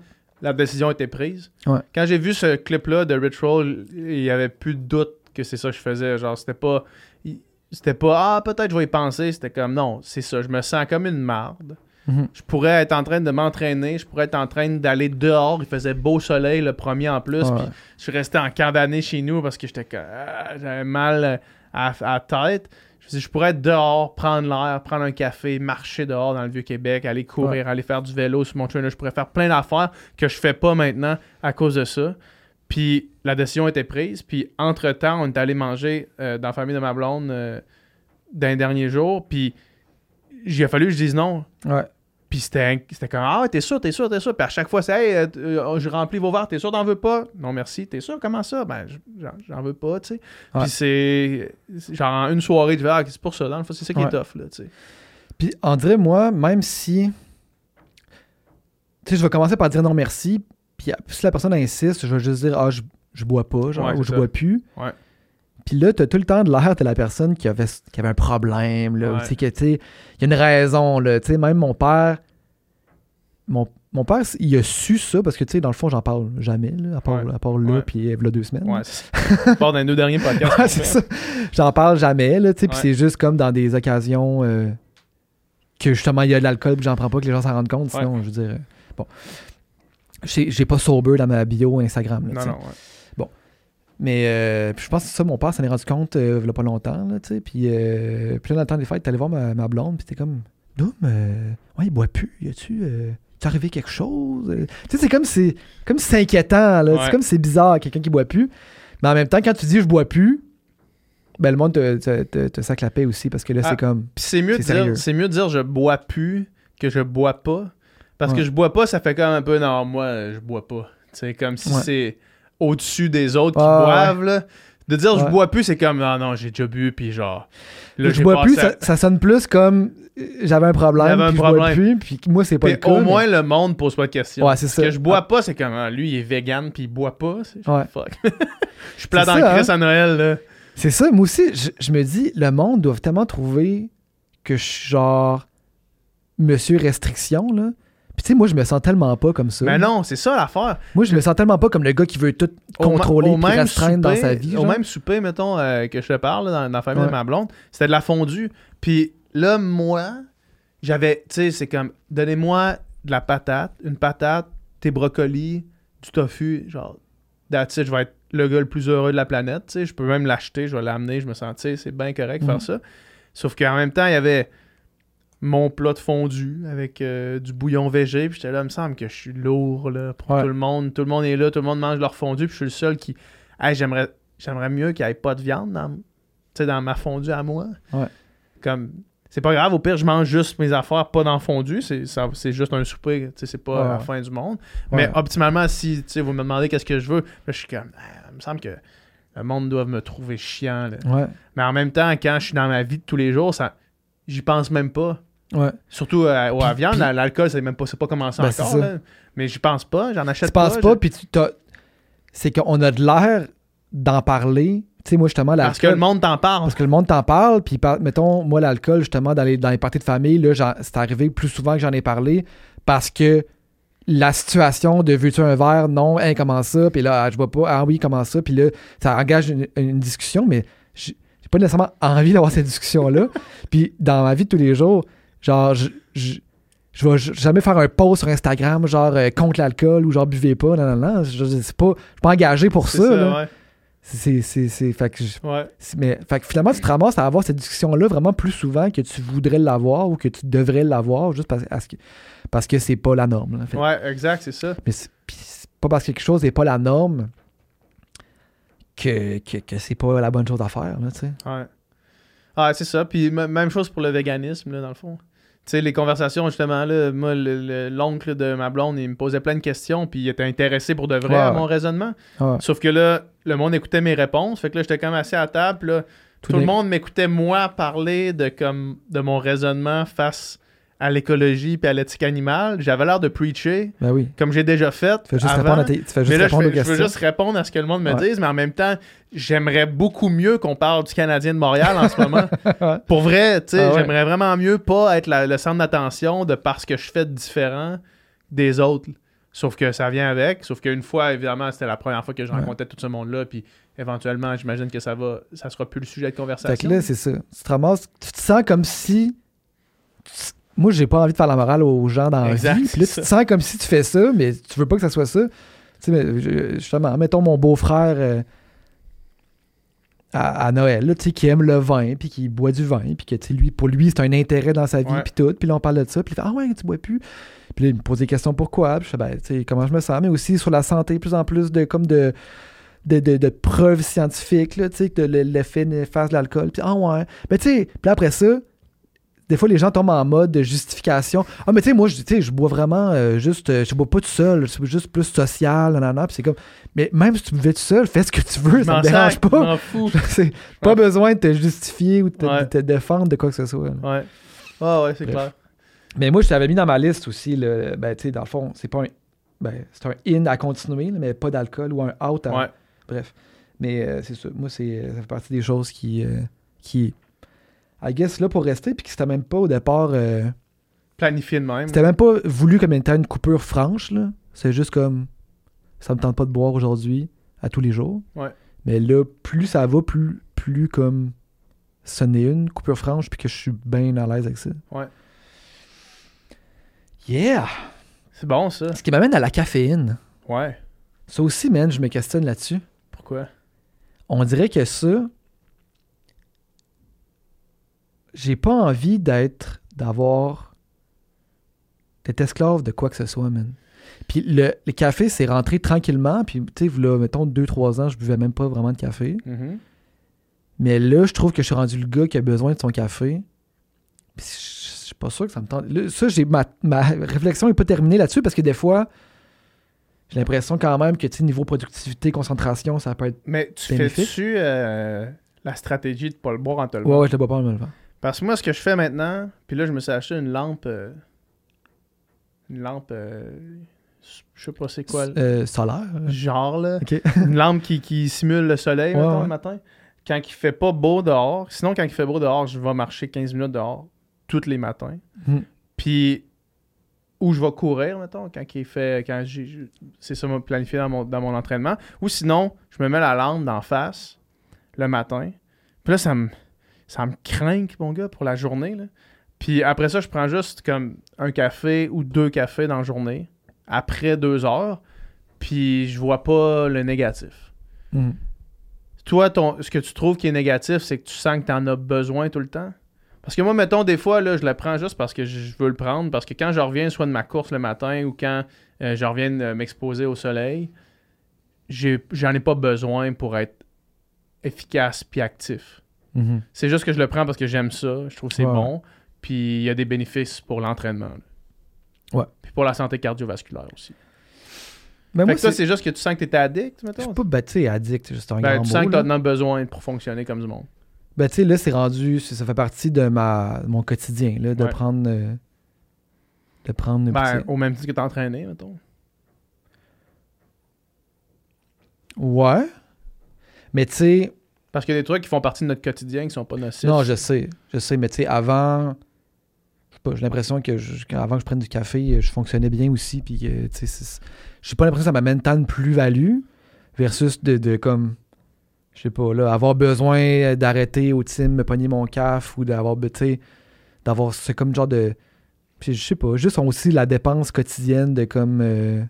Speaker 2: la décision était prise.
Speaker 3: Ouais.
Speaker 2: Quand j'ai vu ce clip-là de Rich Roll, il y avait plus de doute que c'est ça que je faisais. Genre, c'était pas. C'était pas Ah, peut-être je vais y penser. C'était comme non, c'est ça. Je me sens comme une marde.
Speaker 3: Mhm.
Speaker 2: Je pourrais être en train de m'entraîner. Je pourrais être en train d'aller dehors. Il faisait beau soleil le premier en plus. Puis je suis resté en condamné chez nous parce que j'étais comme, ah, j'avais mal à, à la tête. Je je pourrais être dehors, prendre l'air, prendre un café, marcher dehors dans le Vieux-Québec, aller courir, aller faire du vélo sur mon trainer. Je pourrais faire plein d'affaires que je fais pas maintenant à cause de ça. Puis la décision était prise. Puis entre-temps, on est allé manger euh, dans la famille de ma blonde euh, d'un dernier jour. Puis il a fallu que je dise non.
Speaker 3: Ouais.
Speaker 2: Puis c'était c'était comme Ah, t'es sûr, t'es sûr, t'es sûr. Puis à chaque fois, c'est Hey, euh, euh, je remplis vos verres, t'es sûr, t'en veux pas? Non, merci, t'es sûr, comment ça? Ben, j'en- veux pas, tu sais.
Speaker 3: Ouais.
Speaker 2: Puis c'est. Genre, en une soirée, fais Ah, c'est pour ça, dans le fond, c'est ça qui
Speaker 3: Ouais.
Speaker 2: est tough, là, tu sais.
Speaker 3: Puis on dirait, moi, même si. Tu sais, je vais commencer par dire non merci. Puis si la personne insiste, je vais juste dire, ah, je, je bois pas, genre,
Speaker 2: Ouais,
Speaker 3: ou je
Speaker 2: ça.
Speaker 3: bois plus.
Speaker 2: Ouais.
Speaker 3: Puis là, t'as tout le temps de l'air de la personne qui avait, qui avait un problème, là. ou
Speaker 2: Ouais.
Speaker 3: Que, tu sais, il y a une raison, là. Tu sais, même mon père. Mon, mon père, il a su ça parce que, tu sais, dans le fond, j'en parle jamais, là, à part,
Speaker 2: Ouais.
Speaker 3: à part là, puis il y a deux semaines.
Speaker 2: Ouais, c'est ça. Part d'un deux derniers podcasts.
Speaker 3: Ouais, c'est ça. J'en parle jamais, là, tu sais, puis c'est juste comme dans des occasions euh, que justement il y a de l'alcool puis j'en prends pas que les gens s'en rendent compte, sinon, je veux dire, euh, bon. J'ai pas sober dans ma bio Instagram, là,
Speaker 2: Non, non, ouais.
Speaker 3: Mais euh, je pense que ça, mon père s'en est rendu compte euh, il y a pas longtemps, là, puis euh, puis là, dans le temps des fêtes, t'allais voir ma, ma blonde, puis t'es comme, Doom, euh, ouais, il boit plus, y a-tu... Euh, t'es arrivé quelque chose? Euh, Tu sais, c'est comme si comme si c'est inquiétant, là.
Speaker 2: Ouais.
Speaker 3: C'est comme si c'est bizarre, quelqu'un qui boit plus. Mais en même temps, quand tu dis je bois plus, ben le monde te, te, te, te sac la paix aussi parce que là,
Speaker 2: Ah.
Speaker 3: c'est comme.
Speaker 2: Puis c'est mieux, de
Speaker 3: C'est
Speaker 2: mieux de dire je bois plus que je bois pas. Parce
Speaker 3: Ouais.
Speaker 2: que je bois pas, ça fait comme un peu non, moi, euh, je bois pas. C'est comme si
Speaker 3: Ouais.
Speaker 2: c'est au-dessus des autres qui
Speaker 3: Ouais,
Speaker 2: boivent, là. De dire je bois plus, c'est comme non, non, j'ai déjà bu, puis genre. là,
Speaker 3: je bois plus, ça, ça sonne plus comme j'avais un problème,
Speaker 2: J'avais un
Speaker 3: puis je bois
Speaker 2: problème.
Speaker 3: plus, puis moi, c'est pas
Speaker 2: Puis
Speaker 3: le cas.
Speaker 2: au
Speaker 3: mais-
Speaker 2: moins, le monde pose pas de questions.
Speaker 3: Ouais, c'est ça.
Speaker 2: que je bois pas, c'est comme ah, lui, il est vegan, puis il boit pas. C'est
Speaker 3: Ouais.
Speaker 2: fuck. je suis plat dans
Speaker 3: ça,
Speaker 2: le Chris
Speaker 3: hein.
Speaker 2: à Noël, là.
Speaker 3: C'est ça, moi aussi, je, je me dis, le monde doit tellement trouver que je suis genre monsieur restriction, là. Puis tu sais, moi, je me sens tellement pas comme ça.
Speaker 2: Mais non, c'est ça l'affaire.
Speaker 3: Moi, je me sens tellement pas comme le gars qui veut tout contrôler
Speaker 2: au
Speaker 3: puis dans sa vie.
Speaker 2: Au même souper, mettons, euh, que je te parle, là, dans, dans la famille
Speaker 3: Ouais.
Speaker 2: de ma blonde, c'était de la fondue. Puis là, moi, j'avais, tu sais, c'est comme, donnez-moi de la patate, une patate, tes brocolis, du tofu, genre, that's it, je vais être le gars le plus heureux de la planète, tu sais, je peux même l'acheter, je vais l'amener, je me sens, tu sais, c'est bien correct de
Speaker 3: Mhm.
Speaker 2: faire ça. Sauf qu'en même temps, il y avait mon plat de fondue avec euh, du bouillon végé, puis j'étais là, il me semble que je suis lourd, là, pour
Speaker 3: Ouais.
Speaker 2: tout le monde. Tout le monde est là, tout le monde mange leur fondue, puis je suis le seul qui... Hey, j'aimerais, j'aimerais mieux qu'il n'y ait pas de viande dans, dans ma fondue à moi.
Speaker 3: Ouais.
Speaker 2: Comme, c'est pas grave, au pire, je mange juste mes affaires, pas dans la fondue, c'est, ça- c'est juste un souper, c'est pas
Speaker 3: Ouais.
Speaker 2: la fin du monde. Mais optimalement, si, vous me demandez qu'est-ce que je veux, là, je suis comme, Ah, il me semble que le monde doit me trouver chiant, là. Mais en même temps, quand je suis dans ma vie de tous les jours, ça, j'y pense même pas.
Speaker 3: Ouais.
Speaker 2: Surtout euh, ouais, à la
Speaker 3: Puis-
Speaker 2: viande,
Speaker 3: puis-
Speaker 2: la- l'alcool, c'est même pas, pas commencé
Speaker 3: Ben,
Speaker 2: encore. là. Mais j'y pense pas, j'en achète
Speaker 3: Tu penses
Speaker 2: pas.
Speaker 3: pas, puis tu c'est qu'on a de l'air d'en parler. Tu sais, moi, justement, l'alcool.
Speaker 2: Parce que le monde t'en parle.
Speaker 3: Parce que le monde t'en parle, puis mettons, moi, l'alcool, justement, dans les, dans les parties de famille, là, c'est arrivé plus souvent que j'en ai parlé parce que la situation de veux-tu un verre, non, hein, comment ça, puis là, ah, je bois pas, ah oui, comment ça, puis là, ça engage une, une discussion, mais j'ai j'ai pas nécessairement envie d'avoir cette discussion-là. puis dans ma vie de tous les jours, genre, je, je, je vais jamais faire un post sur Instagram, genre, euh, contre l'alcool ou genre, buvez pas, non, non, non, je, je- c'est pas, je suis pas engagé pour ça,
Speaker 2: ça,
Speaker 3: là.
Speaker 2: ouais.
Speaker 3: C'est, c'est, c'est, fait que je-
Speaker 2: Ouais.
Speaker 3: mais, fait que finalement, tu te ramasses à avoir cette discussion-là vraiment plus souvent que tu voudrais l'avoir ou que tu devrais l'avoir juste parce, parce que, parce que c'est pas la norme. là. Fait-
Speaker 2: Ouais, exact, c'est ça.
Speaker 3: Mais c'est, pas parce que quelque chose n'est pas la norme que, que, que c'est pas la bonne chose à faire. Là, tu sais.
Speaker 2: Ouais. Ah, c'est ça. Puis même chose pour le véganisme, là, dans le fond. Tu sais, les conversations, justement, là, moi, le- le- l'oncle de ma blonde, il me posait plein de questions, puis il était intéressé pour de vrai
Speaker 3: Ouais,
Speaker 2: à
Speaker 3: ouais.
Speaker 2: mon raisonnement.
Speaker 3: Ouais.
Speaker 2: Sauf que là, le monde écoutait mes réponses. Fait que là, j'étais comme assis à la table, là, tout, le
Speaker 3: d'un-
Speaker 2: monde m'écoutait, moi, parler de, comme, de mon raisonnement face à l'écologie puis à l'éthique animale. J'avais l'air de preacher,
Speaker 3: Ben oui.
Speaker 2: comme j'ai déjà fait.
Speaker 3: Tu fais juste
Speaker 2: avant.
Speaker 3: répondre, à tes- tu fais juste
Speaker 2: Mais là, je,
Speaker 3: répondre
Speaker 2: fais- je veux juste répondre à ce que le monde me
Speaker 3: Ouais.
Speaker 2: dise, mais en même temps, j'aimerais beaucoup mieux qu'on parle du Canadien de Montréal en ce moment.
Speaker 3: Ouais.
Speaker 2: Pour vrai, tu sais,
Speaker 3: Ah ouais.
Speaker 2: j'aimerais vraiment mieux pas être la- le centre d'attention de parce que je fais de différent des autres. Sauf que ça vient avec. Sauf qu'une fois, évidemment, c'était la première fois que je
Speaker 3: Ouais.
Speaker 2: rencontrais tout ce monde-là. Puis éventuellement, j'imagine que ça va, ça sera plus le sujet de
Speaker 3: Fait
Speaker 2: conversation.
Speaker 3: que là, c'est ça. Tu te ramasses, tu te sens comme si. Moi, j'ai pas envie de faire la morale aux gens dans la vie. Puis là, tu te sens comme si tu fais ça, mais tu veux pas que ça soit ça. Tu sais, mais, justement, mettons mon beau-frère euh, à, à Noël, là, tu sais, qui aime le vin, puis qui boit du vin, puis que, tu sais, lui, pour lui, c'est un intérêt dans sa vie, puis tout. Puis là, on parle de ça, puis il fait Ah ouais, tu bois plus. Puis là, il me pose des questions pourquoi. Puis je fais Ben, tu sais, comment je me sens, mais aussi sur la santé, plus en plus de comme de. De, de, de preuves scientifiques, là, tu sais, que le- l'effet néfaste de l'alcool. Puis, ah ouais. Mais tu sais, puis après ça, des fois, les gens tombent en mode de justification. Ah, mais tu sais, moi, je, je bois vraiment euh, juste, euh, je bois pas tout seul, c'est juste plus social, nanana. Puis c'est comme, mais même si tu buvais tout seul, fais ce que tu veux,
Speaker 2: Je
Speaker 3: ça me dérange
Speaker 2: sac, je
Speaker 3: pas.
Speaker 2: m'en fous.
Speaker 3: c'est pas besoin de te justifier ou de te,
Speaker 2: Ouais.
Speaker 3: de te défendre de quoi que ce soit. là.
Speaker 2: Ouais. Ah ouais, c'est clair.
Speaker 3: Mais moi, je t'avais mis dans ma liste aussi, le, ben, tu sais, dans le fond, c'est pas un, ben, c'est un in à continuer, là, mais pas d'alcool ou un out à,
Speaker 2: Ouais.
Speaker 3: Bref. Mais euh, c'est ça. Moi, c'est, euh, ça fait partie des choses qui, qui, I guess, là pour rester, puis que c'était même pas au départ. euh,
Speaker 2: Planifié de même.
Speaker 3: c'était même pas voulu comme étant une coupure franche, là. C'est juste comme. Ça me tente pas de boire aujourd'hui, à tous les jours.
Speaker 2: Ouais.
Speaker 3: Mais là, plus ça va, plus, plus comme. Ce n'est une coupure franche, puis que je suis bien à l'aise avec ça.
Speaker 2: Ouais.
Speaker 3: Yeah!
Speaker 2: C'est bon, ça.
Speaker 3: Ce qui m'amène à la caféine.
Speaker 2: Ouais.
Speaker 3: Ça aussi, man, je me questionne là-dessus.
Speaker 2: Pourquoi?
Speaker 3: On dirait que ça, j'ai pas envie d'être, d'avoir, d'être esclave de quoi que ce soit, man. Puis le, le café, c'est rentré tranquillement. Puis, tu sais, là, mettons, 2-3 ans, je buvais même pas vraiment de café.
Speaker 2: Mhm.
Speaker 3: Mais là, je trouve que je suis rendu le gars qui a besoin de son café. Puis, je je suis pas sûr que ça me tente. Là, ça, j'ai, ma, ma réflexion est pas terminée là-dessus parce que des fois, j'ai l'impression quand même que, tu sais, niveau productivité, concentration, ça peut être.
Speaker 2: Mais tu fais-tu euh, la stratégie de pas le boire en te le
Speaker 3: Ouais, ouais, je le bois pas en me levant.
Speaker 2: Parce que moi, ce que je fais maintenant, puis là, je me suis acheté une lampe. euh, une lampe. euh, je sais pas c'est quoi.
Speaker 3: Euh, solaire. euh.
Speaker 2: Genre, là. Une lampe qui, qui simule le soleil,
Speaker 3: Ouais,
Speaker 2: mettons,
Speaker 3: ouais.
Speaker 2: le matin. Quand il fait pas beau dehors. Sinon, quand il fait beau dehors, je vais marcher 15 minutes dehors tous les matins.
Speaker 3: Hmm.
Speaker 2: Puis, ou je vais courir, mettons, quand il fait. Quand C'est ça, m'a planifié dans mon, dans mon entraînement. Ou sinon, je me mets la lampe d'en face le matin. Puis là, ça me, ça me craint, mon gars, pour la journée. Là. Puis après ça, je prends juste comme un café ou deux cafés dans la journée, après deux heures. Puis je vois pas le négatif.
Speaker 3: Hmm.
Speaker 2: Toi, ton, ce que tu trouves qui est négatif, c'est que tu sens que tu en as besoin tout le temps? Parce que moi, mettons, des fois, là, je le prends juste parce que je veux le prendre. Parce que quand je reviens soit de ma course le matin ou quand euh, je reviens de m'exposer au soleil, j'en ai, pas besoin pour être efficace puis actif.
Speaker 3: Mhm.
Speaker 2: C'est juste que je le prends parce que j'aime ça. Je trouve que c'est
Speaker 3: Ouais.
Speaker 2: bon. Puis il y a des bénéfices pour l'entraînement.
Speaker 3: Ouais.
Speaker 2: Puis pour la santé cardiovasculaire aussi.
Speaker 3: Mais
Speaker 2: fait
Speaker 3: moi,
Speaker 2: que toi,
Speaker 3: c'est-
Speaker 2: juste que tu sens que tu étais addict,
Speaker 3: je
Speaker 2: mettons?
Speaker 3: suis pas ben, tu sais, addict, juste un
Speaker 2: Ben,
Speaker 3: grand
Speaker 2: tu sens
Speaker 3: mot,
Speaker 2: que tu as besoin pour fonctionner comme du monde.
Speaker 3: Ben, tu sais, là, c'est rendu, ça fait partie de ma, mon quotidien, là, de
Speaker 2: Ouais.
Speaker 3: prendre, euh, de prendre,
Speaker 2: Ben, au même titre que t'es entraîné, mettons.
Speaker 3: ouais. Mais tu sais,
Speaker 2: Parce qu'il y a des trucs qui font partie de notre quotidien qui sont pas nocifs.
Speaker 3: non, je sais, je sais, mais tu sais, avant, j'ai l'impression que avant que je prenne du café, je fonctionnais bien aussi, puis tu sais, c'est- j'ai pas l'impression que ça m'amène tant de plus-value versus de, de comme, je sais pas, là, avoir besoin d'arrêter au team, me pogner mon caf ou d'avoir, tu d'avoir ce comme genre de. Je sais pas, juste aussi la dépense quotidienne de comme. euh,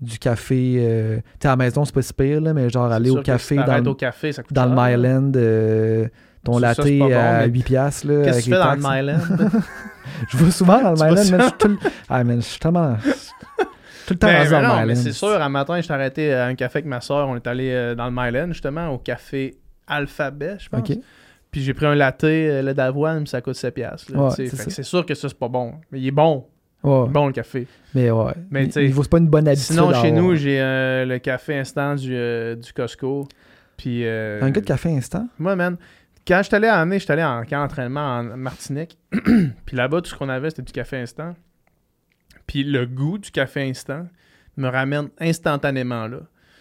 Speaker 3: du café. euh, tu sais, à la maison, c'est pas si pire, là, mais genre aller au café dans,
Speaker 2: au café, ça coûte
Speaker 3: dans le
Speaker 2: cher, là.
Speaker 3: Myland, euh, ton latte
Speaker 2: ça, bon,
Speaker 3: à
Speaker 2: mais
Speaker 3: 8 piastres. là,
Speaker 2: Qu'est-ce
Speaker 3: avec
Speaker 2: que tu fais dans le. Myland?
Speaker 3: Je vais souvent dans le Myland, suis tout le- Ah, man, je suis tellement. Tout le temps
Speaker 2: Mais, mais
Speaker 3: dans le
Speaker 2: mais
Speaker 3: Myland.
Speaker 2: c'est sûr, un matin, je arrêté à un café avec ma soeur. On est allé euh, dans le Myland, justement, au café Alphabet, je pense. Puis j'ai pris un latte, euh, lait d'avoine, puis ça coûte 7 piastres. là,
Speaker 3: Ouais, c'est
Speaker 2: sûr que ça, c'est pas bon. Mais il est bon.
Speaker 3: Ouais,
Speaker 2: bon, le café.
Speaker 3: mais ouais.
Speaker 2: Mais
Speaker 3: il, vaut pas une bonne habitude.
Speaker 2: Sinon, chez nous, j'ai euh, le café instant du, euh, du Costco. Puis. euh,
Speaker 3: Un gars de café instant?
Speaker 2: Moi, man, quand je allé à Année, je allé en camp d'entraînement en Martinique. puis là-bas, tout ce qu'on avait, c'était du café instant. Puis le goût du café instant me ramène instantanément là.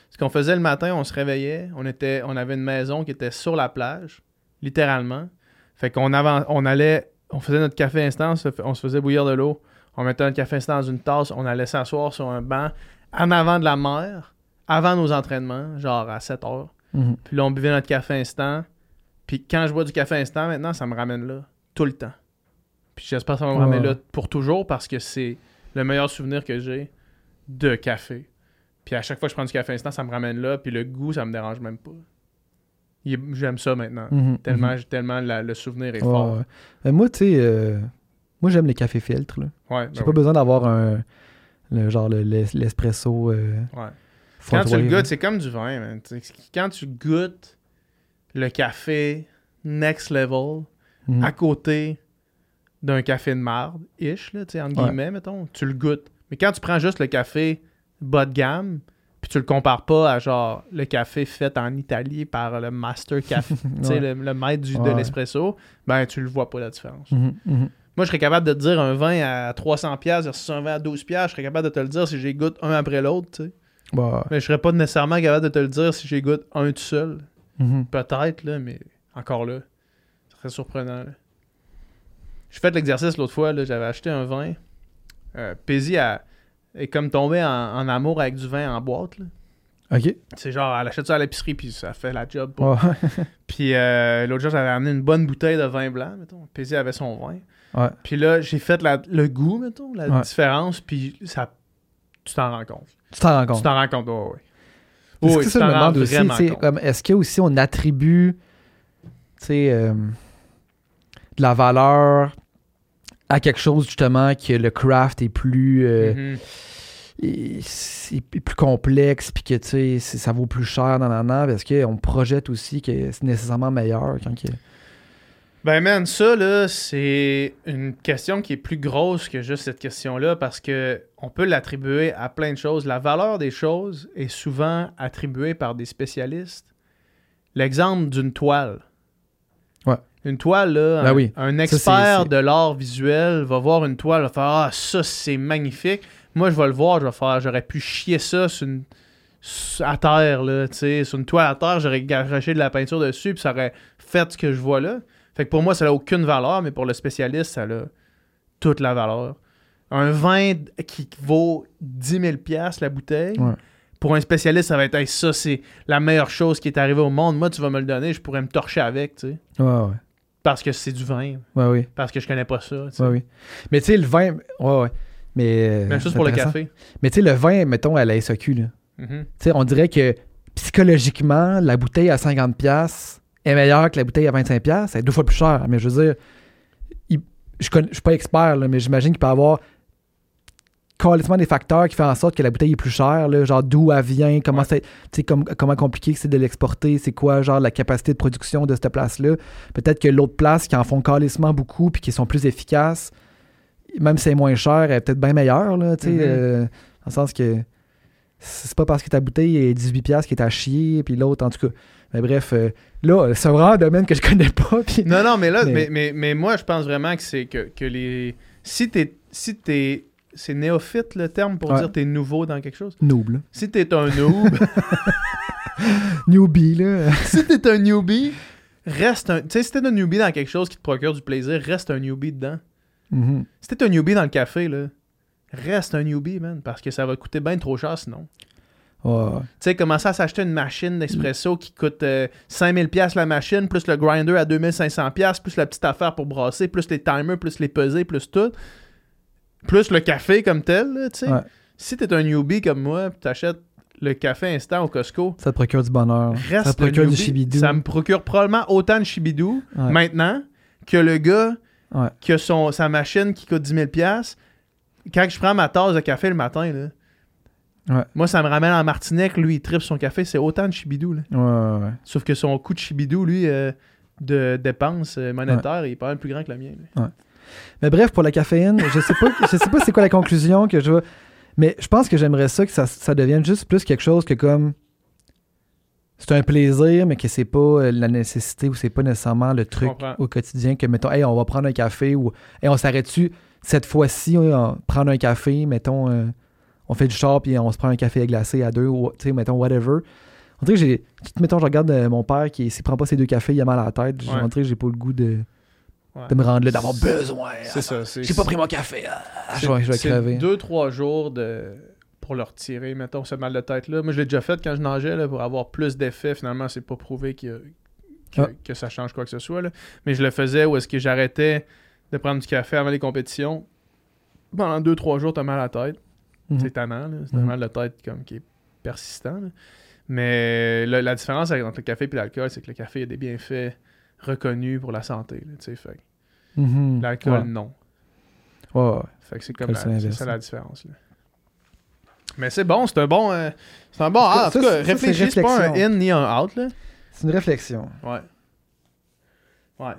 Speaker 2: Ce qu'on faisait le matin, on se réveillait, on, était, on avait une maison qui était sur la plage, littéralement. Fait qu'on on allait, on faisait notre café instant, on se faisait bouillir de l'eau, on mettait notre café instant dans une tasse, on allait s'asseoir sur un banc en avant de la mer, avant nos entraînements, genre à 7 heures.
Speaker 3: Mhm.
Speaker 2: Puis là, on buvait notre café instant. Puis quand je bois du café instant, maintenant, ça me ramène là. Tout le temps. Puis j'espère que ça va me
Speaker 3: Ouais.
Speaker 2: ramener là pour toujours parce que c'est le meilleur souvenir que j'ai de café. Puis à chaque fois que je prends du café instant, ça me ramène là. Puis le goût, ça me dérange même pas. J'aime ça maintenant.
Speaker 3: Mhm.
Speaker 2: Tellement, tellement la- le souvenir est fort.
Speaker 3: ouais. Mais moi, tu sais, euh, moi, j'aime les cafés filtres. là.
Speaker 2: Ouais,
Speaker 3: J'ai
Speaker 2: ben
Speaker 3: pas
Speaker 2: oui.
Speaker 3: besoin d'avoir un. Le, genre le- l'es- l'espresso. euh,
Speaker 2: Ouais. Quand tu le goûtes, c'est comme du vin, man. Quand tu goûtes le café next level,
Speaker 3: Mhm.
Speaker 2: à côté d'un café de marde, ish, là, entre
Speaker 3: Ouais.
Speaker 2: guillemets, mettons, tu le goûtes. Mais quand tu prends juste le café bas de gamme, puis tu le compares pas à genre le café fait en Italie par le master café, tu sais,
Speaker 3: Ouais.
Speaker 2: le, le maître du- de l'espresso, ben tu le vois pas la différence.
Speaker 3: Mhm, mhm.
Speaker 2: Moi, je serais capable de te dire un vin à 300$ piastres versus un vin à 12$, piastres, je serais capable de te le dire si j'ai goûte un après l'autre, tu sais.
Speaker 3: Bah,
Speaker 2: Mais je serais pas nécessairement capable de te le dire si j'ai goûte un tout seul.
Speaker 3: mhm.
Speaker 2: Peut-être, là, mais encore là, ce serait surprenant. Là. J'ai fait l'exercice l'autre fois, là, j'avais acheté un vin. Euh, Paisy est comme tombé en, en amour avec du vin en boîte. là.
Speaker 3: Ok.
Speaker 2: C'est genre, elle achète ça à l'épicerie, puis ça fait la job. pour-
Speaker 3: Ouais.
Speaker 2: Puis euh, l'autre jour, j'avais amené une bonne bouteille de vin blanc, mettons. Paisy avait son vin.
Speaker 3: Ouais.
Speaker 2: Puis là, j'ai fait la- le goût, mettons, la
Speaker 3: Ouais.
Speaker 2: différence, puis ça, tu t'en rends compte.
Speaker 3: Tu t'en rends
Speaker 2: Tu
Speaker 3: compte.
Speaker 2: t'en rends compte, ouais, ouais.
Speaker 3: Est-ce
Speaker 2: Oui,
Speaker 3: que
Speaker 2: tu
Speaker 3: ça me demande aussi, tu comme est-ce que aussi on attribue tu euh, de la valeur à quelque chose justement que le craft est plus euh,
Speaker 2: Mhm.
Speaker 3: c'est plus complexe puis que tu sais ça vaut plus cher dans l'an parce qu'on projette aussi que c'est nécessairement meilleur quand que-
Speaker 2: Ben man, ça là, c'est une question qui est plus grosse que juste cette question-là parce que on peut l'attribuer à plein de choses. La valeur des choses est souvent attribuée par des spécialistes. L'exemple d'une toile.
Speaker 3: Ouais.
Speaker 2: Une toile, là,
Speaker 3: Ben
Speaker 2: un,
Speaker 3: oui.
Speaker 2: un
Speaker 3: c'est-
Speaker 2: expert de l'art visuel va voir une toile, va faire Ah, ça c'est magnifique. Moi, je vais le voir, je vais faire J'aurais pu chier ça sur une, à terre, là, tu sais, sur une toile à terre, j'aurais garoché de la peinture dessus, puis ça aurait fait ce que je vois là. Fait que pour moi, ça n'a aucune valeur, mais pour le spécialiste, ça a toute la valeur. Un vin qui vaut 10 000 piastres, la bouteille,
Speaker 3: Ouais.
Speaker 2: pour un spécialiste, ça va être Hey, ça, c'est la meilleure chose qui est arrivée au monde. Moi, tu vas me le donner, je pourrais me torcher avec, tu sais.
Speaker 3: ouais ouais
Speaker 2: Parce que c'est du vin,
Speaker 3: ouais oui
Speaker 2: parce que je connais pas ça. tu sais.
Speaker 3: ouais oui mais tu sais le vin ouais ouais mais euh,
Speaker 2: Même chose pour le café.
Speaker 3: mais tu sais le vin mettons à la SAQ là
Speaker 2: Mhm.
Speaker 3: Tu sais, on dirait que psychologiquement, la bouteille à 50$ est meilleure que la bouteille à 25$. C'est deux fois plus cher. Mais je veux dire, il- je ne suis pas expert, là, mais j'imagine qu'il peut y avoir complètement des facteurs qui font en sorte que la bouteille est plus chère. là, genre d'où elle vient, comment,
Speaker 2: Ouais.
Speaker 3: c'est- comme- comment compliqué c'est de l'exporter, c'est quoi genre la capacité de production de cette place-là. Peut-être que l'autre place qui en font calissement beaucoup puis qui sont plus efficaces, même si c'est moins cher, est peut-être bien meilleure. Là, tu sais,
Speaker 2: Mhm.
Speaker 3: euh, dans le sens que c'est pas parce que ta bouteille est 18$ qui est à chier, puis l'autre, en tout cas. Mais bref, euh, là, c'est vraiment un domaine que je connais pas.
Speaker 2: Non, non, mais là,
Speaker 3: Mais-
Speaker 2: mais, mais, mais moi, je pense vraiment que c'est que, que les. Si t'es. Si t'es. C'est néophyte le terme pour
Speaker 3: Ouais.
Speaker 2: dire t'es nouveau dans quelque chose.
Speaker 3: Noob.
Speaker 2: Si t'es un noob,
Speaker 3: Newbie, là.
Speaker 2: si t'es un newbie, reste un. Tu sais, si t'es un newbie dans quelque chose qui te procure du plaisir, reste un newbie dedans.
Speaker 3: Mhm.
Speaker 2: Si t'es un newbie dans le café, là, reste un newbie, man, parce que ça va coûter bien trop cher sinon.
Speaker 3: Ouais.
Speaker 2: Tu sais, commencer à s'acheter une machine d'espresso qui coûte euh, 5000 pièces la machine, plus le grinder à 2500 pièces, plus la petite affaire pour brasser, plus les timers, plus les pesées, plus tout. Plus le café comme tel, tu sais.
Speaker 3: Ouais.
Speaker 2: si t'es un newbie comme moi, tu t'achètes le café instant au Costco,
Speaker 3: Ça te procure du bonheur.
Speaker 2: reste
Speaker 3: ça te procure du chibidou.
Speaker 2: Ça me procure probablement autant de chibidou
Speaker 3: Ouais.
Speaker 2: maintenant que le gars qui a son, sa machine qui coûte 10 000 Quand je prends ma tasse de café le matin, là,
Speaker 3: Ouais.
Speaker 2: moi, ça me ramène en Martinique. Lui, il tripe son café. C'est autant de chibidou. Là.
Speaker 3: Ouais, ouais.
Speaker 2: Sauf que son coût de chibidou, lui, euh, de dépenses euh, monétaires, il est pas mal plus grand que le mien.
Speaker 3: Mais bref, pour la caféine, je sais pas, je sais pas c'est quoi la conclusion que je vais. Mais je pense que j'aimerais ça que ça, ça devienne juste plus quelque chose que comme. C'est un plaisir, mais que c'est pas euh, la nécessité ou c'est pas nécessairement le truc au quotidien que, mettons, hey, on va prendre un café ou hey, on s'arrête-tu cette fois-ci, on prendre un café, mettons, euh, on fait du char puis on se prend un café glacé à deux, ou, tu sais, mettons, whatever. On dirait que j'ai. Mettons, je regarde euh, mon père qui, s'il prend pas ses deux cafés, il a mal à la tête.
Speaker 2: Ouais.
Speaker 3: On dirait que j'ai pas le goût de,
Speaker 2: Ouais.
Speaker 3: de me rendre là, d'avoir besoin.
Speaker 2: C'est ça. c'est-
Speaker 3: J'ai pas pris mon café. Ah,
Speaker 2: c'est-
Speaker 3: je vais, je vais crever.
Speaker 2: deux, trois jours de... pour le retirer, mettons, ce mal de tête-là. Moi, je l'ai déjà fait quand je nageais là, pour avoir plus d'effet. Finalement, c'est pas prouvé a- que,
Speaker 3: Ah.
Speaker 2: que ça change quoi que ce soit. là. Mais je le faisais où est-ce que j'arrêtais de prendre du café avant les compétitions. Pendant deux, trois jours, t'as mal à la tête.
Speaker 3: Mhm.
Speaker 2: C'est tannant, c'est un mal de tête comme qui est persistant. là. Mais le- la différence entre le café et l'alcool, c'est que le café a des bienfaits reconnus pour la santé.
Speaker 3: Mhm.
Speaker 2: L'alcool,
Speaker 3: Ouais.
Speaker 2: non.
Speaker 3: Ouais, ouais.
Speaker 2: Fait que c'est comme la- ça
Speaker 3: hein.
Speaker 2: la différence. là. Mais c'est bon, c'est un bon. euh, c'est un bon. Ah, en tout cas, réfléchis, c'est pas un in ni un out. Là.
Speaker 3: C'est une réflexion.
Speaker 2: Ouais. Ouais.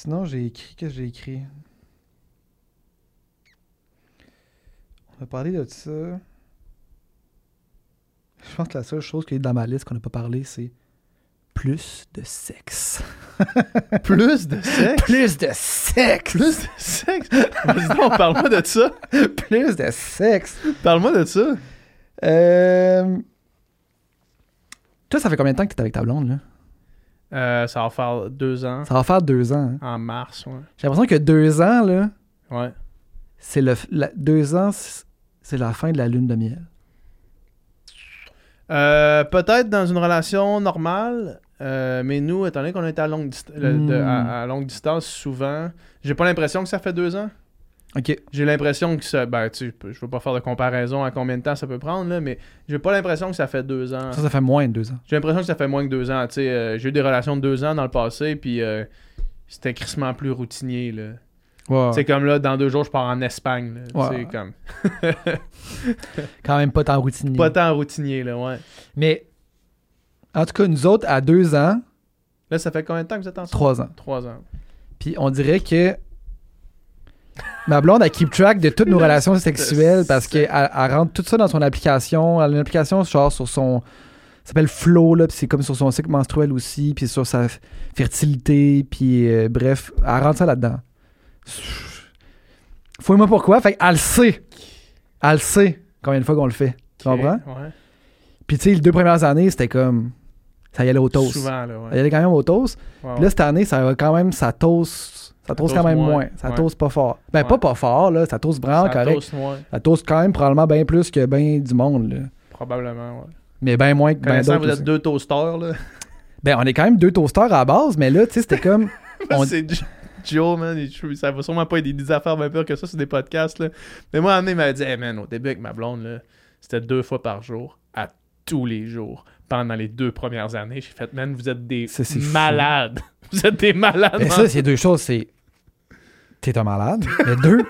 Speaker 3: Sinon, j'ai écrit. Qu'est-ce que j'ai écrit? On va parler de ça. Je pense que la seule chose qui est dans ma liste qu'on n'a pas parlé, c'est plus de sexe.
Speaker 2: Plus de sexe?
Speaker 3: Plus de sexe
Speaker 2: Plus de sexe? Donc, parle-moi de ça.
Speaker 3: Plus de sexe
Speaker 2: Parle-moi de ça.
Speaker 3: Euh... Toi, ça fait combien de temps que tu es avec ta blonde, là?
Speaker 2: Euh, ça va faire deux ans.
Speaker 3: Ça va faire deux ans. hein.
Speaker 2: En mars, ouais.
Speaker 3: J'ai l'impression que deux ans, là,
Speaker 2: Ouais.
Speaker 3: c'est le. la- deux ans, c'est la fin de la lune de miel.
Speaker 2: Euh, Peut-être dans une relation normale, euh, mais nous, étant donné qu'on est à longue, dist- le- de-
Speaker 3: Hmm.
Speaker 2: à, à longue distance, souvent, j'ai pas l'impression que ça fait deux ans. J'ai l'impression que ça. Ben, tu sais, je veux pas faire de comparaison à combien de temps ça peut prendre, là, mais j'ai pas l'impression que ça fait deux ans.
Speaker 3: Ça, ça fait moins de deux ans.
Speaker 2: J'ai l'impression que ça fait moins que deux ans. Tu sais, euh, j'ai eu des relations de deux ans dans le passé, puis euh, c'était crissement plus routinier, là.
Speaker 3: Ouais.
Speaker 2: C'est comme là, dans deux jours, je pars en Espagne. C'est comme.
Speaker 3: quand même pas tant routinier.
Speaker 2: Pas tant routinier, là, ouais.
Speaker 3: Mais, en tout cas, nous autres, à deux ans,
Speaker 2: Là, ça fait combien de temps que vous êtes ensemble?
Speaker 3: trois ans.
Speaker 2: Trois ans.
Speaker 3: Puis on dirait que ma blonde, elle keep track de toutes nos relations sexuelles parce qu'elle elle rentre tout ça dans son application. Elle a une application genre sur son. Ça s'appelle Flow, là, puis c'est comme sur son cycle menstruel aussi, puis sur sa fertilité, puis euh, bref, elle rentre ça là-dedans. Fouille-moi pourquoi, fait qu'elle le sait. Elle le sait combien de fois qu'on le fait. Tu comprends?
Speaker 2: Ouais.
Speaker 3: Puis tu sais, les deux premières années, c'était comme. Ça y allait au toast.
Speaker 2: Souvent, là,
Speaker 3: Ça y allait quand même au toast. Puis là, cette année, ça va quand même, ça toast, ça toast quand même
Speaker 2: moins.
Speaker 3: moins. Ça
Speaker 2: Ouais.
Speaker 3: pas fort. Ben,
Speaker 2: Ouais.
Speaker 3: pas pas fort, là. Ça toast vraiment
Speaker 2: Ça
Speaker 3: correct.
Speaker 2: moins,
Speaker 3: Ça toast quand même probablement bien plus que bien du monde, là.
Speaker 2: probablement, ouais.
Speaker 3: Mais bien moins que bien d'autres
Speaker 2: vous
Speaker 3: aussi.
Speaker 2: êtes deux toasters, là.
Speaker 3: Ben, on est quand même deux toasters à la base, mais là, tu sais, c'était comme... On-
Speaker 2: C'est Jo- Joe, man. Ça va sûrement pas être des affaires bien pires que ça sur des podcasts, là. Mais moi, il m'a dit, hey, man, au début avec ma blonde, là, c'était deux fois par jour, à tous les jours. Pendant les deux premières années, j'ai fait, man, vous êtes des
Speaker 3: Ça, c'est fou.
Speaker 2: malades. Vous êtes des malades.
Speaker 3: Mais
Speaker 2: man.
Speaker 3: ça, c'est deux choses, c'est... T'es un malade. Mais deux,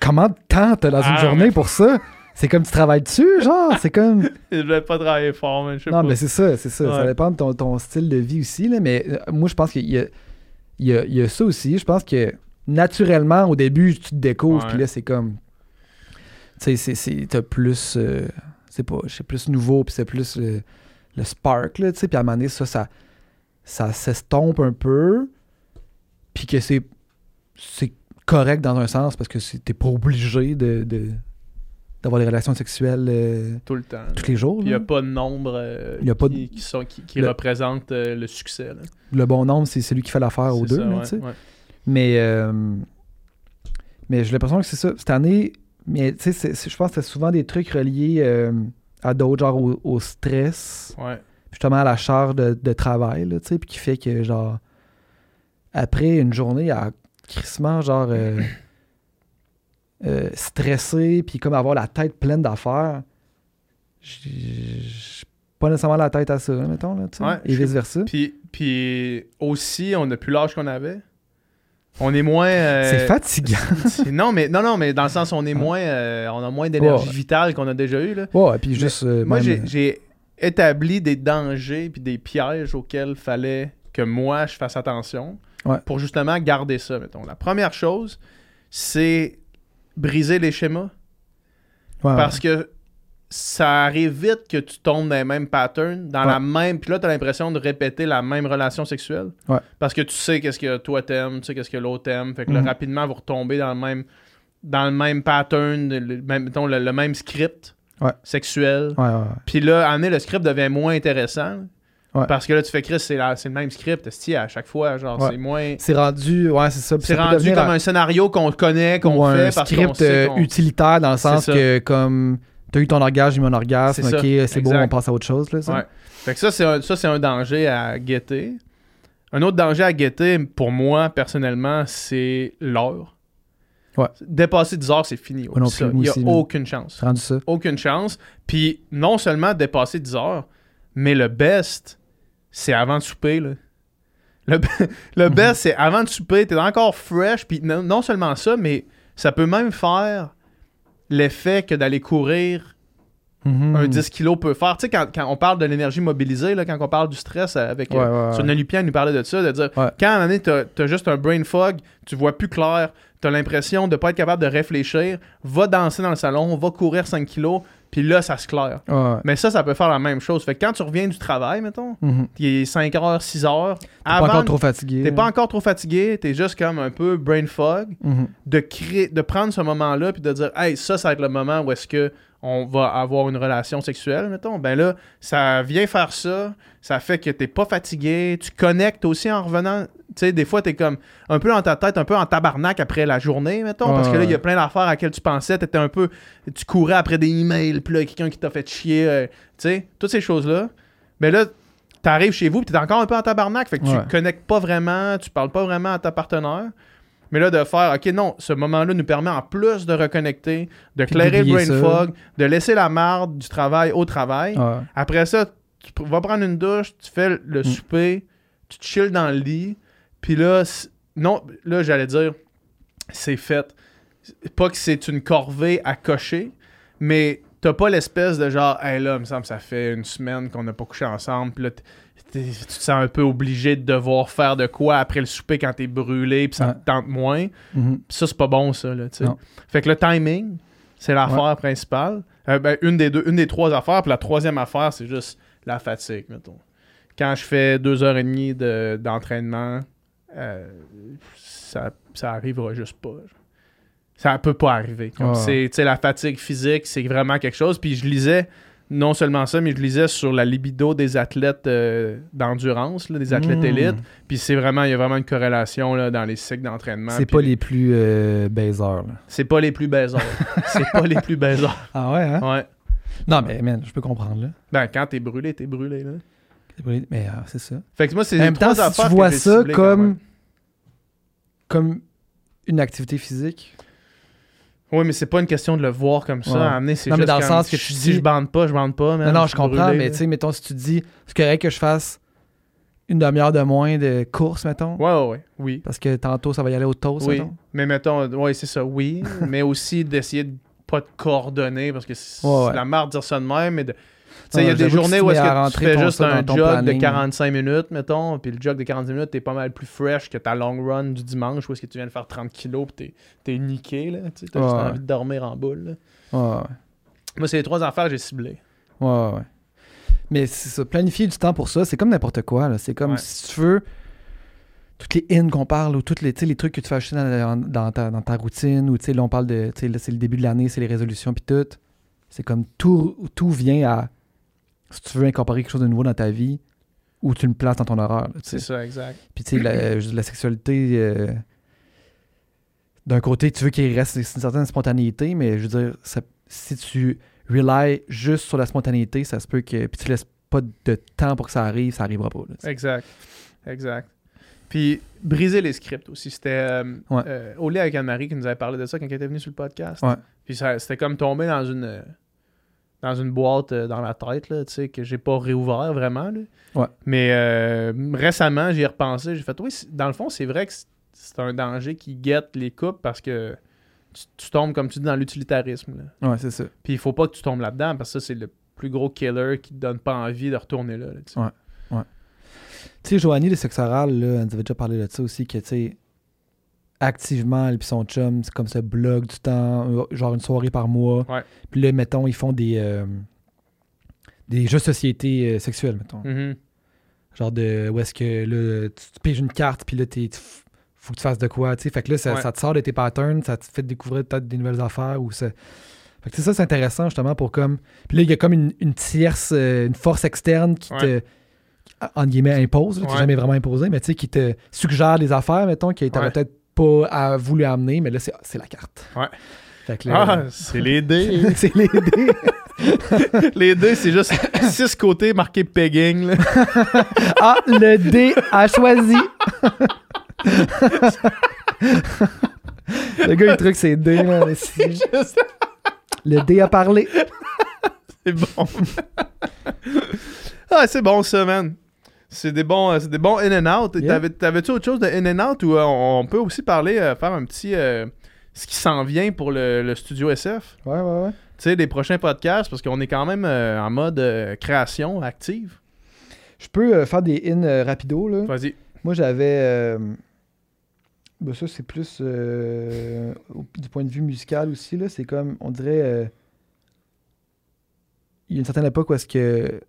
Speaker 3: comment de temps t'as dans une
Speaker 2: Ah,
Speaker 3: journée
Speaker 2: mais-
Speaker 3: pour ça? C'est comme tu travailles dessus, genre? C'est comme...
Speaker 2: Je vais pas travailler fort, man. Je sais
Speaker 3: Non,
Speaker 2: pas.
Speaker 3: mais c'est ça, c'est ça. Ça dépend de ton, ton style de vie aussi. Là, mais euh, moi, je pense qu'il y a, il y, a, il y a ça aussi. Je pense que naturellement, au début, tu te découvres, puis là, c'est comme. Tu sais, t'as plus. euh, c'est pas. C'est plus nouveau, puis c'est plus le, le spark, là, tu sais. Puis à un moment donné, ça, ça, ça s'estompe un peu, puis que c'est. C'est correct dans un sens parce que t'es pas obligé de. de- d'avoir des relations sexuelles euh,
Speaker 2: Tout le temps.
Speaker 3: tous les jours.
Speaker 2: Il n'y a pas de nombre euh,
Speaker 3: y a pas de-
Speaker 2: qui, qui sont, qui, qui
Speaker 3: Le-
Speaker 2: représente euh, le succès. là.
Speaker 3: Le bon nombre, c'est celui qui fait l'affaire aux deux,
Speaker 2: ça,
Speaker 3: là,
Speaker 2: ouais,
Speaker 3: tu sais.
Speaker 2: ouais.
Speaker 3: Mais, euh, mais j'ai l'impression que c'est ça. Cette année, mais tu sais, c'est- c'est- je pense que c'est souvent des trucs reliés à d'autres, genre au, au stress,
Speaker 2: Ouais.
Speaker 3: justement à la charge de, de travail, là, tu sais, puis qui fait que, genre, après une journée, à crissement, genre, euh, euh, stressé, puis comme avoir la tête pleine d'affaires, j'ai pas nécessairement la tête à ça, mettons, là,
Speaker 2: Ouais,
Speaker 3: et vice-versa.
Speaker 2: Puis, puis aussi, on n'a plus l'âge qu'on avait. On est moins. euh,
Speaker 3: C'est fatigant.
Speaker 2: non, mais, non, non, mais dans le sens, on est moins. euh, on a moins d'énergie vitale qu'on a déjà eu. Là.
Speaker 3: Puis juste. euh,
Speaker 2: Moi,
Speaker 3: même,
Speaker 2: j'ai établi des dangers puis des pièges auxquels fallait que moi je fasse attention
Speaker 3: Ouais.
Speaker 2: pour justement garder ça. Mettons. La première chose, c'est briser les schémas
Speaker 3: ouais,
Speaker 2: parce que ça arrive vite que tu tombes dans les mêmes patterns, dans la même. Puis là, tu as l'impression de répéter la même relation sexuelle. Parce que tu sais qu'est-ce que toi t'aimes, tu sais qu'est-ce que l'autre aime. Fait que là,
Speaker 3: Mhm.
Speaker 2: rapidement, vous retombez dans le même dans le même pattern, le, même, mettons, le, le même script
Speaker 3: Ouais.
Speaker 2: sexuel. Puis là, moment donné, le script devient moins intéressant.
Speaker 3: Ouais.
Speaker 2: Parce que là, tu fais Chris, c'est la- c'est le même script, esti, à chaque fois. Genre,
Speaker 3: Ouais.
Speaker 2: c'est moins.
Speaker 3: C'est rendu. Ouais, c'est ça.
Speaker 2: C'est
Speaker 3: ça
Speaker 2: rendu
Speaker 3: devenir
Speaker 2: comme un scénario qu'on connaît, qu'on
Speaker 3: ou
Speaker 2: fait
Speaker 3: un
Speaker 2: parce qu'on
Speaker 3: script
Speaker 2: sait
Speaker 3: euh,
Speaker 2: qu'on-
Speaker 3: utilitaire dans le sens que, comme. T'as eu ton orgasme, j'ai eu mon orgasme,
Speaker 2: C'est ça,
Speaker 3: ok, c'est beau,
Speaker 2: exact.
Speaker 3: on passe à autre chose, là, ça.
Speaker 2: Ouais. Fait que ça, c'est un, ça, c'est un danger à guetter. Un autre danger à guetter, pour moi, personnellement, c'est l'heure.
Speaker 3: Ouais.
Speaker 2: Dépasser 10 heures, c'est fini. Ça. Il n'y a
Speaker 3: aussi,
Speaker 2: aucune chance.
Speaker 3: C'est rendu ça.
Speaker 2: Aucune chance. Puis non seulement dépasser 10 heures, mais le best, c'est avant de souper. Là. Le, le
Speaker 3: Mhm.
Speaker 2: best, c'est avant de souper, t'es encore fresh. Puis non, non seulement ça, mais ça peut même faire l'effet que d'aller courir
Speaker 3: Mhm.
Speaker 2: un 10 kilos peut faire. Tu sais, quand, quand on parle de l'énergie mobilisée, là, quand on parle du stress avec.
Speaker 3: Ouais,
Speaker 2: euh,
Speaker 3: ouais,
Speaker 2: Sur nous parlait de ça, de dire quand à un moment donné, t'as as juste un brain fog, tu vois plus clair, t'as l'impression de pas être capable de réfléchir, va danser dans le salon, va courir 5 kilos, puis là, ça se claire.
Speaker 3: Ouais.
Speaker 2: Mais ça, ça peut faire la même chose. Fait que quand tu reviens du travail, mettons,
Speaker 3: Mhm.
Speaker 2: il est 5 heures, 6 heures,
Speaker 3: T'es pas encore trop fatigué.
Speaker 2: T'es pas encore trop fatigué, t'es juste comme un peu brain fog,
Speaker 3: Mhm.
Speaker 2: de créer, de prendre ce moment-là puis de dire, hey, ça, ça va être le moment où est-ce que on va avoir une relation sexuelle, mettons. Ben là, ça vient faire ça, ça fait que t'es pas fatigué, tu connectes aussi en revenant. Tu sais, des fois, t'es comme un peu dans ta tête, un peu en tabarnak après la journée, mettons, parce que là, il y a plein d'affaires à laquelle tu pensais, t'étais un peu, tu courais après des emails, puis là, quelqu'un qui t'a fait chier, euh, tu sais, toutes ces choses-là. Ben là, t'arrives chez vous, puis t'es encore un peu en tabarnak, fait que
Speaker 3: Ouais.
Speaker 2: tu connectes pas vraiment, tu parles pas vraiment à ta partenaire. Mais là, de faire, OK, non, ce moment-là nous permet en plus de reconnecter, de clairer le brain
Speaker 3: ça.
Speaker 2: fog, de laisser la marde du travail au travail. Après ça, tu vas prendre une douche, tu fais
Speaker 3: Mm.
Speaker 2: le souper, tu te chilles dans le lit, puis là, non, là, j'allais dire, c'est fait. Pas que c'est une corvée à cocher, mais t'as pas l'espèce de genre, hey là, il me semble que ça fait une semaine qu'on n'a pas couché ensemble, puis là, tu te sens un peu obligé de devoir faire de quoi après le souper quand t'es brûlé, puis ça
Speaker 3: Ouais.
Speaker 2: te tente moins.
Speaker 3: Mhm.
Speaker 2: Puis ça, c'est pas bon, ça, là. Fait que le timing, c'est l'affaire principale. Euh, ben, une, des deux, une des trois affaires. Puis la troisième affaire, c'est juste la fatigue, mettons. Quand je fais deux heures et demie de- d'entraînement, euh, ça, ça arrivera juste pas. genre. Ça peut pas arriver. C'est, sais, la fatigue physique, c'est vraiment quelque chose. Puis je lisais, non seulement ça, mais je lisais sur la libido des athlètes euh, d'endurance, là, des athlètes
Speaker 3: Mmh.
Speaker 2: élites. Puis c'est vraiment, il y a vraiment une corrélation là, dans les cycles d'entraînement.
Speaker 3: C'est pas les plus euh, baisers, là.
Speaker 2: c'est pas les plus baiseurs. c'est pas les plus baiseurs.
Speaker 3: Ah ouais, hein?
Speaker 2: Ouais.
Speaker 3: Non, mais man, je peux comprendre, là.
Speaker 2: Ben, quand t'es brûlé, t'es brûlé, là.
Speaker 3: Mais euh, c'est ça.
Speaker 2: Fait que moi, c'est
Speaker 3: En même temps, si tu vois ça comme, comme une activité physique,
Speaker 2: Oui, mais c'est pas une question de le voir comme ça.
Speaker 3: Ouais.
Speaker 2: Amener, c'est
Speaker 3: Non, mais dans le sens que tu dis-
Speaker 2: je bande pas, je bande pas. man,
Speaker 3: non, non, je comprends,
Speaker 2: brûlé,
Speaker 3: mais tu sais, mettons, si tu dis, c'est correct que je fasse une demi-heure de moins de course, mettons,
Speaker 2: Ouais, ouais, ouais. Oui.
Speaker 3: parce que tantôt, ça va y aller au toast,
Speaker 2: Oui.
Speaker 3: mettons.
Speaker 2: Mais mettons, ouais, c'est ça, oui. mais aussi d'essayer de pas te coordonner parce que c'est
Speaker 3: Ouais, ouais.
Speaker 2: la marre de dire ça de même. Mais de... Tu sais, il y a des
Speaker 3: j'avoue que
Speaker 2: journées où est-ce que tu fais juste un jog de
Speaker 3: planning.
Speaker 2: 45 minutes, mettons, puis le jog de 45 minutes, t'es pas mal plus fresh que ta long run du dimanche où est-ce que tu viens de faire 30 kilos puis t'es, t'es niqué, là. T'as juste envie de dormir en boule, là.
Speaker 3: Ouais, ouais.
Speaker 2: Moi, c'est les trois affaires que j'ai ciblées.
Speaker 3: Ouais, ouais. Mais c'est ça, planifier du temps pour ça, c'est comme n'importe quoi. là. C'est comme
Speaker 2: Ouais.
Speaker 3: si tu veux, toutes les in qu'on parle ou toutes les, les trucs que tu fais acheter dans, dans ta, dans ta routine ou là on parle de, c'est le début de l'année, c'est les résolutions puis tout. C'est comme tout, tout vient à, si tu veux incorporer quelque chose de nouveau dans ta vie, où tu le places dans ton sais.
Speaker 2: C'est ça, exact.
Speaker 3: Puis tu sais, la, la sexualité, euh, d'un côté, tu veux qu'il reste une certaine spontanéité, mais je veux dire, ça- si tu relies juste sur la spontanéité, ça se peut que. Puis tu laisses pas de temps pour que ça arrive, ça arrivera pas. là.
Speaker 2: Exact. Exact. Puis briser les scripts aussi. C'était euh,
Speaker 3: Ouais.
Speaker 2: euh, Olé avec Anne-Marie qui nous avait parlé de ça quand elle était venue sur le podcast.
Speaker 3: Ouais.
Speaker 2: Puis c'était comme tomber dans une dans une boîte euh, dans la tête, là, que j'ai pas réouvert vraiment. là.
Speaker 3: Ouais.
Speaker 2: Mais euh, récemment, j'y ai repensé. J'ai fait, oui, dans le fond, c'est vrai que c'est- un danger qui guette les couples parce que tu, tu tombes, comme tu dis, dans l'utilitarisme.
Speaker 3: Ouais, c'est ça.
Speaker 2: Puis il faut pas que tu tombes là-dedans parce que ça, c'est le plus gros killer qui te donne pas envie de retourner là. sais.
Speaker 3: Ouais. Tu sais, Joanie, le sexe oral, là, elle nous avait déjà parlé de ça aussi, que, tu sais, activement, elle et son chum, c'est comme ça, blog du temps, euh, genre une soirée par mois.
Speaker 2: Ouais.
Speaker 3: Puis là, mettons, ils font des, euh, des jeux de société euh, sexuels, mettons.
Speaker 2: Mhm.
Speaker 3: Genre de, où est-ce que, là, tu, tu piges une carte, puis là, t'es, tu faut que tu fasses de quoi, tu sais. Fait que là, ça,
Speaker 2: Ouais.
Speaker 3: ça te sort de tes patterns, ça te fait découvrir peut-être des nouvelles affaires, ou ça... Fait que ça, c'est intéressant, justement, pour comme... Puis là, il y a comme une, une tierce, euh, une force externe qui te en guillemets, impose. là,
Speaker 2: Ouais.
Speaker 3: jamais vraiment imposé, mais tu sais, qui te suggère des affaires, mettons, qui t'aurais
Speaker 2: Ouais.
Speaker 3: peut-être pas à- voulu amener, mais là, c'est la carte.
Speaker 2: Ouais.
Speaker 3: Fait que là,
Speaker 2: Ah, c'est les dés.
Speaker 3: c'est les dés.
Speaker 2: les dés, c'est juste six côtés marqués pegging. là.
Speaker 3: Ah, le dé a choisi. le gars, il truc, c'est dé, là.
Speaker 2: Juste-
Speaker 3: Le dé a parlé.
Speaker 2: c'est bon. ah, c'est bon ça, man. C'est des bons, euh, c'est des bons in and out.
Speaker 3: Yeah.
Speaker 2: T'avais-tu autre chose de in and out ou euh, on, on peut aussi parler, euh, faire un petit ce qui s'en vient pour le, le studio SF?
Speaker 3: Ouais, ouais, ouais.
Speaker 2: Tu sais, des prochains podcasts, parce qu'on est quand même euh, en mode euh, création active.
Speaker 3: Je peux euh, faire des in rapido, là.
Speaker 2: Vas-y.
Speaker 3: Moi, j'avais. ben, ça, c'est plus du point de vue musical aussi. Là, c'est comme, on dirait. il y a une certaine époque où est-ce que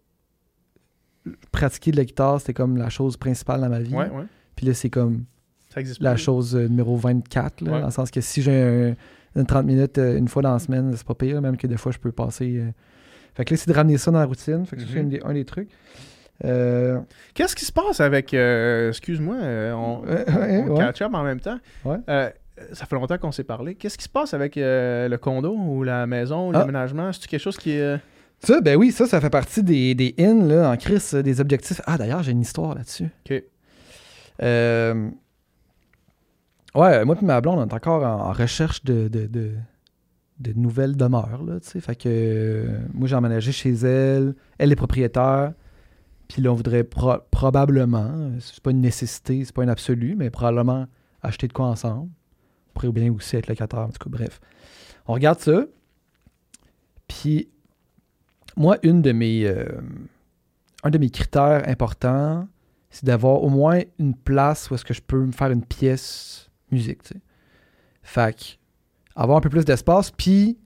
Speaker 3: pratiquer de la guitare, c'était comme la chose principale dans ma vie.
Speaker 2: Ouais, ouais.
Speaker 3: Puis là, c'est comme
Speaker 2: Ça
Speaker 3: la
Speaker 2: plus.
Speaker 3: chose euh, numéro 24. Là,
Speaker 2: Ouais.
Speaker 3: Dans le sens que si j'ai un- une 30 minutes euh, une fois dans la semaine, c'est pas pire. Même que des fois, je peux passer. euh. Fait que là, c'est de ramener ça dans la routine. Fait que c'est
Speaker 2: Mhm.
Speaker 3: un des- un des trucs.
Speaker 2: Qu'est-ce qui se passe avec. Excuse-moi, on, on catch up en même temps?
Speaker 3: Ouais.
Speaker 2: Ça fait longtemps qu'on s'est parlé. Qu'est-ce qui se passe avec euh, le condo ou la maison ou
Speaker 3: Ah.
Speaker 2: l'aménagement? C'est-tu quelque chose qui est.
Speaker 3: Ça, ben oui, ça, ça fait partie des, des in, là, en crise, des objectifs. Ah, d'ailleurs, j'ai une histoire là-dessus.
Speaker 2: Ok.
Speaker 3: Euh, Ouais, moi et ma blonde, on est encore en, en recherche de, de, de, de nouvelles demeures, là, tu sais. Fait que euh, moi, j'ai emménagé chez elle. Elle est propriétaire. Puis là, on voudrait pro- probablement, euh, c'est pas une nécessité, c'est pas un absolu, mais probablement acheter de quoi ensemble. On pourrait bien aussi être locataire, en tout cas, bref. On regarde ça. Puis, moi, une de mes, euh, un de mes critères importants, c'est d'avoir au moins une place où est-ce que je peux me faire une pièce musique, tu sais. Fait que, avoir un peu plus d'espace, puis,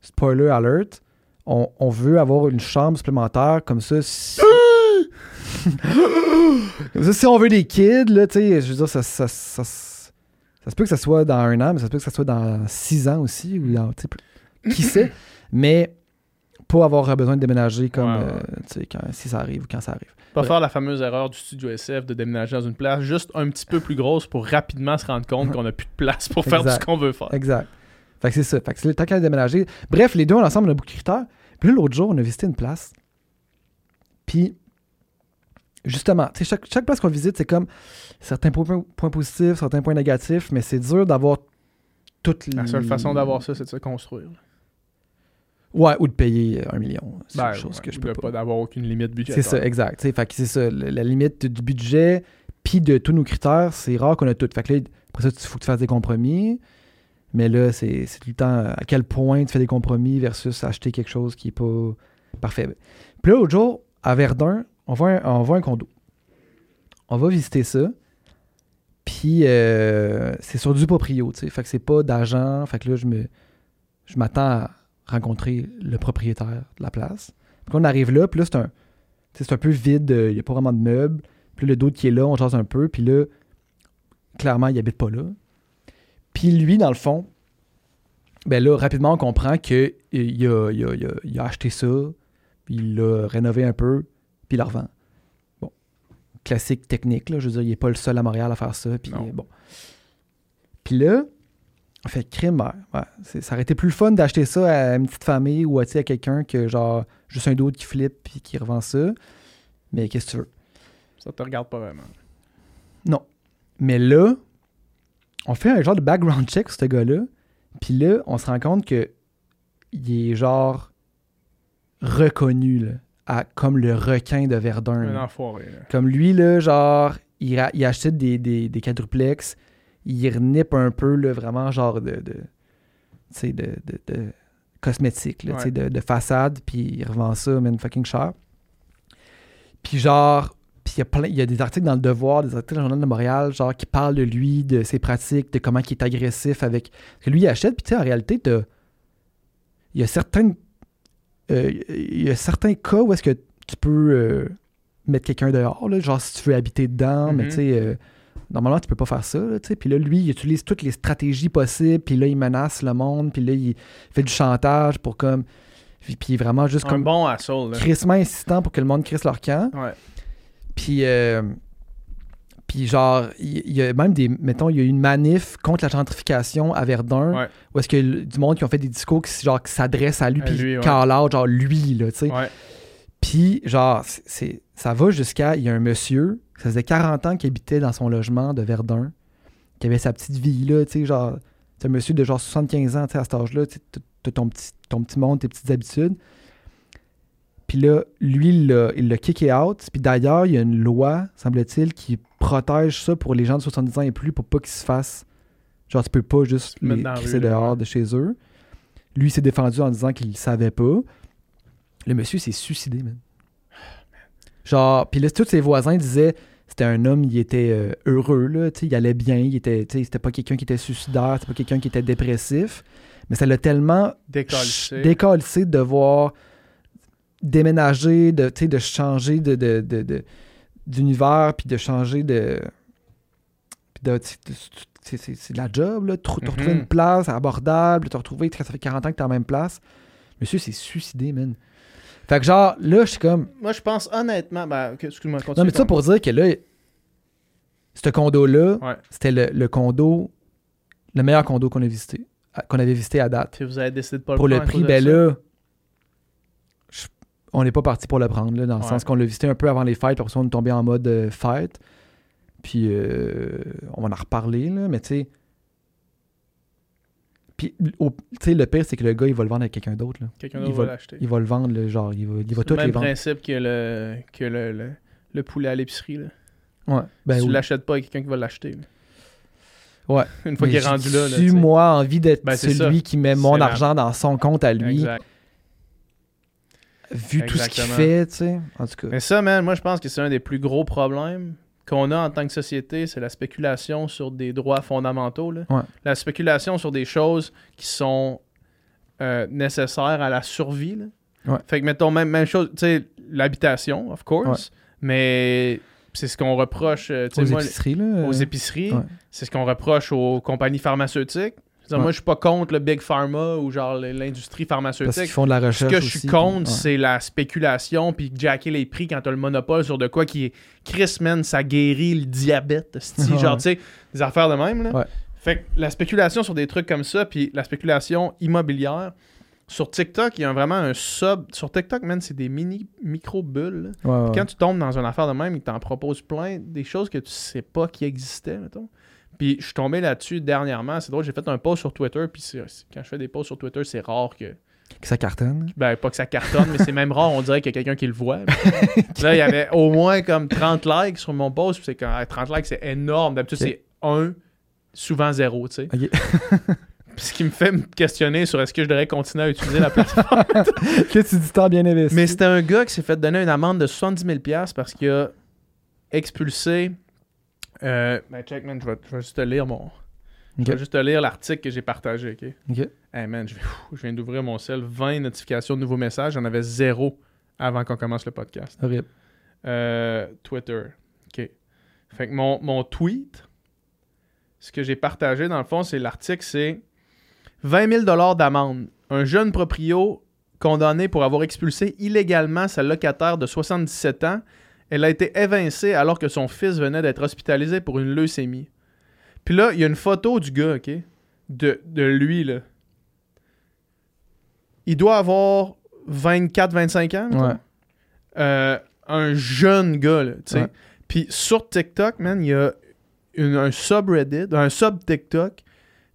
Speaker 3: spoiler alert, on, on veut avoir une chambre supplémentaire, comme ça, si... comme ça, si on veut des kids, là, tu sais, je veux dire, ça, ça, ça, ça se peut que ça soit dans un an, mais ça se peut que ça soit dans six ans aussi, ou dans, qui sait, mais pas avoir besoin de déménager comme,
Speaker 2: Ouais, ouais.
Speaker 3: euh, tu sais, quand- si ça arrive ou quand ça arrive.
Speaker 2: Pas
Speaker 3: Ouais.
Speaker 2: faire la fameuse erreur du studio SF de déménager dans une place juste un petit peu plus grosse pour rapidement se rendre compte qu'on n'a plus de place pour faire tout ce qu'on veut faire.
Speaker 3: Exact. Fait que c'est ça. Fait que c'est le temps qu'à déménager. Bref, les deux, ensemble, on a beaucoup de critères. Puis là, l'autre jour, on a visité une place. Puis, justement, tu sais, chaque, chaque place qu'on visite, c'est comme certains points, points positifs, certains points négatifs, mais c'est dur d'avoir toutes les.
Speaker 2: La seule façon d'avoir ça, c'est de se construire.
Speaker 3: Ouais, ou de payer euh, un million. C'est
Speaker 2: Ben,
Speaker 3: une chose
Speaker 2: ouais,
Speaker 3: que je peux
Speaker 2: de
Speaker 3: pas.
Speaker 2: d'avoir aucune limite budgétaire.
Speaker 3: C'est ça, exact. Fait que c'est ça. La limite du budget, puis de tous nos critères, c'est rare qu'on a tout. Fait que là, après ça, il faut que tu fasses des compromis. Mais là, c'est tout le temps euh, à quel point tu fais des compromis versus acheter quelque chose qui est pas parfait. Puis là, l'autre jour, à Verdun, on voit un, on voit un condo. On va visiter ça. Puis euh, c'est sur du proprio, tu sais. Fait que c'est pas d'agent. Fait que là, je me je m'attends à rencontrer le propriétaire de la place. Puis on arrive là, puis là, c'est un, c'est un peu vide, euh, il n'y a pas vraiment de meubles. Puis le d'autre qui est là, on jase un peu, puis là, clairement, il habite pas là. Puis lui, dans le fond, ben là, rapidement, on comprend qu'il a, il a, il a- il a- il a acheté ça, puis il l'a rénové un peu, puis il la revend. Bon. Classique technique, là. Je veux dire, il n'est pas le seul à Montréal à faire ça, puis euh, bon. Puis là, fait crime, ouais, ça aurait été plus le fun d'acheter ça à une petite famille ou à, à quelqu'un que, genre, juste un d'autre qui flippe puis qui revend ça. Mais qu'est-ce que tu veux?
Speaker 2: Ça te regarde pas vraiment.
Speaker 3: Mais là, on fait un genre de background check sur ce gars-là. Puis là, on se rend compte que il est genre reconnu là, à- comme le requin de Verdun.
Speaker 2: Un enfoiré. là.
Speaker 3: Comme lui, là, genre, il, a- il achète des, des, des quadruplex, il renipe un peu, là, vraiment, genre de. de de, de, cosmétique, là,
Speaker 2: Ouais.
Speaker 3: de, de façade, puis il revend ça, man, fucking cher. Puis genre, puis il y a plein, il y a des articles dans le Devoir, des articles dans le Journal de Montréal, genre, qui parlent de lui, de ses pratiques, de comment il est agressif avec. Parce que lui, il achète, puis tu sais, en réalité, t'as- il y a certaines. euh, il y a certains cas où est-ce que tu peux euh, mettre quelqu'un dehors, là, genre si tu veux habiter dedans, mais
Speaker 2: Mhm.
Speaker 3: tu sais, euh, normalement, tu peux pas faire ça, là. Puis là, lui, il utilise toutes les stratégies possibles, puis là, il menace le monde, puis là, il fait du chantage pour comme. Puis, vraiment juste
Speaker 2: Un
Speaker 3: comme
Speaker 2: bon assaut. Là.
Speaker 3: crissement insistant pour que le monde crisse leur camp.
Speaker 2: Ouais.
Speaker 3: Puis, euh, puis genre, il y, a même des, mettons, il y a eu une manif contre la gentrification à Verdun,
Speaker 2: Ouais.
Speaker 3: où est-ce que du monde qui ont fait des discours qui, genre, qui s'adressent à lui, puis
Speaker 2: ouais.
Speaker 3: call out, genre lui, là, tu sais.
Speaker 2: Ouais.
Speaker 3: Puis, genre, c'est, ça va jusqu'à, il y a un monsieur, ça faisait 40 ans qu'il habitait dans son logement de Verdun, qui avait sa petite vie, là, tu sais, genre, c'est un monsieur de genre 75 ans, tu sais, à cet âge-là, tu sais, t'as- t'as ton petit, ton petit monde, tes petites habitudes. Puis là, lui, il l'a, kické out. Puis d'ailleurs, il y a une loi, semble-t-il, qui protège ça pour les gens de 70 ans et plus pour pas qu'ils se fassent. Genre, tu peux pas juste les crisser dehors
Speaker 2: ouais.
Speaker 3: de chez eux. Lui, il s'est défendu en disant qu'il savait pas. Le monsieur s'est suicidé, man. Genre, puis là, tous ses voisins disaient c'était un homme, il était euh, heureux, là, tu sais, il allait bien, il était, tu sais, c'était pas quelqu'un qui était suicidaire, c'était pas quelqu'un qui était dépressif. Mais ça l'a tellement
Speaker 2: décalissé
Speaker 3: de devoir déménager, de, tu sais, de changer de, de, de- de- d'univers, puis de changer de. De. de- c'est, de la job, là. Trou- Te retrouver une place abordable, te retrouver, ça fait 40 ans que t'es en même place. Monsieur s'est suicidé, man. Fait que genre, là, je suis comme.
Speaker 2: Moi, je pense honnêtement. Ben, excuse-moi, continue.
Speaker 3: Non, mais ça pour dire que là, ce condo-là,
Speaker 2: Ouais.
Speaker 3: c'était le, le condo, le meilleur condo qu'on a visité, qu'on avait visité à date.
Speaker 2: Puis vous avez décidé de pas
Speaker 3: pour le
Speaker 2: prendre à
Speaker 3: prix, ben là, je- on n'est pas parti pour le prendre, là, dans le
Speaker 2: Ouais.
Speaker 3: sens qu'on l'a visité un peu avant les fêtes, puis après ça, on est tombé en mode euh, fête. Puis euh, on va en reparler, là, mais tu sais. Puis au- tu sais, le pire, c'est que le gars, il va le vendre avec quelqu'un d'autre.
Speaker 2: Quelqu'un d'autre
Speaker 3: va-
Speaker 2: va l'acheter.
Speaker 3: Il va le vendre, là, genre, il va, il va tout
Speaker 2: le
Speaker 3: les
Speaker 2: même
Speaker 3: vendre.
Speaker 2: principe que le, que le, le, le poulet à l'épicerie. Là.
Speaker 3: Ouais. Ben,
Speaker 2: si tu l'achètes pas, il y a quelqu'un qui va l'acheter.
Speaker 3: Ouais.
Speaker 2: Une fois qu'il est rendu là. là,
Speaker 3: moi, envie d'être
Speaker 2: Ben,
Speaker 3: celui
Speaker 2: ça.
Speaker 3: qui met mon argent dans son compte à lui,
Speaker 2: Exact.
Speaker 3: vu tout ce qu'il fait, tu sais. En tout cas.
Speaker 2: Mais ça, man, moi, je pense que c'est un des plus gros problèmes qu'on a en tant que société, c'est la spéculation sur des droits fondamentaux. là.
Speaker 3: Ouais.
Speaker 2: La spéculation sur des choses qui sont euh, nécessaires à la survie. là.
Speaker 3: Ouais.
Speaker 2: Fait que, mettons, même, même chose, tu sais, l'habitation, of course, mais c'est ce qu'on reproche, euh,
Speaker 3: Aux
Speaker 2: moi,
Speaker 3: épiceries, là.
Speaker 2: aux épiceries, c'est ce qu'on reproche aux compagnies pharmaceutiques.
Speaker 3: Ouais.
Speaker 2: Moi, je suis pas contre le Big Pharma ou genre l'industrie
Speaker 3: Parce
Speaker 2: pharmaceutique.
Speaker 3: qu'ils font de la
Speaker 2: Ce
Speaker 3: recherche
Speaker 2: que je suis contre,
Speaker 3: ouais.
Speaker 2: c'est la spéculation puis jacker les prix quand t'as le monopole sur de quoi qui est Chris, man, ça guérit le diabète.
Speaker 3: Ouais.
Speaker 2: genre, tu sais, des affaires de même, là. Fait que la spéculation sur des trucs comme ça, puis la spéculation immobilière, sur TikTok, il y a vraiment un sub. Sur TikTok, man, c'est des mini micro-bulles. Quand tu tombes dans une affaire de même, ils t'en proposent plein, des choses que tu sais pas qui existaient, mettons. Puis je suis tombé là-dessus dernièrement. C'est drôle, j'ai fait un post sur Twitter. Puis quand je fais des posts sur Twitter, c'est rare que.
Speaker 3: Que ça cartonne.
Speaker 2: Ben, pas que ça cartonne, mais c'est même rare, on dirait qu'il y a quelqu'un qui le voit. Là, il y avait au moins comme 30 likes sur mon post. Puis c'est quand ah, 30 likes, c'est énorme. D'habitude, c'est 1, souvent 0, tu sais.
Speaker 3: Ok.
Speaker 2: Puis ce qui me fait me questionner sur est-ce que je devrais continuer à utiliser la plateforme.
Speaker 3: que tu dis tant bien investi.
Speaker 2: Mais c'était un gars qui s'est fait donner une amende de 70 000 parce qu'il a expulsé. Euh, ben, check, man, je vais, je vais juste te lire mon. Je vais juste te lire l'article que j'ai partagé, ok?
Speaker 3: Ok.
Speaker 2: Hey man, je, viens d'ouvrir mon sel, 20 notifications de nouveaux messages. J'en avais zéro avant qu'on commence le podcast.
Speaker 3: Horrible.
Speaker 2: Euh, Twitter. OK. Fait que mon, mon tweet, ce que j'ai partagé dans le fond, c'est l'article, c'est 20 000 d'amende. Un jeune proprio condamné pour avoir expulsé illégalement sa locataire de 77 ans. Elle a été évincée alors que son fils venait d'être hospitalisé pour une leucémie. Puis là, il y a une photo du gars, OK? De, de lui, là. Il doit avoir 24-25 ans.
Speaker 3: Ouais.
Speaker 2: Euh, un jeune gars, là, tu sais. Puis sur TikTok, man, il y a une- un subreddit, un sub TikTok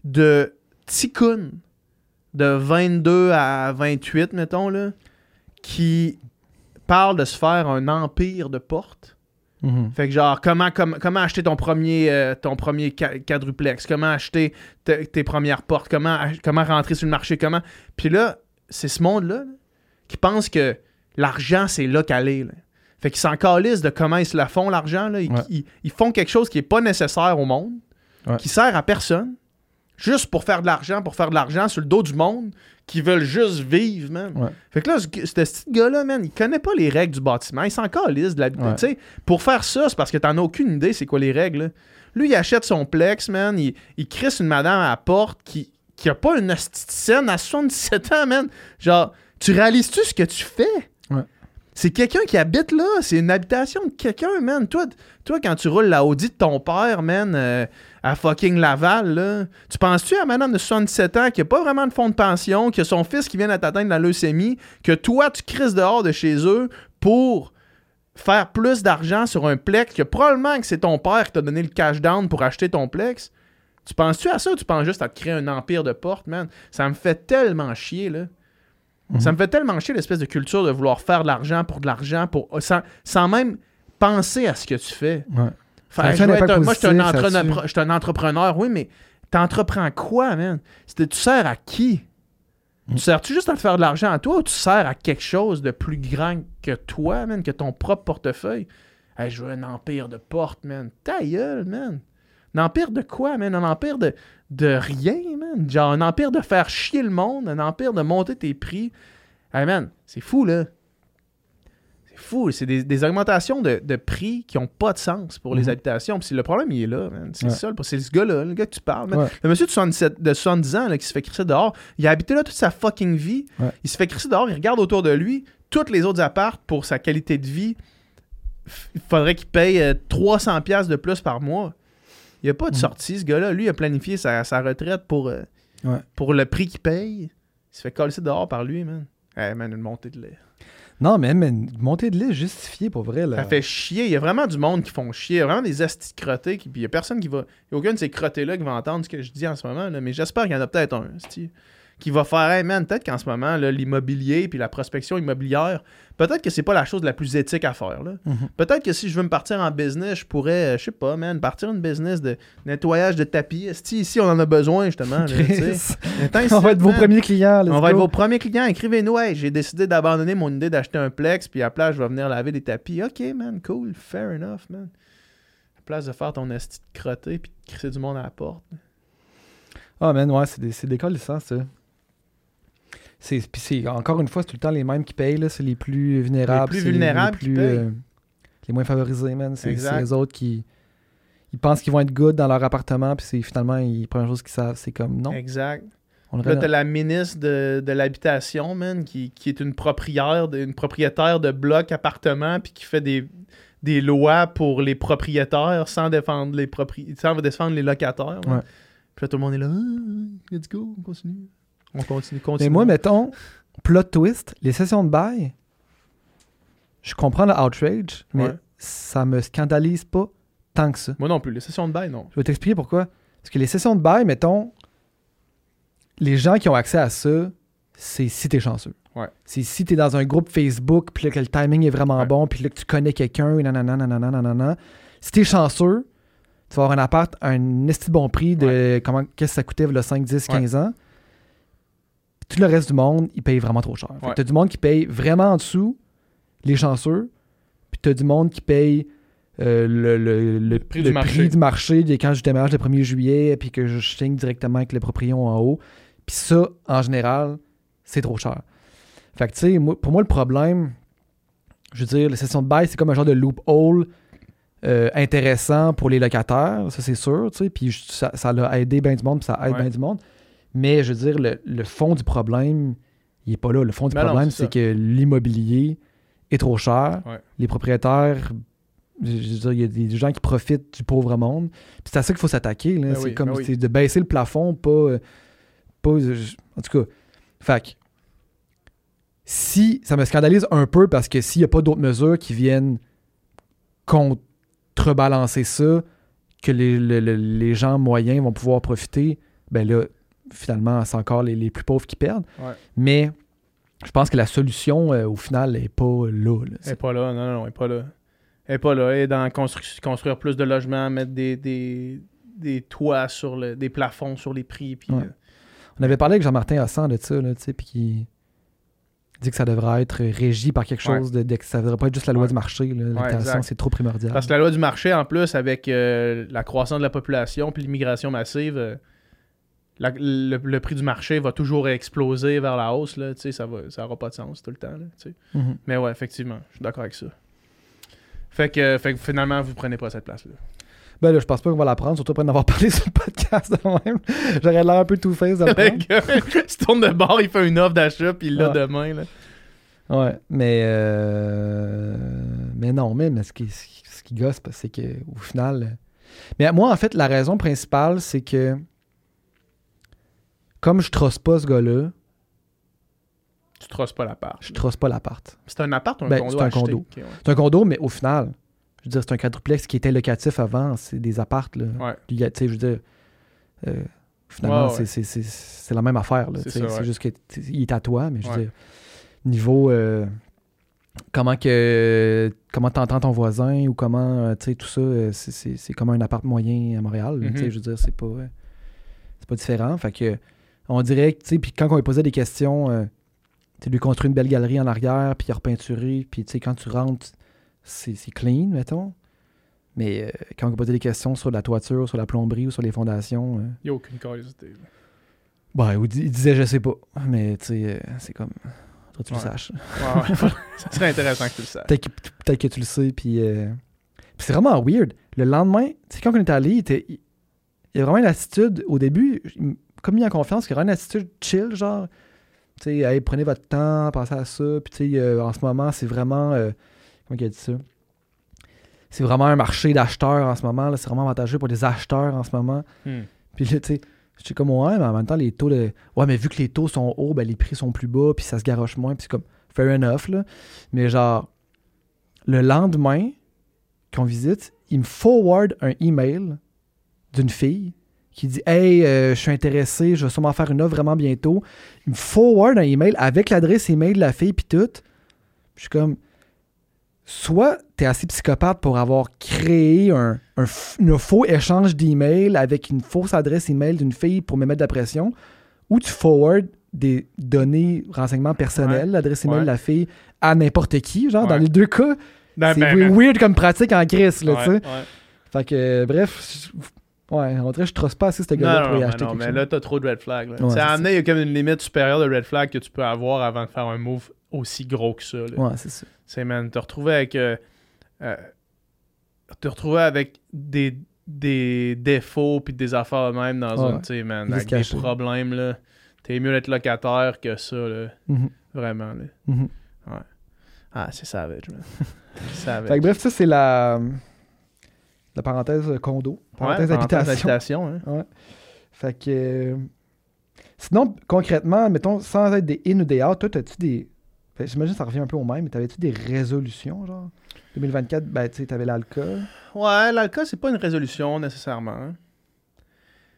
Speaker 2: de Tikkun de 22 à 28, mettons, là, qui parle de se faire un empire de portes.
Speaker 3: Mhm.
Speaker 2: Fait que genre, comment, comment, comment acheter ton premier, euh, ton premier ca- quadruplex? Comment acheter te- tes premières portes? Comment, comment rentrer sur le marché? Comment... Puis là, c'est ce monde-là là, qui pense que l'argent, c'est là qu'elle est. là. Fait qu'ils s'en calissent de comment ils se la font, l'argent. là. Ils,
Speaker 3: Ouais.
Speaker 2: ils- ils font quelque chose qui est pas nécessaire au monde,
Speaker 3: Ouais.
Speaker 2: qui sert à personne, juste pour faire de l'argent, pour faire de l'argent sur le dos du monde, qui veulent juste vivre, man.
Speaker 3: Ouais.
Speaker 2: Fait que là, ce, ce petit gars-là, man, il connaît pas les règles du bâtiment. Il s'en calisse de la...
Speaker 3: Ouais.
Speaker 2: Tu sais, pour faire ça, c'est parce que t'en as aucune idée c'est quoi les règles. là. Lui, il achète son plex, man. Il, il crisse une madame à la porte qui, qui a pas une scène à 77 ans, man. Genre, tu réalises-tu ce que tu fais?
Speaker 3: Ouais.
Speaker 2: C'est quelqu'un qui habite là. C'est une habitation de quelqu'un, man. Toi, toi, quand tu roules la Audi de ton père, man, euh, à fucking Laval, là, tu penses-tu à madame de 77 ans qui a pas vraiment de fonds de pension, qui a son fils qui vient d'atteindre la leucémie, que toi, tu crises dehors de chez eux pour faire plus d'argent sur un plex, que probablement que c'est ton père qui t'a donné le cash down pour acheter ton plex? Tu penses-tu à ça ou tu penses juste à te créer un empire de portes, man? Ça me fait tellement chier, là.
Speaker 3: Mhm.
Speaker 2: Ça me fait tellement chier l'espèce de culture de vouloir faire de l'argent pour de l'argent, pour sans, sans même penser à ce que tu fais.
Speaker 3: Ouais. Un
Speaker 2: moi, je suis un, entrepreneur-
Speaker 3: là-dessus.
Speaker 2: je suis un entrepreneur, oui, mais t'entreprends quoi, man? Tu sers à qui?
Speaker 3: Mm.
Speaker 2: Tu sers-tu juste à te faire de l'argent à toi ou tu sers à quelque chose de plus grand que toi, man, que ton propre portefeuille? Hey, je veux un empire de portes, man. Ta gueule, man. Un empire de quoi, man? Un empire de, de rien, man. Genre un empire de faire chier le monde, un empire de monter tes prix. Hey, man, c'est fou, là. C'est fou. C'est des, des augmentations de, de prix qui ont pas de sens pour les
Speaker 3: Mhm.
Speaker 2: habitations. Puis le problème, il est là, man. C'est
Speaker 3: Ouais.
Speaker 2: ça. C'est ce gars-là, le gars que tu parles.
Speaker 3: Ouais.
Speaker 2: Le monsieur de 77 de 70 ans là, qui se fait crisser dehors, il a habité là toute sa fucking vie.
Speaker 3: Ouais.
Speaker 2: Il se fait crisser dehors, il regarde autour de lui. Toutes les autres appartes, pour sa qualité de vie, il faudrait qu'il paye euh, 300$ piastres de plus par mois. Il n'y a pas de
Speaker 3: Mhm.
Speaker 2: sortie, ce gars-là. Lui, il a planifié sa, sa retraite pour, euh, pour le prix qu'il paye. Il se fait coller dehors par lui, man. Eh, man, une montée de lait.
Speaker 3: Non, mais, une montée de liste justifiée pour vrai. Là.
Speaker 2: Ça fait chier. Il y a vraiment du monde qui font chier. Il y a vraiment des astis crottés. Puis il y a personne qui va. Il y a aucun de ces crottés-là qui va entendre ce que je dis en ce moment. Mais j'espère qu'il y en a peut-être un, qui va faire Hey man, peut-être qu'en ce moment, l'immobilier puis la prospection immobilière, peut-être que c'est pas la chose la plus éthique à faire.
Speaker 3: Mhm.
Speaker 2: Peut-être que si je veux me partir en business, je pourrais, euh, je sais pas, man, partir une business de nettoyage de tapis. Asti, ici, on en a besoin, justement. là,
Speaker 3: On va être vos premiers clients.
Speaker 2: On va être vos premiers clients. Écrivez-nous. Hey, j'ai décidé d'abandonner mon idée d'acheter un plex, puis à la place, je vais venir laver des tapis. Ok, man, cool, fair enough, man. À la place de faire ton esti de crotté, puis de crisser du monde à la porte.
Speaker 3: Ah, man, ouais, c'est des, des ça. C'est, puis c'est, encore une fois, c'est tout le temps les mêmes qui payent, là. C'est les plus vulnérables.
Speaker 2: Les plus vulnérables qui
Speaker 3: plus,
Speaker 2: payent.
Speaker 3: euh, les moins favorisés, man. C'est, les autres qui. Ils pensent qu'ils vont être good dans leur appartement, puis c'est finalement, ils, la première chose qu'ils savent, c'est comme non.
Speaker 2: Exact.
Speaker 3: On
Speaker 2: Là, t'as la ministre de, de l'habitation, man, qui, qui est une propriétaire, de, une propriétaire de blocs appartements, puis qui fait des, des lois pour les propriétaires sans défendre les propri... sans défendre les locataires.
Speaker 3: Ouais.
Speaker 2: Puis là, tout le monde est là. Ah, let's go, on continue. On continue, continue.
Speaker 3: Mais moi, mettons, plot twist, les sessions de bail, je comprends le outrage, mais
Speaker 2: Ouais.
Speaker 3: ça me scandalise pas tant que ça.
Speaker 2: Moi non plus. Les sessions de bail, non.
Speaker 3: Je vais t'expliquer pourquoi. Parce que les sessions de bail, mettons, les gens qui ont accès à ça, c'est si t'es chanceux.
Speaker 2: Ouais.
Speaker 3: C'est si t'es dans un groupe Facebook, puis là, que le timing est vraiment
Speaker 2: Ouais.
Speaker 3: bon, puis là, que tu connais quelqu'un, et nanana, nanana, nanana. Si t'es chanceux, tu vas avoir un appart un esti bon prix de comment qu'est-ce que ça coûtait le 5, 10, 15 ans. Tout le reste du monde, ils payent vraiment trop cher. Fait que
Speaker 2: Ouais.
Speaker 3: T'as du monde qui paye vraiment en dessous, les chanceux, puis t'as du monde qui paye euh, le, le- le-
Speaker 2: prix
Speaker 3: le
Speaker 2: du marché.
Speaker 3: prix du marché des- quand je démarre le 1er juillet, puis que je signe directement avec le propriétaire en haut. Puis ça, en général, c'est trop cher. Fait que, tu sais, moi- pour moi, le problème, je veux dire, la session de bail, c'est comme un genre de loophole euh, intéressant pour les locataires, ça c'est sûr, tu sais, puis je- ça, ça a aidé bien du monde, puis ça aide
Speaker 2: Ouais.
Speaker 3: bien du monde. Mais je veux dire, le, le fond du problème, il est pas là. Le fond du
Speaker 2: Ben
Speaker 3: problème,
Speaker 2: c'est
Speaker 3: que l'immobilier est trop cher.
Speaker 2: Ouais.
Speaker 3: Les propriétaires, je veux dire, il y a des gens qui profitent du pauvre monde. Puis c'est à ça qu'il faut s'attaquer.
Speaker 2: Ben
Speaker 3: c'est
Speaker 2: oui,
Speaker 3: comme
Speaker 2: ben oui.
Speaker 3: de baisser le plafond, pas. euh, pas en tout cas, fait que, si ça me scandalise un peu parce que s'il n'y a pas d'autres mesures qui viennent contrebalancer ça, que les, le- le- les gens moyens vont pouvoir profiter, ben là, finalement, c'est encore les, les plus pauvres qui perdent.
Speaker 2: Ouais.
Speaker 3: Mais je pense que la solution, euh, au final, n'est pas là. là.
Speaker 2: Elle
Speaker 3: C'est-
Speaker 2: est pas là, non, non, elle est pas là. Elle est pas là. Elle est dans constru- construire plus de logements, mettre des, des, des toits sur le, des plafonds sur les prix. Puis,
Speaker 3: Ouais.
Speaker 2: euh,
Speaker 3: On avait parlé avec Jean-Martin Hassan de ça, là, puis qui dit que ça devrait être régi par quelque chose, de, de- que ça devrait pas être juste la loi
Speaker 2: Ouais.
Speaker 3: du marché. c'est trop primordial.
Speaker 2: Parce que la loi du marché, en plus, avec euh, la croissance de la population puis l'immigration massive, la- le, le prix du marché va toujours exploser vers la hausse. Là, ça va, ça pas de sens tout le temps. Là.
Speaker 3: Mhm.
Speaker 2: Mais ouais, effectivement, je suis d'accord avec ça. Fait que, fait que finalement, vous prenez pas cette place-là.
Speaker 3: Ben là, je pense pas qu'on va la prendre, surtout après en avoir parlé sur le podcast de même. J'aurais l'air un peu tout face de le
Speaker 2: Le
Speaker 3: prendre.
Speaker 2: gars, il se tourne de bord, il fait une offre d'achat, puis il l'a
Speaker 3: Ouais.
Speaker 2: demain. Là.
Speaker 3: Ouais, mais euh, mais non, mais, mais ce qui ce qui, gosse, c'est que au final, euh, mais moi en fait la raison principale c'est que comme je trosse pas ce gars-là,
Speaker 2: Tu trosses pas l'appart.
Speaker 3: je trosse pas l'appart.
Speaker 2: C'est un appart ou un
Speaker 3: Ben,
Speaker 2: condo
Speaker 3: c'est un condo.
Speaker 2: Ouais.
Speaker 3: C'est un condo, mais au final, je veux dire c'est un quadruplex qui était locatif avant, c'est des apparts là.
Speaker 2: Ouais.
Speaker 3: Puis, tu sais, je veux dire, euh, finalement,
Speaker 2: Ouais,
Speaker 3: c'est- la même affaire. là,
Speaker 2: C'est
Speaker 3: juste qu'il est à toi, mais je veux dire, niveau euh, comment que comment t'entends ton voisin ou comment, euh, tu sais, tout ça, c'est- comme un appart moyen à Montréal. tu sais,
Speaker 2: Mhm.
Speaker 3: Je veux dire, c'est pas, c'est pas différent. Fait que, on dirait que, tu sais, puis quand on lui posait des questions, euh, tu lui construire une belle galerie en arrière, puis repeinturer, puis tu sais, quand tu rentres, c'est clean, mettons. Mais euh, quand on lui posait des questions sur la toiture, sur la plomberie ou sur les fondations, euh,
Speaker 2: Il n'y a aucune curiosité.
Speaker 3: bah, il il disait je sais pas. Mais tu sais, c'est comme. Toi, tu
Speaker 2: Ouais.
Speaker 3: le saches.
Speaker 2: Ouais, ouais. ça serait intéressant que tu le saches.
Speaker 3: Peut-être que, tu le sais, puis. euh, c'est vraiment weird. Le lendemain, tu sais, quand on est allé, il, était, il il y a vraiment une attitude, au début, il comme mis en confiance, qu'il y a une attitude chill, genre. Tu sais, hey, prenez votre temps, pensez à ça. Puis tu sais, euh, en ce moment, c'est vraiment. euh, comment il a dit ça? C'est vraiment un marché d'acheteurs en ce moment. C'est vraiment avantageux pour les acheteurs en ce moment.
Speaker 2: Hmm.
Speaker 3: Puis là, tu sais, je suis comme, ouais, mais en même temps, les taux de. Ouais, mais vu que les taux sont hauts, ben les prix sont plus bas, puis ça se garoche moins, puis c'est comme, fair enough, là. Mais genre, le lendemain qu'on visite, il me forward un email d'une fille qui dit, hey, euh, je suis intéressé, je vais sûrement faire une offre vraiment bientôt. Il me forward un email avec l'adresse email de la fille, puis tout. Je suis comme, soit tu es assez psychopathe pour avoir créé un, un faux échange d'emails avec une fausse adresse email d'une fille pour me mettre de la pression, ou tu forward des données, renseignements personnels,
Speaker 2: Ouais.
Speaker 3: l'adresse email
Speaker 2: Ouais.
Speaker 3: de la fille à n'importe qui. Genre, dans les deux cas,
Speaker 2: Ben,
Speaker 3: c'est
Speaker 2: ben,
Speaker 3: weird,
Speaker 2: ben.
Speaker 3: comme pratique en crise, là, tu sais. Fait que, euh, bref, ouais, on dirait que je trosse pas assez ce gars-là pour y
Speaker 2: mais
Speaker 3: acheter
Speaker 2: non,
Speaker 3: quelque
Speaker 2: mais
Speaker 3: chose.
Speaker 2: là, t'as trop de red flags.
Speaker 3: Ouais, c'est
Speaker 2: amené, il y a comme une limite supérieure de red flag que tu peux avoir avant de faire un move aussi gros que ça. là.
Speaker 3: Ouais, c'est ça.
Speaker 2: C'est, man, te retrouver avec. euh, euh, te retrouver avec des, des défauts puis des affaires de même dans
Speaker 3: Ouais.
Speaker 2: une. Tu sais, man, avec des problèmes, là. T'es mieux d'être locataire que ça, là.
Speaker 3: Mhm,
Speaker 2: Vraiment, là.
Speaker 3: mhm.
Speaker 2: Ah, c'est savage, man. C'est savage.
Speaker 3: Fait que bref, ça, c'est la, la parenthèse euh, condo.
Speaker 2: Ouais,
Speaker 3: Parenthèse habitation.
Speaker 2: habitation, hein.
Speaker 3: Fait que. euh, Sinon, concrètement, mettons, sans être des in ou des out, toi, t'as-tu des. fait, J'imagine que ça revient un peu au même, mais t'avais-tu des résolutions, genre? 2024, ben, tu sais, t'avais l'alcool.
Speaker 2: Ouais, l'alcool, c'est pas une résolution nécessairement. hein.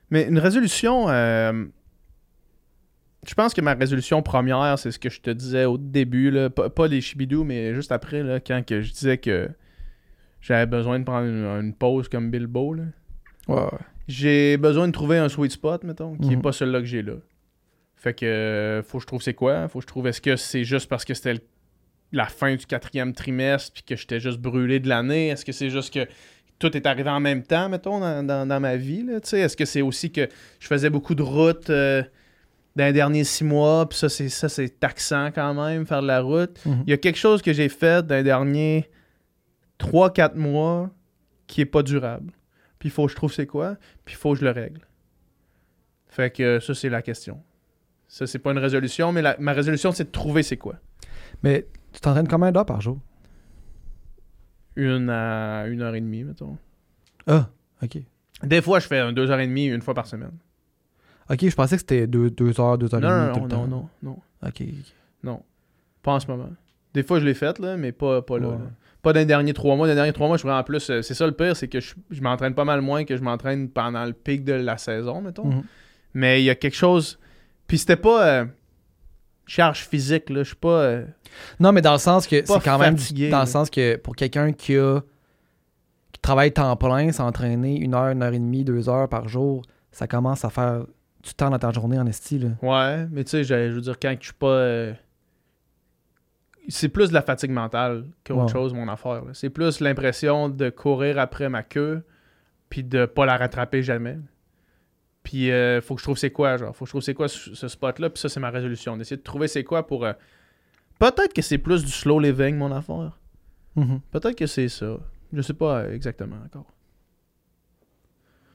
Speaker 2: Mais une résolution, euh, je pense que ma résolution première, c'est ce que je te disais au début, là, pas, pas les chibidous, mais juste après, là, quand que je disais que j'avais besoin de prendre une, une pause comme Bilbo. Là.
Speaker 3: Ouais,
Speaker 2: J'ai besoin de trouver un sweet spot, mettons, qui est
Speaker 3: Mhm.
Speaker 2: pas celui-là que j'ai là. Fait que euh, faut que je trouve c'est quoi. Faut que je trouve est-ce que c'est juste parce que c'était la fin du quatrième trimestre puis que j'étais juste brûlé de l'année? Est-ce que c'est juste que tout est arrivé en même temps, mettons, dans, dans- dans ma vie? Est-ce que c'est aussi que je faisais beaucoup de routes euh, dans les derniers six mois, puis ça, c'est ça, c'est taxant quand même, faire de la route.
Speaker 3: Mhm.
Speaker 2: Il y a quelque chose que j'ai fait dans les derniers 3-4 mois qui est pas durable. Puis il faut que je trouve c'est quoi, puis il faut que je le règle. Fait que ça, c'est la question. Ça, c'est pas une résolution, mais la- ma résolution, c'est de trouver c'est quoi.
Speaker 3: Mais tu t'entraînes combien d'heures par jour?
Speaker 2: Une à une heure et demie, mettons.
Speaker 3: Ah, ok.
Speaker 2: Des fois, je fais un deux heures et demie, une fois par semaine.
Speaker 3: Ok, je pensais que c'était deux, deux heures, deux heures
Speaker 2: Non,
Speaker 3: et demie.
Speaker 2: non,
Speaker 3: tout
Speaker 2: non,
Speaker 3: le
Speaker 2: non,
Speaker 3: temps.
Speaker 2: non, non,
Speaker 3: Ok,
Speaker 2: non. Pas en ce moment. Des fois, je l'ai fait, là, mais pas, pas là.
Speaker 3: Ouais.
Speaker 2: là. Pas dans les derniers trois mois. Dans les derniers trois mois, je suis en plus. euh, C'est ça le pire, c'est que je, je m'entraîne pas mal moins que je m'entraîne pendant le pic de la saison, mettons.
Speaker 3: Mhm.
Speaker 2: Mais il y a quelque chose. Puis c'était pas. euh, charge physique, là. Je suis pas. euh,
Speaker 3: Non, mais dans le sens que c'est quand même
Speaker 2: fatigué,
Speaker 3: dans
Speaker 2: là.
Speaker 3: le sens que pour quelqu'un qui a qui travaille temps plein, s'entraîner une heure, une heure et demie, deux heures par jour, ça commence à faire du temps dans ta journée en esti là.
Speaker 2: Ouais, mais tu sais, je je veux dire, quand je suis pas. euh, C'est plus de la fatigue mentale qu'autre chose, mon affaire. C'est plus l'impression de courir après ma queue, puis de pas la rattraper jamais. Puis euh, faut que je trouve c'est quoi, genre. Faut que je trouve c'est quoi ce, spot-là, puis ça, c'est ma résolution. D'essayer de trouver c'est quoi pour. euh, Peut-être que c'est plus du slow living, mon affaire. Peut-être que c'est ça. Je sais pas euh, exactement encore.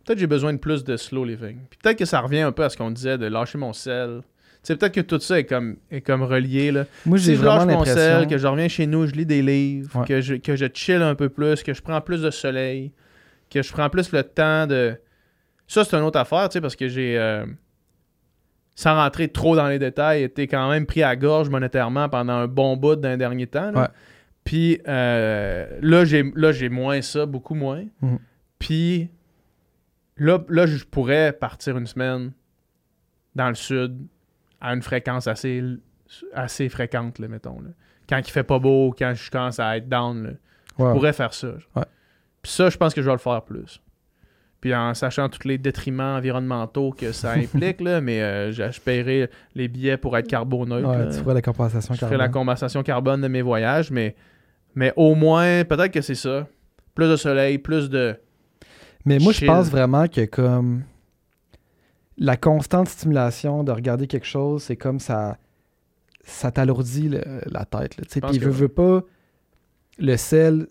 Speaker 2: Peut-être que j'ai besoin de plus de slow living. Puis peut-être que ça revient un peu à ce qu'on disait de lâcher mon sel. Sais, peut-être que tout ça est comme, est comme relié. Là.
Speaker 3: Moi,
Speaker 2: Si
Speaker 3: j'ai
Speaker 2: je
Speaker 3: vraiment
Speaker 2: lâche mon
Speaker 3: l'impression
Speaker 2: sel, que je reviens chez nous, je lis des livres,
Speaker 3: Ouais.
Speaker 2: que, je, que je chill un peu plus, que je prends plus de soleil, que je prends plus le temps de... Ça, c'est une autre affaire, tu sais, parce que j'ai... euh, sans rentrer trop dans les détails, été quand même pris à gorge monétairement pendant un bon bout d'un dernier temps. là.
Speaker 3: Ouais.
Speaker 2: Puis euh, là, j'ai là, j'ai moins ça, beaucoup moins.
Speaker 3: Mhm.
Speaker 2: Puis là, là, je pourrais partir une semaine dans le sud à une fréquence assez, assez fréquente, là, mettons. là. Quand il fait pas beau, quand je commence à être down, là, je
Speaker 3: Ouais.
Speaker 2: pourrais faire ça.
Speaker 3: Ouais.
Speaker 2: Puis ça, je pense que je vais le faire plus. Puis en sachant tous les détriments environnementaux que ça implique, là, mais euh, je je paierai les billets pour être.
Speaker 3: Ouais,
Speaker 2: là.
Speaker 3: tu ferais la compensation
Speaker 2: Je ferai
Speaker 3: carbone.
Speaker 2: la compensation carbone de mes voyages, mais, mais au moins, peut-être que c'est ça. Plus de soleil, plus de.
Speaker 3: Mais moi, je pense vraiment que comme la constante stimulation de regarder quelque chose, c'est comme ça ça t'alourdit la tête. Puis,
Speaker 2: que
Speaker 3: veut, pas, le sel,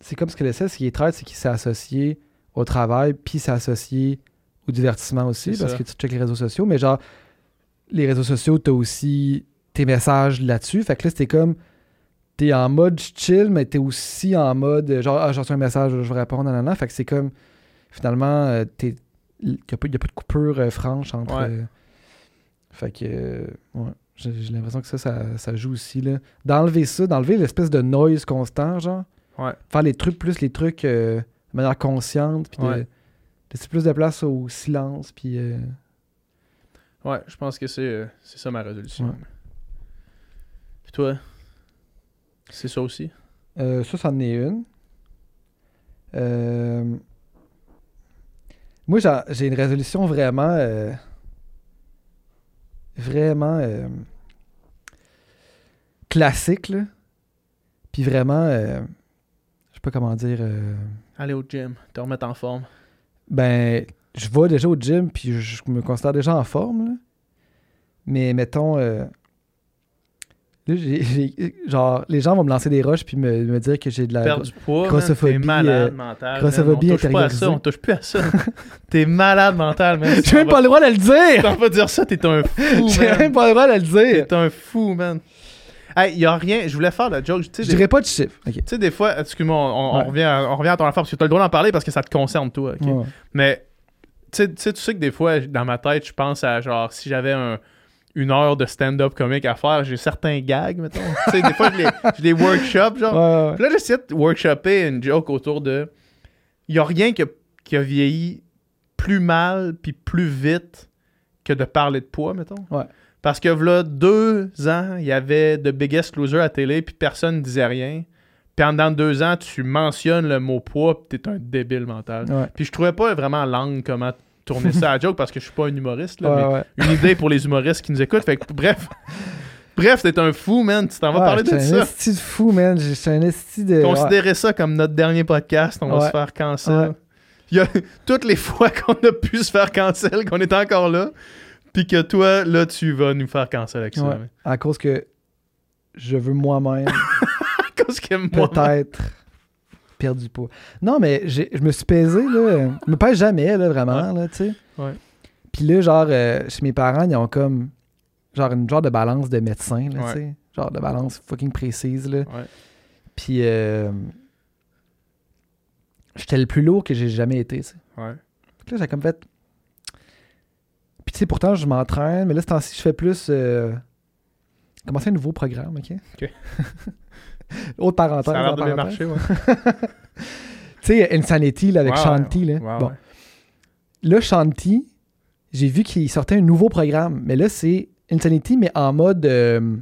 Speaker 3: c'est comme ce que le sel, ce qui est traite, c'est qu'il s'est associé au travail, puis c'est associé au divertissement aussi, parce
Speaker 2: ça.
Speaker 3: que tu checkes les réseaux sociaux, mais genre, les réseaux sociaux, t'as aussi tes messages là-dessus. Fait que là, c'était comme, t'es en mode chill, mais t'es aussi en mode, genre, ah, j'ai reçu un message, je vais répondre, nanana. Fait que c'est comme, finalement, euh, t'es, il n'y a, pas- y a pas de coupure euh, franche entre.
Speaker 2: Ouais.
Speaker 3: euh, fait que, euh, ouais, j'ai, l'impression que ça, ça, ça joue aussi, là. D'enlever ça, d'enlever l'espèce de noise constant, genre.
Speaker 2: Ouais.
Speaker 3: Faire les trucs, plus les trucs de manière consciente, puis de- laisser plus de place au silence, puis.
Speaker 2: Ouais, je pense que c'est c'est ça ma résolution.
Speaker 3: Ouais.
Speaker 2: Puis toi, c'est ça aussi?
Speaker 3: Euh, ça, c'en est une. Euh, Moi, j'ai- une résolution vraiment. euh, Vraiment. euh, Classique, là. Puis vraiment. euh, Je sais pas comment dire. euh,
Speaker 2: Aller au gym, te remettre en forme.
Speaker 3: Ben, je vais déjà au gym, puis je, je me considère déjà en forme, là. Mais mettons. Euh, Là, j'ai- j'ai- genre, les gens vont me lancer des roches puis me, me dire que j'ai de la.
Speaker 2: Perdre du poids,
Speaker 3: grossophobie,
Speaker 2: t'es malade
Speaker 3: euh,
Speaker 2: mental.
Speaker 3: grossophobie
Speaker 2: man. On touche pas à ça, on touche plus à ça. t'es malade mental, man.
Speaker 3: J'ai même pas le droit de le dire!
Speaker 2: T'en vas dire ça, t'es un fou,
Speaker 3: J'ai même pas le droit de le dire!
Speaker 2: T'es un fou, man. Hey, y a rien. Je voulais faire la joke.
Speaker 3: Je
Speaker 2: des,
Speaker 3: dirais pas de chiffre. Ok.
Speaker 2: tu sais, des fois, excuse-moi, on, on- on
Speaker 3: Ouais.
Speaker 2: revient à, on revient à ton affaire parce que t'as le droit d'en parler parce que ça te concerne, toi. ok?
Speaker 3: Ouais.
Speaker 2: Mais tu sais- tu sais, tu sais que des fois, dans ma tête, je pense à genre si j'avais un- une heure de stand-up comique à faire, j'ai certains gags, mettons. tu sais, des fois, je les, je les workshop, genre.
Speaker 3: Ouais, ouais.
Speaker 2: Puis là, j'essaie de workshopper une joke autour de. Il n'y a rien qui a, qui a vieilli plus mal puis plus vite que de parler de poids, mettons.
Speaker 3: Ouais.
Speaker 2: Parce que là, deux ans, il y avait The Biggest Loser à télé, puis personne ne disait rien. Puis de deux ans, tu mentionnes le mot poids, puis t'es un débile mental. Puis je trouvais pas vraiment langue comment tourner ça à joke parce que je suis pas un humoriste, là,
Speaker 3: Ouais,
Speaker 2: mais
Speaker 3: ouais.
Speaker 2: une idée pour les humoristes qui nous écoutent. Fait que, bref, bref, t'es un fou, man. Tu t'en vas parler de ça.
Speaker 3: un esti de fou, man. J'étais un esti de.
Speaker 2: Considérez ça comme notre dernier podcast. On va se faire cancel. Il y a toutes les fois qu'on a pu se faire cancel, qu'on est encore là, puis que toi, là, tu vas nous faire cancel avec ça.
Speaker 3: Ouais. À cause que je veux moi-même
Speaker 2: Parce que moi,
Speaker 3: peut-être perdre du poids. Non, mais j'ai- je me suis pesé, là. Je me pèse jamais, là, vraiment, là, tu sais.
Speaker 2: Ouais.
Speaker 3: Puis là, genre, euh, chez mes parents, ils ont comme. Genre, une genre de balance de médecin, là,
Speaker 2: Ouais.
Speaker 3: tu sais. Genre de balance fucking précise, là.
Speaker 2: Ouais.
Speaker 3: Puis. euh, J'étais le plus lourd que j'ai jamais été, tu sais.
Speaker 2: Ouais.
Speaker 3: Là, j'ai comme fait. Puis tu sais, pourtant, je m'entraîne, mais là, ce temps-ci, je fais plus. euh, Tu commencé un nouveau programme, OK?
Speaker 2: OK.
Speaker 3: Autre parenthèse.
Speaker 2: Ça a l'air de bien marcher, ouais.
Speaker 3: Tu sais, Insanity là, avec Shanti. Là. bon.
Speaker 2: ouais.
Speaker 3: Là, Shanti, j'ai vu qu'il sortait un nouveau programme. Mais là, c'est Insanity, mais en mode euh,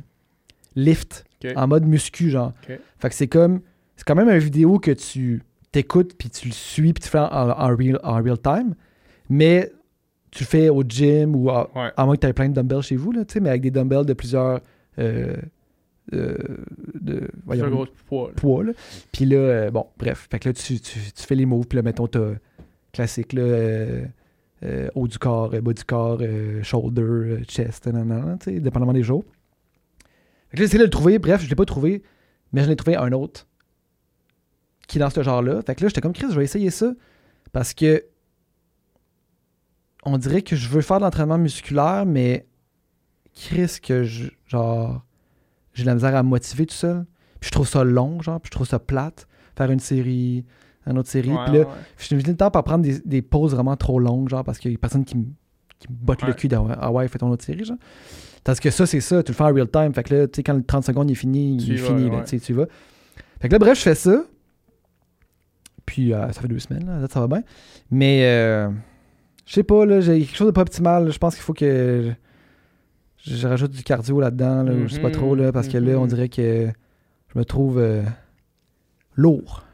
Speaker 3: lift. En mode muscu, genre. Fait que c'est comme. C'est quand même une vidéo que tu t'écoutes, puis tu le suis, puis tu fais en, en real, en real time. Mais tu le fais au gym ou à,
Speaker 2: Ouais.
Speaker 3: à moins que tu aies plein de dumbbells chez vous, là, tu sais, mais avec des dumbbells de plusieurs. euh, euh, de, voyons,
Speaker 2: gros.
Speaker 3: Puis là, euh, bon, bref. Fait que là, tu, tu, tu fais les moves. Puis là, mettons, t'as classique, là, euh, euh, haut du corps, bas du corps, shoulder, chest, nan, nan, nan, tu sais, dépendamment des jours. Fait que là, j'essaie de le trouver. Bref, je l'ai pas trouvé, mais je l'ai trouvé un autre qui est dans ce genre-là. Fait que là, j'étais comme Chris, je vais essayer ça parce que on dirait que je veux faire de l'entraînement musculaire, mais Chris, que je, genre, j'ai de la misère à me motiver tout seul. Puis je trouve ça long, genre, puis je trouve ça plate. Faire une série, une autre série.
Speaker 2: Ouais,
Speaker 3: puis là,
Speaker 2: ouais.
Speaker 3: je suis le temps par prendre des, des pauses vraiment trop longues, genre, parce qu'il y a personne qui me qui me botte le cul dans Ah ouais, fais ton autre série, genre. Tandis que ça, c'est ça, tu le fais en real time. Fait que là, tu sais, quand le 30 secondes il est fini,
Speaker 2: Tu
Speaker 3: il est
Speaker 2: vas,
Speaker 3: fini, là, tu sais, tu y vas. Fait que là, bref, je fais ça. Puis euh, ça fait deux semaines, là, ça va bien. Mais euh, je sais pas, là, j'ai quelque chose de pas optimal. Je pense qu'il faut que je, rajoute du cardio là-dedans, là, ou je sais pas trop, là, parce que là, on
Speaker 2: mhm.
Speaker 3: dirait que je me trouve euh, lourd.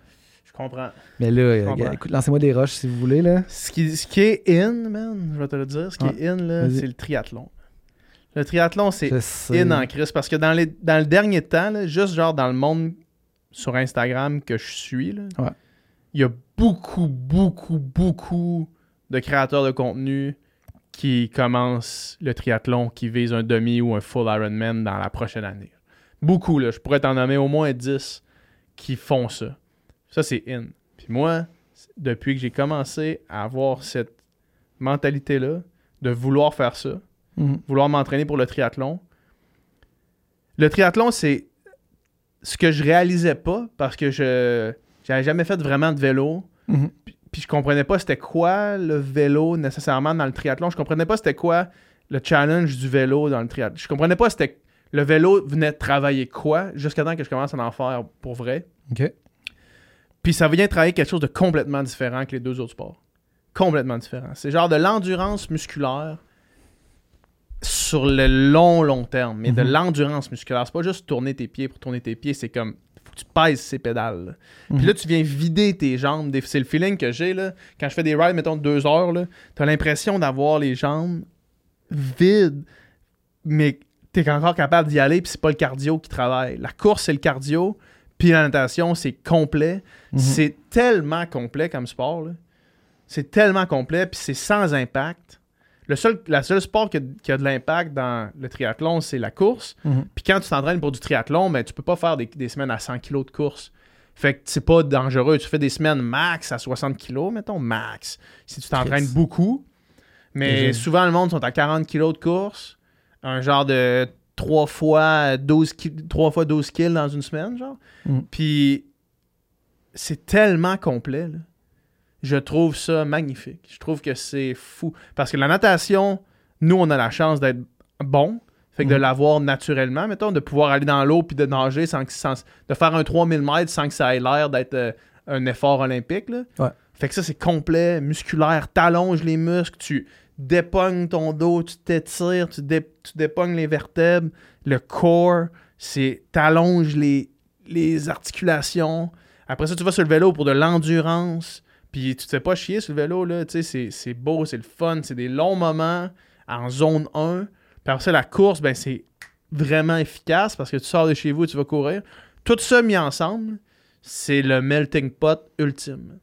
Speaker 2: Je comprends.
Speaker 3: Mais là, euh, lancez-moi des roches si vous voulez, là.
Speaker 2: Ce qui, ce qui est in, man, je vais te le dire, ce qui
Speaker 3: Ouais.
Speaker 2: est in, c'est le triathlon. Le triathlon, c'est in en crise parce que dans, les, dans le dernier temps, là, juste genre dans le monde sur Instagram que je suis, là,
Speaker 3: Ouais.
Speaker 2: il y a beaucoup, beaucoup, beaucoup de créateurs de contenu qui commencent le triathlon, qui visent un demi ou un full Ironman dans la prochaine année. Beaucoup, là. Je pourrais t'en nommer au moins 10 qui font ça. Ça, c'est in. Puis moi, depuis que j'ai commencé à avoir cette mentalité-là, de vouloir faire ça,
Speaker 3: Mhm.
Speaker 2: vouloir m'entraîner pour le triathlon. Le triathlon, c'est ce que je réalisais pas parce que je j'avais jamais fait vraiment de vélo.
Speaker 3: Mhm.
Speaker 2: Puis, puis je comprenais pas c'était quoi le vélo nécessairement dans le triathlon. Je comprenais pas c'était quoi le challenge du vélo dans le triathlon. Je comprenais pas c'était le vélo venait travailler quoi jusqu'à temps que je commence à en faire pour vrai.
Speaker 3: OK.
Speaker 2: Puis ça vient travailler quelque chose de complètement différent que les deux autres sports. Complètement différent. C'est genre de l'endurance musculaire sur le long, long terme, mais de
Speaker 3: Mhm.
Speaker 2: l'endurance musculaire. C'est pas juste tourner tes pieds pour tourner tes pieds, c'est comme faut que tu pèses ces pédales. là. Puis là, tu viens vider tes jambes. C'est le feeling que j'ai là. Quand je fais des rides, mettons, de deux heures, là, t'as l'impression d'avoir les jambes vides, mais t'es encore capable d'y aller, puis c'est pas le cardio qui travaille. La course, c'est le cardio, puis la natation, c'est complet.
Speaker 3: Mhm.
Speaker 2: C'est tellement complet comme sport. C'est tellement complet, puis c'est sans impact. Le seul, la seule sport qui a, qui a de l'impact dans le triathlon, c'est la course.
Speaker 3: Mhm.
Speaker 2: Puis quand tu t'entraînes pour du triathlon, ben, tu peux pas faire des, des semaines à 100 kg de course. Fait que c'est pas dangereux. Tu fais des semaines max à 60 kg, mettons, max. Si tu t'entraînes beaucoup. Mais souvent, le monde sont à 40 kg de course. Un genre de 3 fois 12, ki- trois fois 12 kills dans une semaine, genre.
Speaker 3: Mm.
Speaker 2: Puis c'est tellement complet, là. Je trouve ça magnifique. Je trouve que c'est fou. Parce que la natation, nous, on a la chance d'être bon. Fait que de
Speaker 3: Mhm.
Speaker 2: l'avoir naturellement, mettons, de pouvoir aller dans l'eau puis de nager sans que sans- de faire un 3000 mètres sans que ça ait l'air d'être euh, un effort olympique. Là.
Speaker 3: Ouais.
Speaker 2: Fait que ça, c'est complet, musculaire, t'allonges les muscles, tu dépognes ton dos, tu t'étires, tu, dé- tu dépognes les vertèbres, le corps, c'est t'allonges les, les articulations. Après ça, tu vas sur le vélo pour de l'endurance. Puis tu te fais pas chier sur le vélo, là. Tu sais, c'est- beau, c'est le fun, c'est des longs moments en zone 1. Puis après ça, la course, ben c'est vraiment efficace parce que tu sors de chez vous et tu vas courir. Tout ça mis ensemble, c'est le melting pot ultime.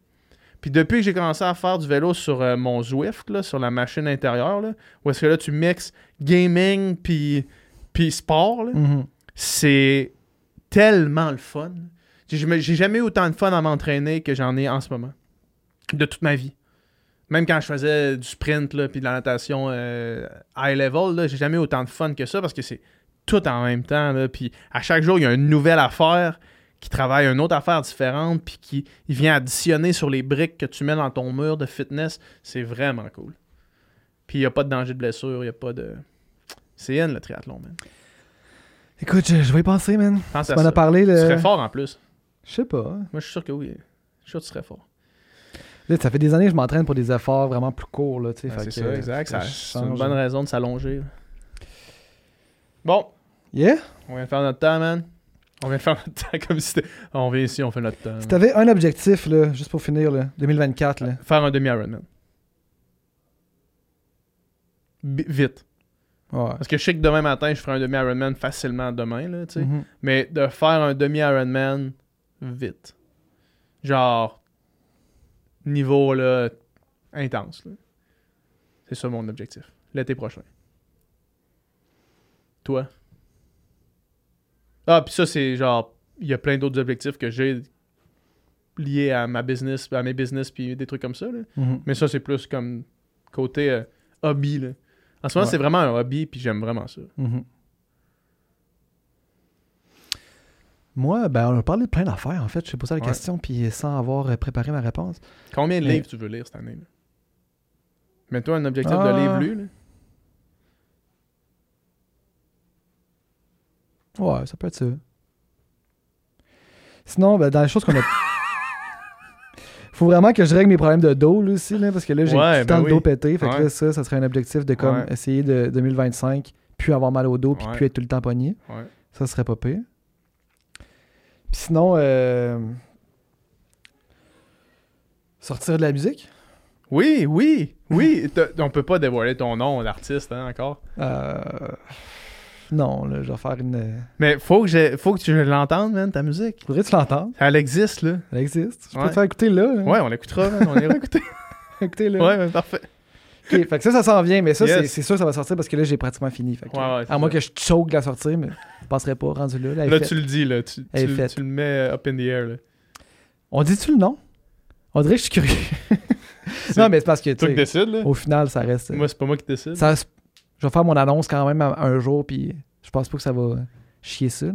Speaker 2: Puis depuis que j'ai commencé à faire du vélo sur euh, mon Zwift, là, sur la machine intérieure, là, où est-ce que là tu mixes gaming puis, puis sport,
Speaker 3: Mhm.
Speaker 2: c'est tellement le fun. J'ai jamais- j'ai jamais eu autant de fun à m'entraîner que j'en ai en ce moment. De toute ma vie. Même quand je faisais du sprint là, puis de la natation euh, high level, j'ai jamais eu autant de fun que ça parce que c'est tout en même temps. Là, puis à chaque jour, il y a une nouvelle affaire qui travaille une autre affaire différente puis qui il vient additionner sur les briques que tu mets dans ton mur de fitness. C'est vraiment cool. Puis il n'y a pas de danger de blessure, il n'y a pas de... C'est N le triathlon, man.
Speaker 3: Écoute, je, je vais y penser, man.
Speaker 2: Pense
Speaker 3: Tu m'en as parlé.
Speaker 2: Tu
Speaker 3: Le...
Speaker 2: serais fort en plus.
Speaker 3: Je sais pas.
Speaker 2: Moi, je suis sûr que oui. Je suis sûr que tu serais fort.
Speaker 3: Là, ça fait des années que je m'entraîne pour des efforts vraiment plus courts. Là,
Speaker 2: Ouais, c'est ça, exact. C'est une bonne raison de s'allonger. Bon,
Speaker 3: Yeah?
Speaker 2: on vient de faire notre temps, man. On vient de faire notre temps comme si c'était. On vient ici, on fait notre temps.
Speaker 3: Si t'avais un objectif, là, juste pour finir, là, 2024, là.
Speaker 2: Faire un demi-Ironman. Vite.
Speaker 3: Ouais.
Speaker 2: Parce que je sais que demain matin, je ferai un demi-Ironman facilement demain, là, tu sais.
Speaker 3: Mhm.
Speaker 2: Mais de faire un demi-Ironman vite. Genre, niveau, là, intense. C'est ça mon objectif. L'été prochain. Toi? Ah, puis ça, c'est genre, il y a plein d'autres objectifs que j'ai liés à ma business, à mes business, puis des trucs comme ça, là.
Speaker 3: Mhm.
Speaker 2: Mais ça, c'est plus comme côté euh, hobby, là. En ce moment,
Speaker 3: Ouais.
Speaker 2: c'est vraiment un hobby, puis j'aime vraiment ça.
Speaker 3: Mhm. Moi, ben, on a parlé de plein d'affaires, en fait. Je t'ai posé la
Speaker 2: Ouais.
Speaker 3: question, puis sans avoir euh, préparé ma réponse.
Speaker 2: Combien de livres tu veux lire cette année? là? Mets-toi un objectif
Speaker 3: Ah.
Speaker 2: de livres lus. là.
Speaker 3: Ouais, ça peut être ça. Sinon, ben, dans les choses qu'on a. Faut vraiment que je règle mes problèmes de dos là, aussi, là, parce que là, j'ai
Speaker 2: Ouais,
Speaker 3: tout le temps
Speaker 2: ben
Speaker 3: le dos pété. Fait que là, ça, ça serait un objectif de comme
Speaker 2: Ouais.
Speaker 3: essayer de 2025, puis avoir mal au dos, puis plus être tout le temps pogné.
Speaker 2: Ouais.
Speaker 3: Ça serait pas pire. Puis sinon, euh, sortir de la musique?
Speaker 2: Oui, oui, oui. On peut pas dévoiler ton nom d'artiste hein, encore?
Speaker 3: Euh, Non, là, je vais faire une.
Speaker 2: Mais faut que, faut que tu l'entendes, man, ta musique.
Speaker 3: Faudrait que tu l'entendes.
Speaker 2: Elle existe, là.
Speaker 3: Elle existe. Je peux
Speaker 2: Ouais.
Speaker 3: te faire écouter là. là.
Speaker 2: Ouais, on l'écoutera, man. On ira écouter.
Speaker 3: Écoutez là.
Speaker 2: Ouais, ouais, parfait.
Speaker 3: Ok, fait que ça, ça s'en vient, mais ça,
Speaker 2: Yes.
Speaker 3: c'est- c'est sûr que ça va sortir parce que là, j'ai pratiquement fini. Fait que,
Speaker 2: Ouais, ouais, c'est
Speaker 3: à moins
Speaker 2: ça.
Speaker 3: que je choke la sortie, mais je passerai pas rendu là. là, elle est
Speaker 2: Là,
Speaker 3: faite.
Speaker 2: tu le dis, là. Tu,
Speaker 3: Elle est
Speaker 2: tu-
Speaker 3: faite.
Speaker 2: tu le mets up in the air, là.
Speaker 3: On dit-tu le nom? On dirait que je suis curieux.
Speaker 2: C'est
Speaker 3: non, mais c'est parce que,
Speaker 2: toi
Speaker 3: tu
Speaker 2: qui
Speaker 3: sais,
Speaker 2: décides, là.
Speaker 3: au final, ça reste.
Speaker 2: Moi, c'est pas moi qui décide.
Speaker 3: ça, je vais faire mon annonce quand même un, un jour, puis je pense pas que ça va chier ça. là.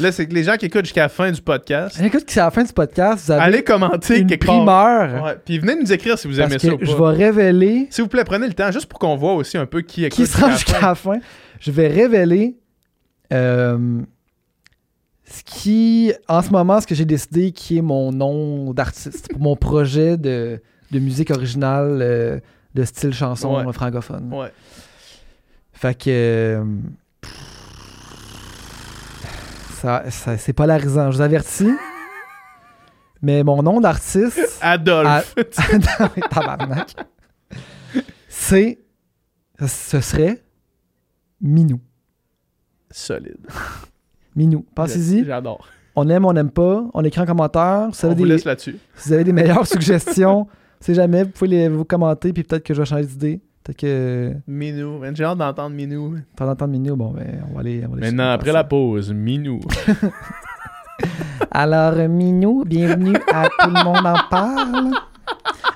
Speaker 2: Là, c'est que les gens qui écoutent jusqu'à la fin du podcast,
Speaker 3: Écoute, c'est à la fin du podcast, vous avez
Speaker 2: allez commenter
Speaker 3: une
Speaker 2: quelque part.
Speaker 3: primeur.
Speaker 2: Ouais. Puis venez nous écrire si vous aimez ça ou pas.
Speaker 3: je vais révéler
Speaker 2: S'il vous plaît, prenez le temps juste pour qu'on voit aussi un peu qui écoute
Speaker 3: qui sera
Speaker 2: jusqu'à la
Speaker 3: fin. Je vais révéler euh, ce qui, en ce moment, ce que j'ai décidé qui est mon nom d'artiste pour mon projet de, de musique originale euh, de style chanson
Speaker 2: Ouais.
Speaker 3: francophone.
Speaker 2: Ouais.
Speaker 3: Fait que. euh, ça, ça- c'est polarisant, je vous avertis. Mais mon nom d'artiste.
Speaker 2: Adolphe.
Speaker 3: Tabarnak. C'est. Ce serait. Minou.
Speaker 2: Solide.
Speaker 3: Minou. Pensez-y.
Speaker 2: J'adore.
Speaker 3: On aime, on n'aime pas. On écrit en commentaire. Si vous
Speaker 2: On
Speaker 3: avez
Speaker 2: vous
Speaker 3: des,
Speaker 2: laisse là-dessus.
Speaker 3: si vous avez des meilleures suggestions, si jamais, vous pouvez les, vous commenter. Puis peut-être que je vais changer d'idée. Peut-être que.
Speaker 2: Minou. Man, J'ai hâte d'entendre Minou.
Speaker 3: Pendant le temps de Minou, bon, ben, on va aller. on va aller
Speaker 2: Maintenant, après
Speaker 3: ça.
Speaker 2: la pause, Minou.
Speaker 3: Alors, Minou, bienvenue à Tout le monde en parle.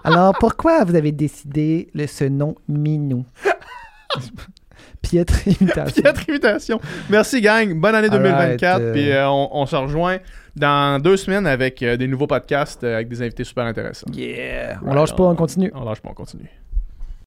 Speaker 3: Alors, pourquoi vous avez décidé le, ce nom Minou? Piètre imitation.
Speaker 2: Piètre imitation. Merci, gang. Bonne année 2024.
Speaker 3: Alright, euh,
Speaker 2: Puis euh, on, on se rejoint dans deux semaines avec euh, des nouveaux podcasts euh, avec des invités super intéressants.
Speaker 3: Yeah! On
Speaker 2: Ouais,
Speaker 3: lâche pas, on continue.
Speaker 2: On lâche pas, on continue.